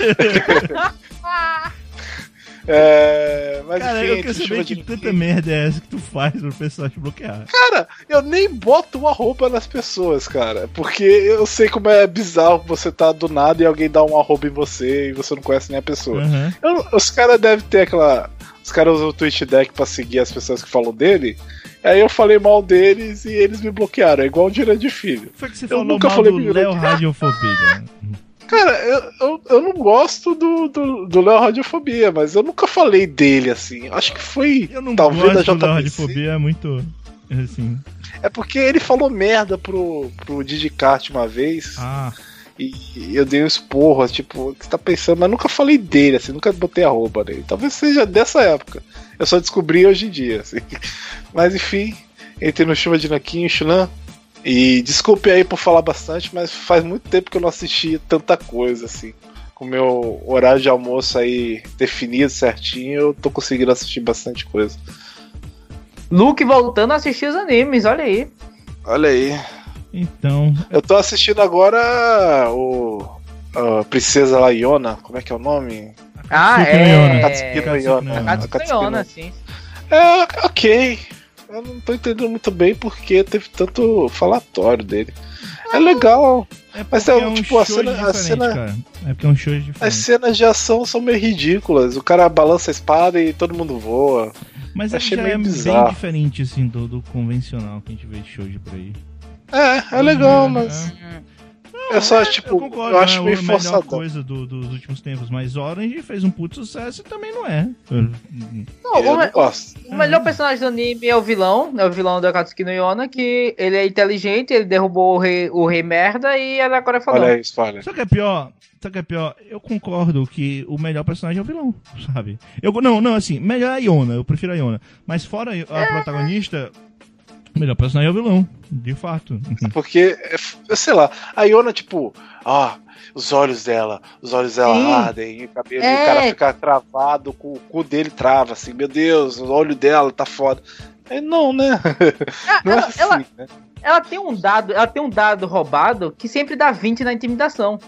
é, mas Cara, enfim, eu quero saber que tanta merda é essa que tu faz pro pessoal te bloquear. Cara, eu nem boto um arroba nas pessoas, cara. Porque eu sei como é bizarro você tá do nada e alguém dá um arroba em você e você não conhece nem a pessoa. Aham. Eu- os caras devem ter aquela. Os caras usam o Twitch Deck pra seguir as pessoas que falam dele. Aí eu falei mal deles e eles me bloquearam. É igual um Direito de Filho. Foi que você Eu falou nunca mal falei do. Léo Radiofobia. Cara, eu, eu, eu não gosto do, do, do Léo Radiofobia, mas eu nunca falei dele assim. Acho que foi Eu não talvez gosto da JBC. radiofobia, é muito. Assim. É porque ele falou merda pro, pro Digicart uma vez Ah, e eu dei um esporro, tipo, o que você tá pensando? Mas nunca falei dele, assim, nunca botei arroba nele. Talvez seja dessa época. Eu só descobri hoje em dia, assim. Mas enfim, entrei no Chuva de Naquinho, Chunan. E desculpe aí por falar bastante, mas faz muito tempo que eu não assisti tanta coisa, assim. Com o meu horário de almoço aí definido certinho, eu tô conseguindo assistir bastante coisa. Luke voltando a assistir os animes, olha aí. Olha aí. então. Eu tô assistindo agora o. A Princesa lá, Iona, como é que é o nome? Ah, Katsuki no Yona. é. Katsuki no Yona. Katsuki no- Yona, sim. É, ok. Eu não tô entendendo muito bem porque teve tanto falatório dele. É legal. É Mas porque é, um tipo, a show cena- a cena- cara. É porque é um show As diferente. cenas de ação são meio ridículas. O cara balança a espada e todo mundo voa. Mas é achei já meio é bem bizarro. diferente, assim, do, do convencional que a gente vê de show de por aí. É, é legal, É, mas é. É só, eu tipo, eu, concordo, acho é meio a melhor forçadão. coisa do- dos últimos tempos, mas Orange fez um puto sucesso e também não é. Não, Eu o, não gosto. o melhor personagem do anime é o vilão, é o vilão da Katsuki no Yona, que ele é inteligente, ele derrubou o rei, o rei merda e ele agora falou. Olha aí, spoiler. Só que é pior, só que é pior, eu concordo que o melhor personagem é o vilão, sabe? Eu, não, não, assim, melhor é a Iona, eu prefiro a Iona. Mas fora a protagonista, o melhor personagem é o vilão, de fato. Porque, é sei lá, a Iona, tipo, ah, os olhos dela, os olhos dela Sim. ardem, e o cabelo, e É. o cara fica travado, com o cu dele trava, assim, meu Deus, o olho dela tá foda. É, não, né? Ah, Não é ela, assim, ela- né? ela tem um dado, ela tem um dado roubado que sempre dá 20 na intimidação.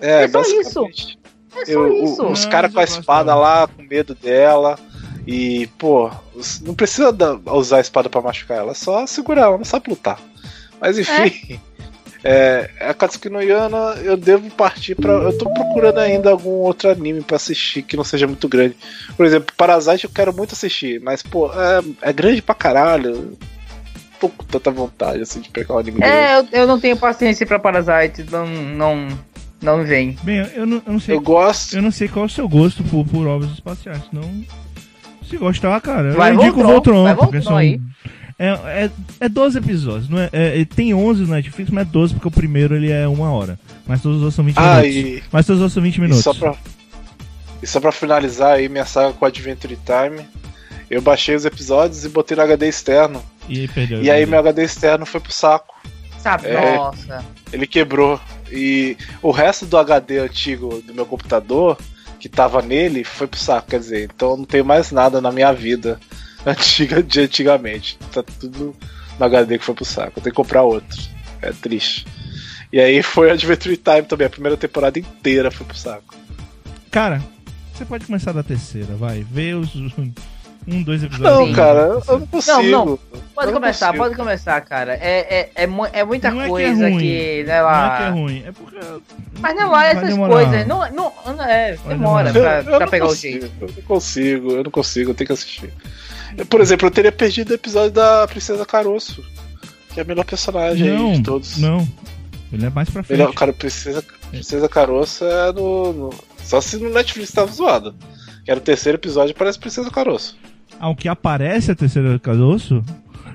É, é só basicamente. É só Eu- o- isso. os caras com a espada lá, com medo dela. E, pô, não precisa da- usar a espada pra machucar ela, é só segurar, ela não sabe lutar. Mas enfim. É, a Katsuki no Yana, eu devo partir pra. Eu tô procurando ainda algum outro anime pra assistir que não seja muito grande. Por exemplo, Parasite eu quero muito assistir, mas, pô, é, é grande pra caralho. Tô com tanta vontade assim de pegar um anime grande. É, eu, eu não tenho paciência pra Parasite, não, não, não vem. Bem, eu não, eu não sei Eu gosto. Eu não sei qual é o seu gosto por, por obras espaciais, não. Se gostar, cara, Vai eu indico o Voltron, vai Voltron são. aí. É, é, é 12 episódios, não é, é- tem 11 no Netflix, mas é 12 porque o primeiro ele é uma hora. Mas todos os outros são 20 Ah, minutos. e, Mas todos os outros são 20 e minutos. só pra. E só pra finalizar aí minha saga com Adventure Time, eu baixei os episódios e botei no HD externo. E aí perdeu. E aí meu HD externo foi pro saco. Sabe, É. nossa. Ele quebrou. E o resto do HD antigo do meu computador, que tava nele, foi pro saco. Quer dizer, então eu não tenho mais nada na minha vida antiga de antigamente. Tá tudo no HD que foi pro saco. Eu tenho que comprar outro. É triste. E aí foi Adventure Time também. A primeira temporada inteira foi pro saco. Cara, você pode começar da terceira, vai. Vê os. Um, dois episódios. Não, Sim. cara, eu eu não consigo. Não, não. Pode Eu não começar, consigo. pode começar, cara. É, é, é, é muita Não é que é coisa ruim. que, né, Não lá. é que é ruim, é porque. Mas não lá essas demorar. coisas. Não, não, não é, Vai demora demorar. pra, Eu pra não pegar o consigo, jeito. Eu não consigo, eu não consigo, eu tenho que assistir. Por exemplo, eu teria perdido o episódio da Princesa Caroço, que é a melhor personagem aí Não, de todos. não. Ele é mais pra frente. Melhor, cara, Princesa, Princesa Caroço é no, no- Só se no Netflix tava zoado. Que era o terceiro episódio parece Princesa Caroço. Ah, o que aparece a terceira Caroço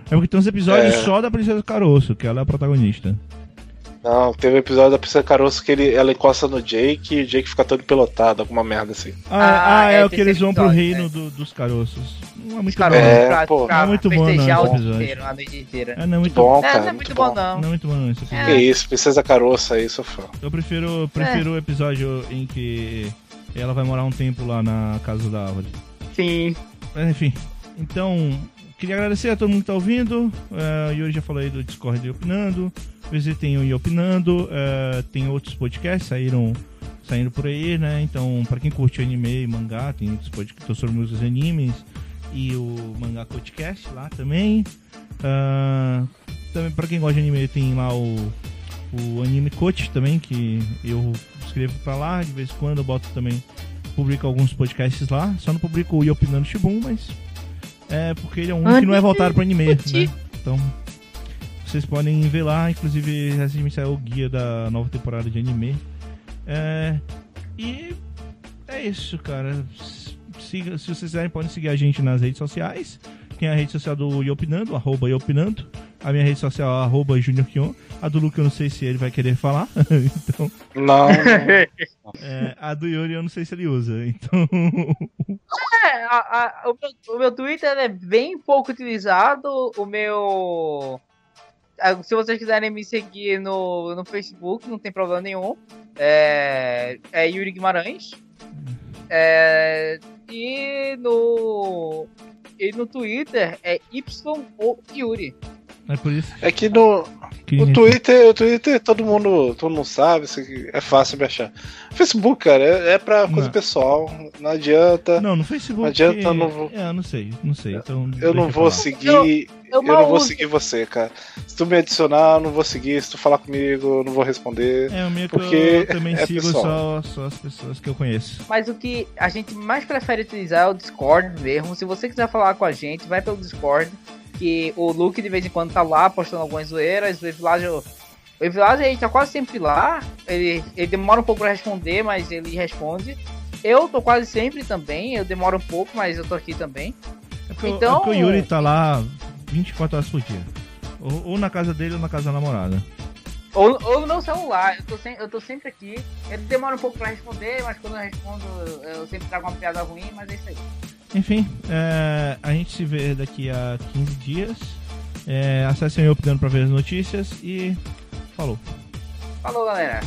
é porque tem uns episódios É. só da Princesa Caroço, que ela é a protagonista. Não, teve um episódio da Princesa Caroço que ele, ela encosta no Jake e o Jake fica todo pelotado, alguma merda assim. Ah, Ah, ah, é, é o que eles vão pro reino episódio, do- dos caroços. Não é muito Caroço, bom. É, pra, pô. Não é muito bom, não, o episódio. inteiro, a noite inteira. É, não é muito Bom, É, cara, não é muito bom, não. Não é muito bom, não. Esse Que episódio. isso, Princesa Caroço aí, sou fã. Eu prefiro, prefiro o episódio em que ela vai morar um tempo lá na casa da árvore. Sim. Mas, enfim, então, queria agradecer a todo mundo que tá ouvindo. O Yuri já falou aí do Discord de Opinando. Visitem o I Opinando. É, tem outros podcasts saíram saindo por aí, né? Então, pra quem curte anime e mangá, tem outros podcasts sobre músicas e animes. E o Mangá Podcast lá também. Ah, também pra quem gosta de anime, tem lá o, o Anime Coach também, que eu escrevo pra lá. De vez em quando eu boto também publico alguns podcasts lá. Só não publico o Yopinando Shibun, mas é porque ele é um que não é voltado para anime, né? Então vocês podem ver lá. Inclusive recentemente saiu o guia da nova temporada de anime. É, e é isso, cara. Siga, se vocês quiserem, podem seguir a gente nas redes sociais. Tem a rede social do Iopinando, arroba Iopinando. A minha rede social é arroba Junior Kion. A do Luke eu não sei se ele vai querer falar. então, Não, não. é, a do Yuri eu não sei se ele usa. Então, É, a- a- o, meu, o meu Twitter é bem pouco utilizado. O meu. ah, Se vocês quiserem me seguir no, no Facebook, não tem problema nenhum. É, é Yuri Guimarães. É, e no. E no Twitter é Y ou Yuri. É por isso É que no, que. no Twitter, o Twitter todo mundo, todo mundo sabe, é fácil de achar. Facebook, cara, é, é pra coisa Não. pessoal, não adianta. Não, no Facebook. Não adianta, eu não vou- É, eu não sei, não sei. Então Eu não vou lá. seguir. Eu- Eu, eu não vou uso. seguir você, cara. Se tu me adicionar, eu não vou seguir. Se tu falar comigo, eu não vou responder. É, o meu que Porque eu também é sigo pessoal. só, só as pessoas que eu conheço. Mas o que a gente mais prefere utilizar é o Discord mesmo. Se você quiser falar com a gente, vai pelo Discord. Que o Luke de vez em quando tá lá postando algumas zoeiras. O Evilage, o Evilage ele tá quase sempre lá. Ele, ele demora um pouco pra responder, mas ele responde. Eu tô quase sempre também. Eu demoro um pouco, mas eu tô aqui também. É o- Então- é o Yuri tá lá 24 horas por dia. Ou, ou na casa dele ou na casa da namorada. Ou, ou no meu celular. Eu tô, sem, eu tô sempre aqui. Ele demora um pouco pra responder, mas quando eu respondo, eu sempre trago uma piada ruim, mas é isso aí. Enfim, é, a gente se vê daqui a 15 dias. É, acessem o Opinando pra ver as notícias e falou. Falou, galera.